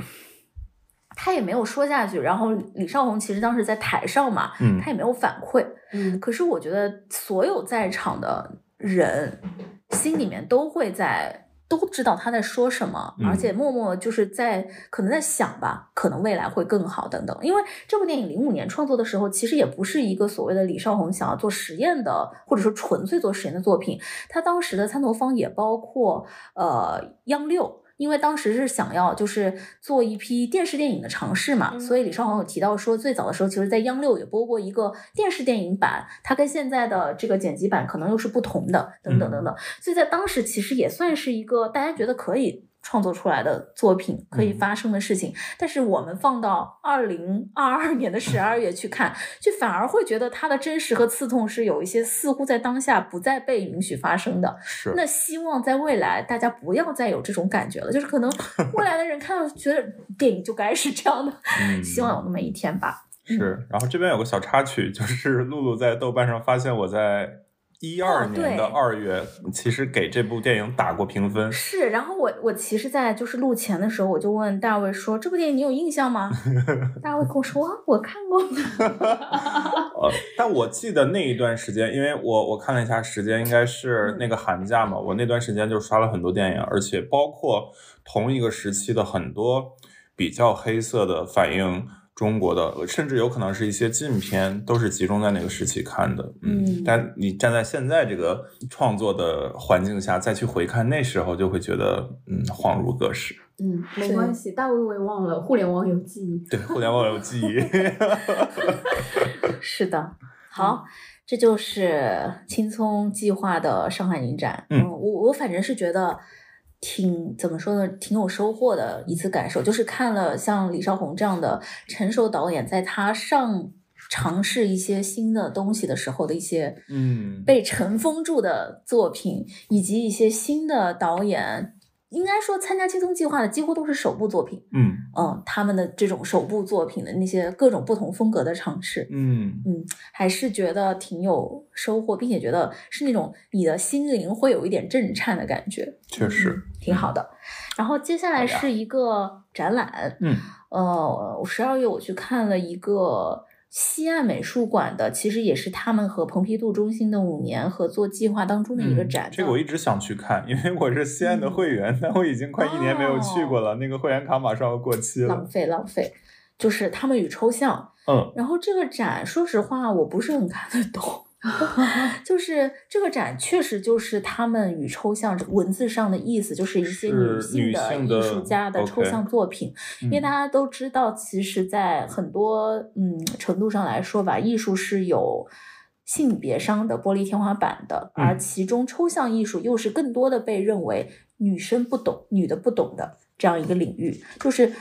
他也没有说下去。然后李少红其实当时在台上嘛，他也没有反馈。嗯，可是我觉得所有在场的人心里面都会在都知道他在说什么，而且默默就是在可能在想吧，可能未来会更好等等。因为这部电影零五年创作的时候，其实也不是一个所谓的李少红想要做实验的，或者说纯粹做实验的作品。他当时的参投方也包括呃央六。因为当时是想要就是做一批电视电影的尝试嘛，所以李少红有提到说，最早的时候其实，在央六也播过一个电视电影版，它跟现在的这个剪辑版可能又是不同的，等等等等。所以在当时其实也算是一个大家觉得可以创作出来的作品可以发生的事情，但是我们放到二零二二年的十二月去看，就反而会觉得它的真实和刺痛是有一些似乎在当下不再被允许发生的。是。那希望在未来大家不要再有这种感觉了，就是可能 未来的人看到觉得电影就该是这样的，希望有那么一天吧。是。然后这边有个小插曲，就是露露在豆瓣上发现我在。一二年的二月，其实给这部电影打过评分。是，然后我我其实，在就是录前的时候，我就问大卫说：“这部电影你有印象吗？”大卫跟我说：“我看过。”呃，但我记得那一段时间，因为我我看了一下时间，应该是那个寒假嘛。我那段时间就刷了很多电影，而且包括同一个时期的很多比较黑色的反应。中国的，甚至有可能是一些禁片，都是集中在那个时期看的。嗯，但你站在现在这个创作的环境下再去回看那时候，就会觉得嗯，恍如隔世。嗯，没关系，大卫我也忘了，互联网有记忆。对，互联网有记忆。是的，好，这就是青葱计划的上海影展。嗯，我我反正是觉得。挺怎么说呢？挺有收获的一次感受，就是看了像李少红这样的成熟导演，在他上尝试一些新的东西的时候的一些，嗯，被尘封住的作品，以及一些新的导演。应该说，参加青松计划的几乎都是首部作品。嗯嗯，他们的这种首部作品的那些各种不同风格的尝试，嗯嗯，还是觉得挺有收获，并且觉得是那种你的心灵会有一点震颤的感觉。确实，挺好的。然后接下来是一个展览。嗯，呃，十二月我去看了一个。西岸美术馆的其实也是他们和蓬皮杜中心的五年合作计划当中的一个展。这个我一直想去看，因为我是西岸的会员，但我已经快一年没有去过了，那个会员卡马上要过期了。浪费浪费，就是他们与抽象。嗯，然后这个展，说实话，我不是很看得懂。就是这个展确实就是他们与抽象文字上的意思，就是一些女性的艺术家的抽象作品。因为大家都知道，其实，在很多嗯程度上来说吧，艺术是有性别上的玻璃天花板的，而其中抽象艺术又是更多的被认为女生不懂、女的不懂的这样一个领域。就是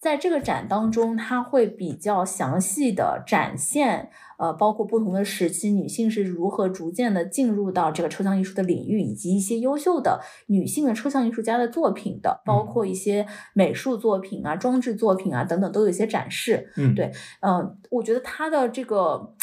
在这个展当中，它会比较详细的展现。呃，包括不同的时期，女性是如何逐渐的进入到这个抽象艺术的领域，以及一些优秀的女性的抽象艺术家的作品的，包括一些美术作品啊、装置作品啊等等，都有一些展示。嗯，对，嗯，我觉得它的这个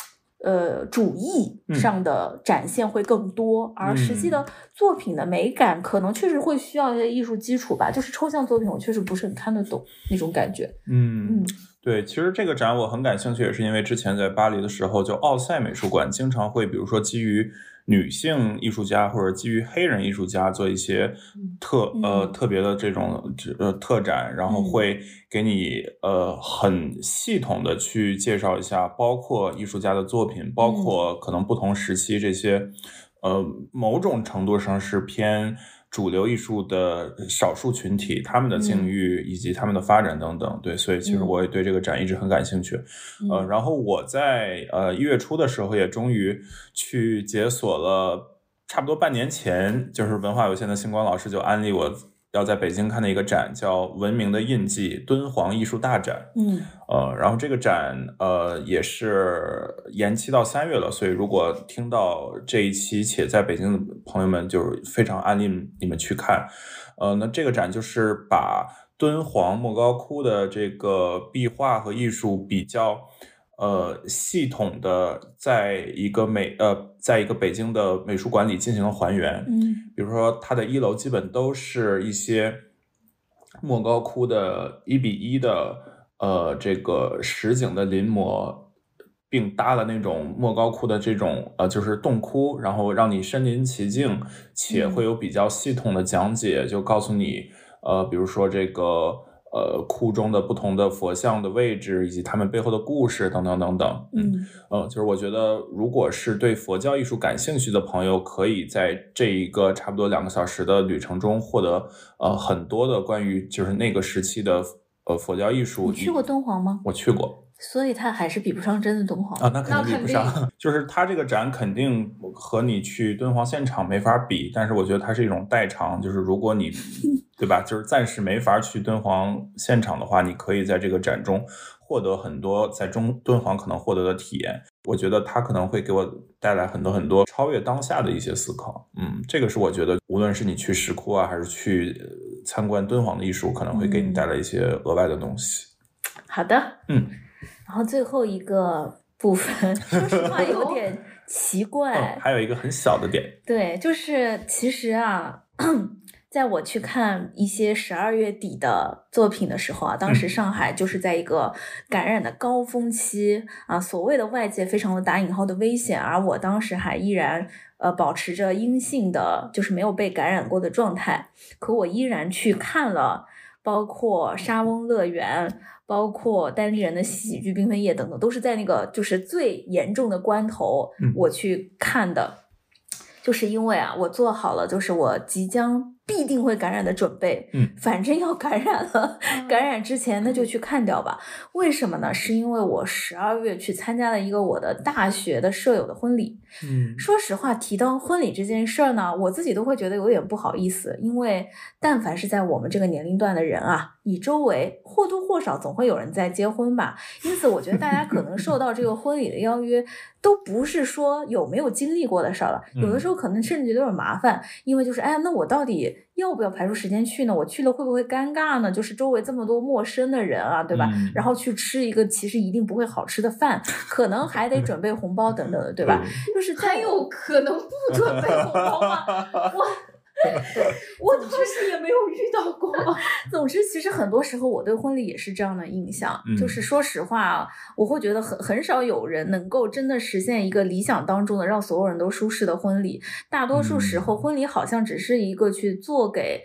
呃主义上的展现会更多，而实际的作品的美感可能确实会需要一些艺术基础吧。就是抽象作品，我确实不是很看得懂那种感觉。嗯嗯。对，其实这个展我很感兴趣，也是因为之前在巴黎的时候，就奥赛美术馆经常会，比如说基于女性艺术家或者基于黑人艺术家做一些特呃特别的这种呃特展，然后会给你呃很系统的去介绍一下，包括艺术家的作品，包括可能不同时期这些呃某种程度上是偏。主流艺术的少数群体，他们的境遇以及他们的发展等等，对，所以其实我也对这个展一直很感兴趣。呃，然后我在呃一月初的时候，也终于去解锁了，差不多半年前，就是文化有限的星光老师就安利我。要在北京看的一个展叫《文明的印记》敦煌艺术大展，嗯，呃，然后这个展呃也是延期到三月了，所以如果听到这一期且在北京的朋友们，就是非常安利你们去看，呃，那这个展就是把敦煌莫高窟的这个壁画和艺术比较。呃，系统的在一个美呃，在一个北京的美术馆里进行了还原。嗯，比如说它的一楼基本都是一些莫高窟的一比一的呃这个实景的临摹，并搭了那种莫高窟的这种呃就是洞窟，然后让你身临其境，且会有比较系统的讲解，就告诉你呃，比如说这个。呃，窟中的不同的佛像的位置，以及他们背后的故事，等等等等。嗯，呃，就是我觉得，如果是对佛教艺术感兴趣的朋友，可以在这一个差不多两个小时的旅程中，获得呃很多的关于就是那个时期的呃佛教艺术。你去过敦煌吗？我去过，所以它还是比不上真的敦煌啊，那肯定比不上。就是它这个展肯定和你去敦煌现场没法比，但是我觉得它是一种代偿，就是如果你。对吧？就是暂时没法去敦煌现场的话，你可以在这个展中获得很多在中敦煌可能获得的体验。我觉得它可能会给我带来很多很多超越当下的一些思考。嗯，这个是我觉得，无论是你去石窟啊，还是去参观敦煌的艺术，可能会给你带来一些额外的东西。好的，嗯。然后最后一个部分，说实话有点奇怪。还有一个很小的点，对，就是其实啊。在我去看一些十二月底的作品的时候啊，当时上海就是在一个感染的高峰期啊，所谓的外界非常的打引号的危险，而我当时还依然呃保持着阴性的，就是没有被感染过的状态，可我依然去看了，包括沙翁乐园，包括单立人的喜剧缤纷夜等等，都是在那个就是最严重的关头我去看的，就是因为啊，我做好了，就是我即将。必定会感染的准备，嗯，反正要感染了，感染之前那就去看掉吧。为什么呢？是因为我十二月去参加了一个我的大学的舍友的婚礼，嗯，说实话，提到婚礼这件事儿呢，我自己都会觉得有点不好意思，因为但凡是在我们这个年龄段的人啊，你周围或多或少总会有人在结婚吧，因此我觉得大家可能受到这个婚礼的邀约，都不是说有没有经历过的事儿了，有的时候可能甚至觉得有点麻烦，因为就是哎呀，那我到底。要不要排出时间去呢？我去了会不会尴尬呢？就是周围这么多陌生的人啊，对吧？然后去吃一个其实一定不会好吃的饭，可能还得准备红包等等的，对吧？就是还有可能不准备红包吗？我。对，我当时也没有遇到过。总之，其实很多时候我对婚礼也是这样的印象，就是说实话，我会觉得很很少有人能够真的实现一个理想当中的让所有人都舒适的婚礼。大多数时候，婚礼好像只是一个去做给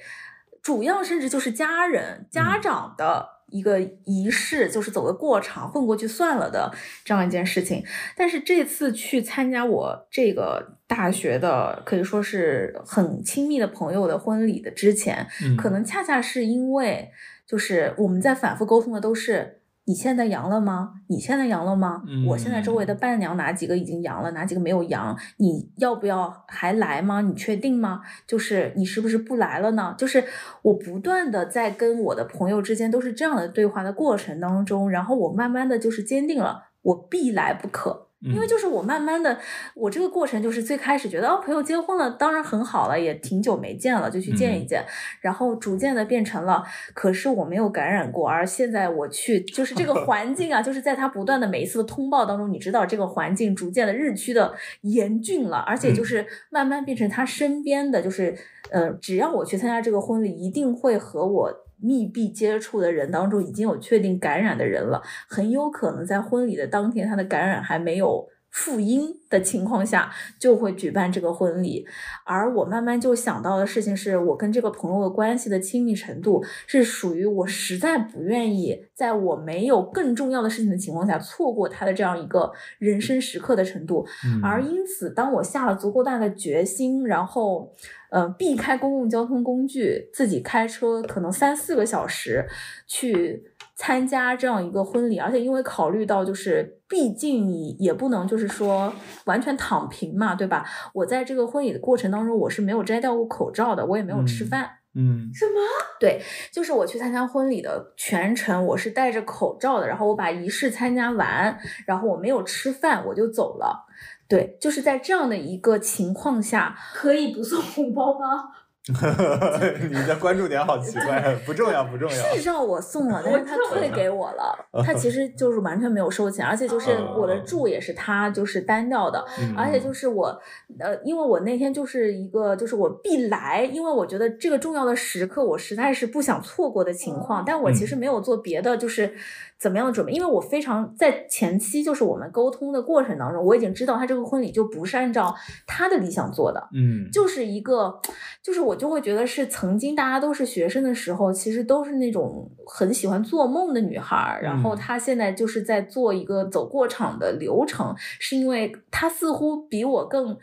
主要甚至就是家人、家长的。一个仪式就是走个过场，混过去算了的这样一件事情。但是这次去参加我这个大学的，可以说是很亲密的朋友的婚礼的之前，可能恰恰是因为，就是我们在反复沟通的都是。你现在阳了吗？你现在阳了吗？我现在周围的伴娘哪几个已经阳了，哪几个没有阳？你要不要还来吗？你确定吗？就是你是不是不来了呢？就是我不断的在跟我的朋友之间都是这样的对话的过程当中，然后我慢慢的就是坚定了，我必来不可。因为就是我慢慢的，我这个过程就是最开始觉得哦，朋友结婚了，当然很好了，也挺久没见了，就去见一见。然后逐渐的变成了，可是我没有感染过，而现在我去，就是这个 环境啊，就是在他不断的每一次的通报当中，你知道这个环境逐渐的日趋的严峻了，而且就是慢慢变成他身边的，就是呃，只要我去参加这个婚礼，一定会和我。密闭接触的人当中，已经有确定感染的人了，很有可能在婚礼的当天，他的感染还没有。复音的情况下就会举办这个婚礼，而我慢慢就想到的事情是，我跟这个朋友的关系的亲密程度是属于我实在不愿意在我没有更重要的事情的情况下错过他的这样一个人生时刻的程度，而因此，当我下了足够大的决心，然后呃避开公共交通工具，自己开车可能三四个小时去。参加这样一个婚礼，而且因为考虑到就是，毕竟你也不能就是说完全躺平嘛，对吧？我在这个婚礼的过程当中，我是没有摘掉过口罩的，我也没有吃饭。嗯，什么？对，就是我去参加婚礼的全程，我是戴着口罩的，然后我把仪式参加完，然后我没有吃饭，我就走了。对，就是在这样的一个情况下，可以不送红包吗？你的关注点好奇怪，不重要不重要。事实上我送了，但是他退给我了，他其实就是完全没有收钱，而且就是我的住也是他就是单调的，而且就是我呃，因为我那天就是一个就是我必来，因为我觉得这个重要的时刻我实在是不想错过的情况，但我其实没有做别的就是。怎么样的准备？因为我非常在前期，就是我们沟通的过程当中，我已经知道他这个婚礼就不是按照他的理想做的，嗯，就是一个，就是我就会觉得是曾经大家都是学生的时候，其实都是那种很喜欢做梦的女孩，然后她现在就是在做一个走过场的流程，是因为她似乎比我更。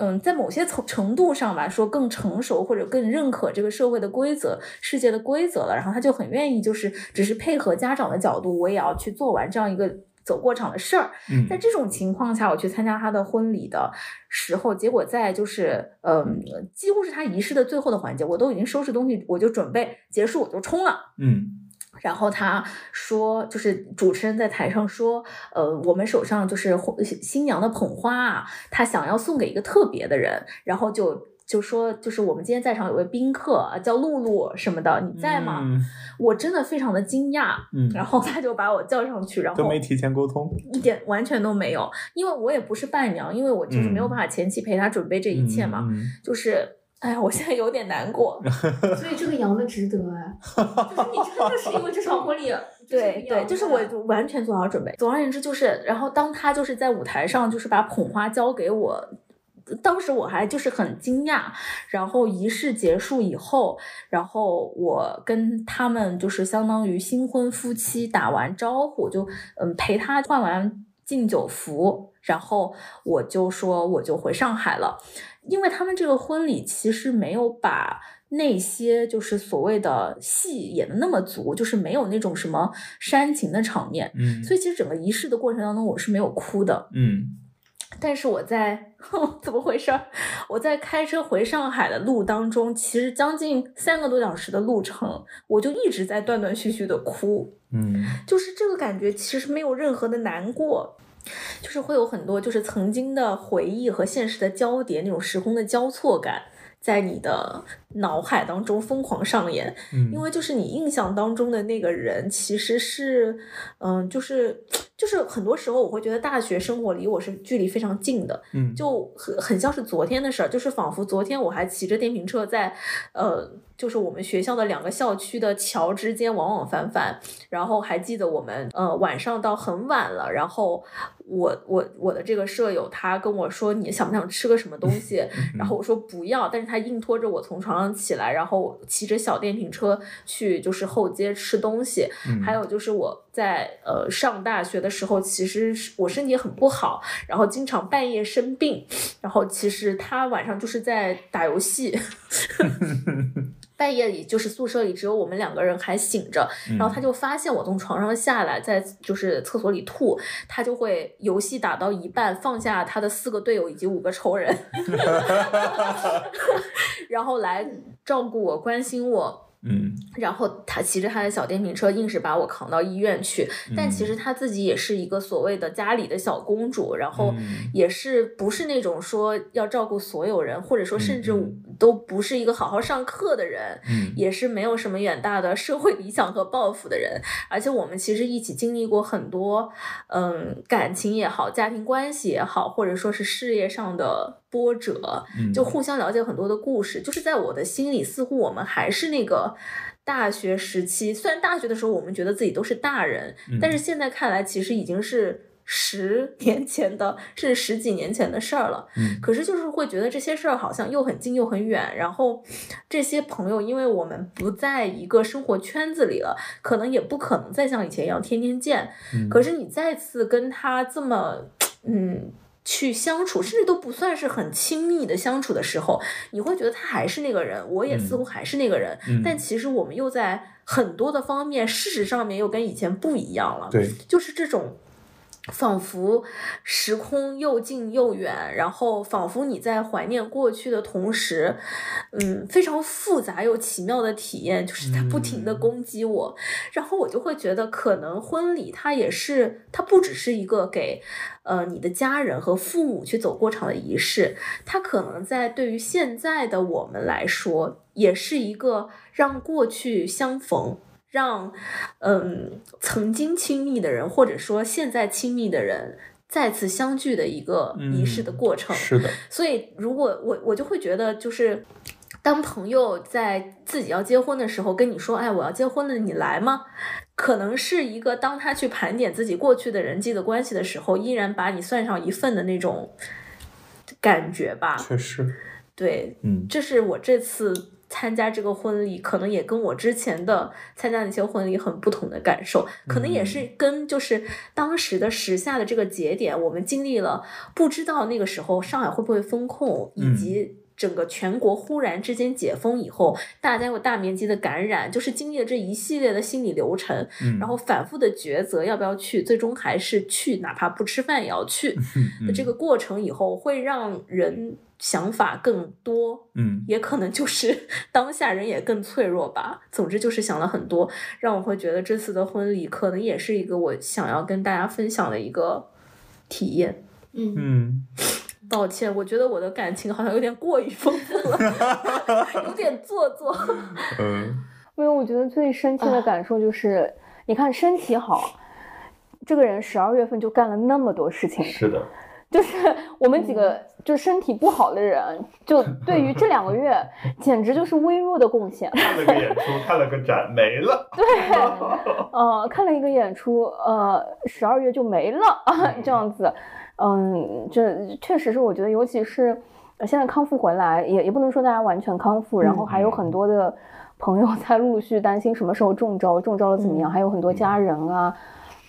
嗯，在某些程程度上吧，说更成熟或者更认可这个社会的规则、世界的规则了，然后他就很愿意，就是只是配合家长的角度，我也要去做完这样一个走过场的事儿。在这种情况下，我去参加他的婚礼的时候，结果在就是嗯，几乎是他仪式的最后的环节，我都已经收拾东西，我就准备结束，我就冲了。嗯。然后他说，就是主持人在台上说，呃，我们手上就是新娘的捧花啊，他想要送给一个特别的人，然后就就说，就是我们今天在场有位宾客叫露露什么的，你在吗？我真的非常的惊讶，嗯，然后他就把我叫上去，然后都没提前沟通，一点完全都没有，因为我也不是伴娘，因为我就是没有办法前期陪他准备这一切嘛，就是。哎呀，我现在有点难过，所以这个阳的值得啊，就是你真的是因为这场婚礼，对对，就是我完全做好准备。总而言之，就是然后当他就是在舞台上，就是把捧花交给我，当时我还就是很惊讶。然后仪式结束以后，然后我跟他们就是相当于新婚夫妻打完招呼，就嗯陪他换完敬酒服，然后我就说我就回上海了。因为他们这个婚礼其实没有把那些就是所谓的戏演的那么足，就是没有那种什么煽情的场面，嗯，所以其实整个仪式的过程当中我是没有哭的，嗯，但是我在 怎么回事？我在开车回上海的路当中，其实将近三个多小时的路程，我就一直在断断续续的哭，嗯，就是这个感觉其实没有任何的难过。就是会有很多，就是曾经的回忆和现实的交叠，那种时空的交错感，在你的脑海当中疯狂上演。嗯，因为就是你印象当中的那个人，其实是，嗯，就是就是很多时候我会觉得大学生活离我是距离非常近的，嗯，就很很像是昨天的事儿，就是仿佛昨天我还骑着电瓶车在，呃。就是我们学校的两个校区的桥之间往往返返，然后还记得我们呃晚上到很晚了，然后我我我的这个舍友他跟我说你想不想吃个什么东西，然后我说不要，但是他硬拖着我从床上起来，然后骑着小电瓶车去就是后街吃东西，还有就是我在呃上大学的时候，其实我身体很不好，然后经常半夜生病，然后其实他晚上就是在打游戏。半夜里，就是宿舍里只有我们两个人还醒着，然后他就发现我从床上下来，在就是厕所里吐，他就会游戏打到一半，放下他的四个队友以及五个仇人，然后来照顾我，关心我。嗯，然后他骑着他的小电瓶车，硬是把我扛到医院去。但其实他自己也是一个所谓的家里的小公主，然后也是不是那种说要照顾所有人，或者说甚至都不是一个好好上课的人，也是没有什么远大的社会理想和抱负的人。而且我们其实一起经历过很多，嗯，感情也好，家庭关系也好，或者说是事业上的。波折，就互相了解很多的故事，就是在我的心里，似乎我们还是那个大学时期。虽然大学的时候我们觉得自己都是大人，但是现在看来，其实已经是十年前的，甚至十几年前的事儿了。可是就是会觉得这些事儿好像又很近又很远。然后这些朋友，因为我们不在一个生活圈子里了，可能也不可能再像以前一样天天见。可是你再次跟他这么，嗯。去相处，甚至都不算是很亲密的相处的时候，你会觉得他还是那个人，我也似乎还是那个人，但其实我们又在很多的方面，事实上面又跟以前不一样了。对，就是这种。仿佛时空又近又远，然后仿佛你在怀念过去的同时，嗯，非常复杂又奇妙的体验，就是在不停的攻击我，然后我就会觉得，可能婚礼它也是，它不只是一个给呃你的家人和父母去走过场的仪式，它可能在对于现在的我们来说，也是一个让过去相逢。让，嗯，曾经亲密的人，或者说现在亲密的人再次相聚的一个仪式的过程。是的。所以，如果我我就会觉得，就是当朋友在自己要结婚的时候跟你说：“哎，我要结婚了，你来吗？”可能是一个当他去盘点自己过去的人际的关系的时候，依然把你算上一份的那种感觉吧。确实。对，嗯，这是我这次。参加这个婚礼，可能也跟我之前的参加那些婚礼很不同的感受，可能也是跟就是当时的时下的这个节点，我们经历了不知道那个时候上海会不会封控，以及。整个全国忽然之间解封以后，大家有大面积的感染，就是经历了这一系列的心理流程，然后反复的抉择要不要去，最终还是去，哪怕不吃饭也要去的这个过程以后，会让人想法更多，嗯，也可能就是 当下人也更脆弱吧。总之就是想了很多，让我会觉得这次的婚礼可能也是一个我想要跟大家分享的一个体验。嗯嗯。抱歉，我觉得我的感情好像有点过于丰富了，有点做作。嗯，因为我觉得最深切的感受就是，你看身体好，这个人十二月份就干了那么多事情。是的，就是我们几个就身体不好的人，就对于这两个月 简直就是微弱的贡献。看了个演出，看了个展，没了。对，呃，看了一个演出，呃，十二月就没了啊，这样子。嗯，这确实是我觉得，尤其是现在康复回来，也也不能说大家完全康复，然后还有很多的朋友 在陆续担心什么时候中招，中招了怎么样？还有很多家人啊，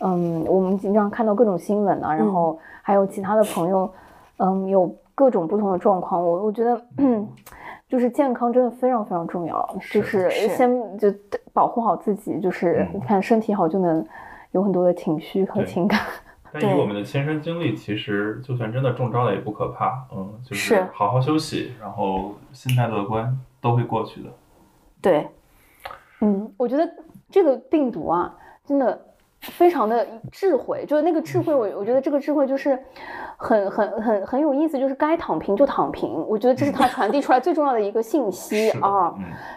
嗯，我们经常看到各种新闻啊，然后还有其他的朋友，嗯，有各种不同的状况。我我觉得，就是健康真的非常非常重要，就是先就保护好自己，就是你看身体好就能有很多的情绪和情感。但以我们的亲身经历，其实就算真的中招了也不可怕，嗯，就是好好休息，然后心态乐观，都会过去的。对，嗯，我觉得这个病毒啊，真的非常的智慧，就是那个智慧，我我觉得这个智慧就是很很很很有意思，就是该躺平就躺平，我觉得这是它传递出来最重要的一个信息 啊，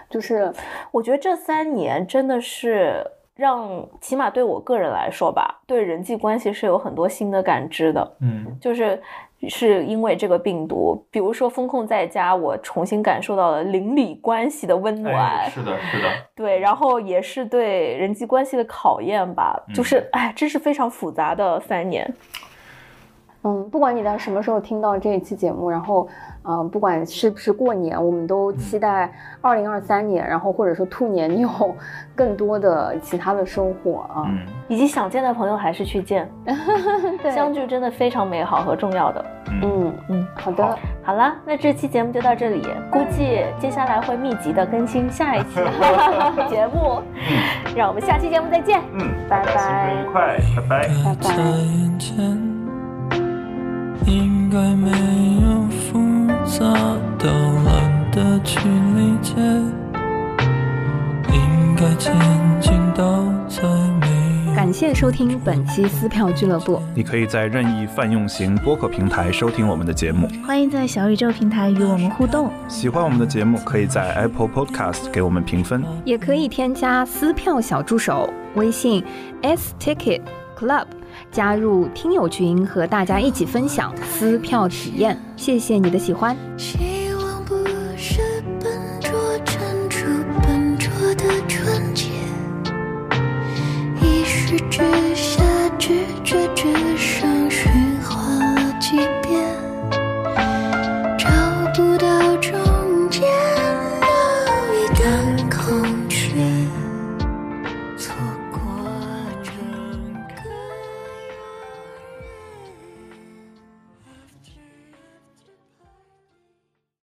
就是我觉得这三年真的是。让起码对我个人来说吧，对人际关系是有很多新的感知的。嗯，就是是因为这个病毒，比如说风控在家，我重新感受到了邻里关系的温暖。是的，是的。对，然后也是对人际关系的考验吧。就是，哎，真是非常复杂的三年。嗯，不管你在什么时候听到这一期节目，然后。嗯，不管是不是过年，我们都期待二零二三年，然后或者说兔年，你有更多的其他的收获啊，以及想见的朋友还是去见，相聚真的非常美好和重要的。嗯嗯，好的，好了，那这期节目就到这里，估计接下来会密集的更新下一期 节目，让我们下期节目再见。嗯，拜拜，新春愉快，拜拜，拜拜。应该没有复杂到懒得去理解，应该前进到在没感谢收听本期撕票俱乐部。你可以在任意泛用型播客平台收听我们的节目，欢迎在小宇宙平台与我们互动。喜欢我们的节目，可以在 Apple Podcast 给我们评分，也可以添加撕票小助手微信 s ticket club。加入听友群和大家一起分享撕票体验。谢谢你的喜欢。希望不是笨拙笨拙的纯洁一之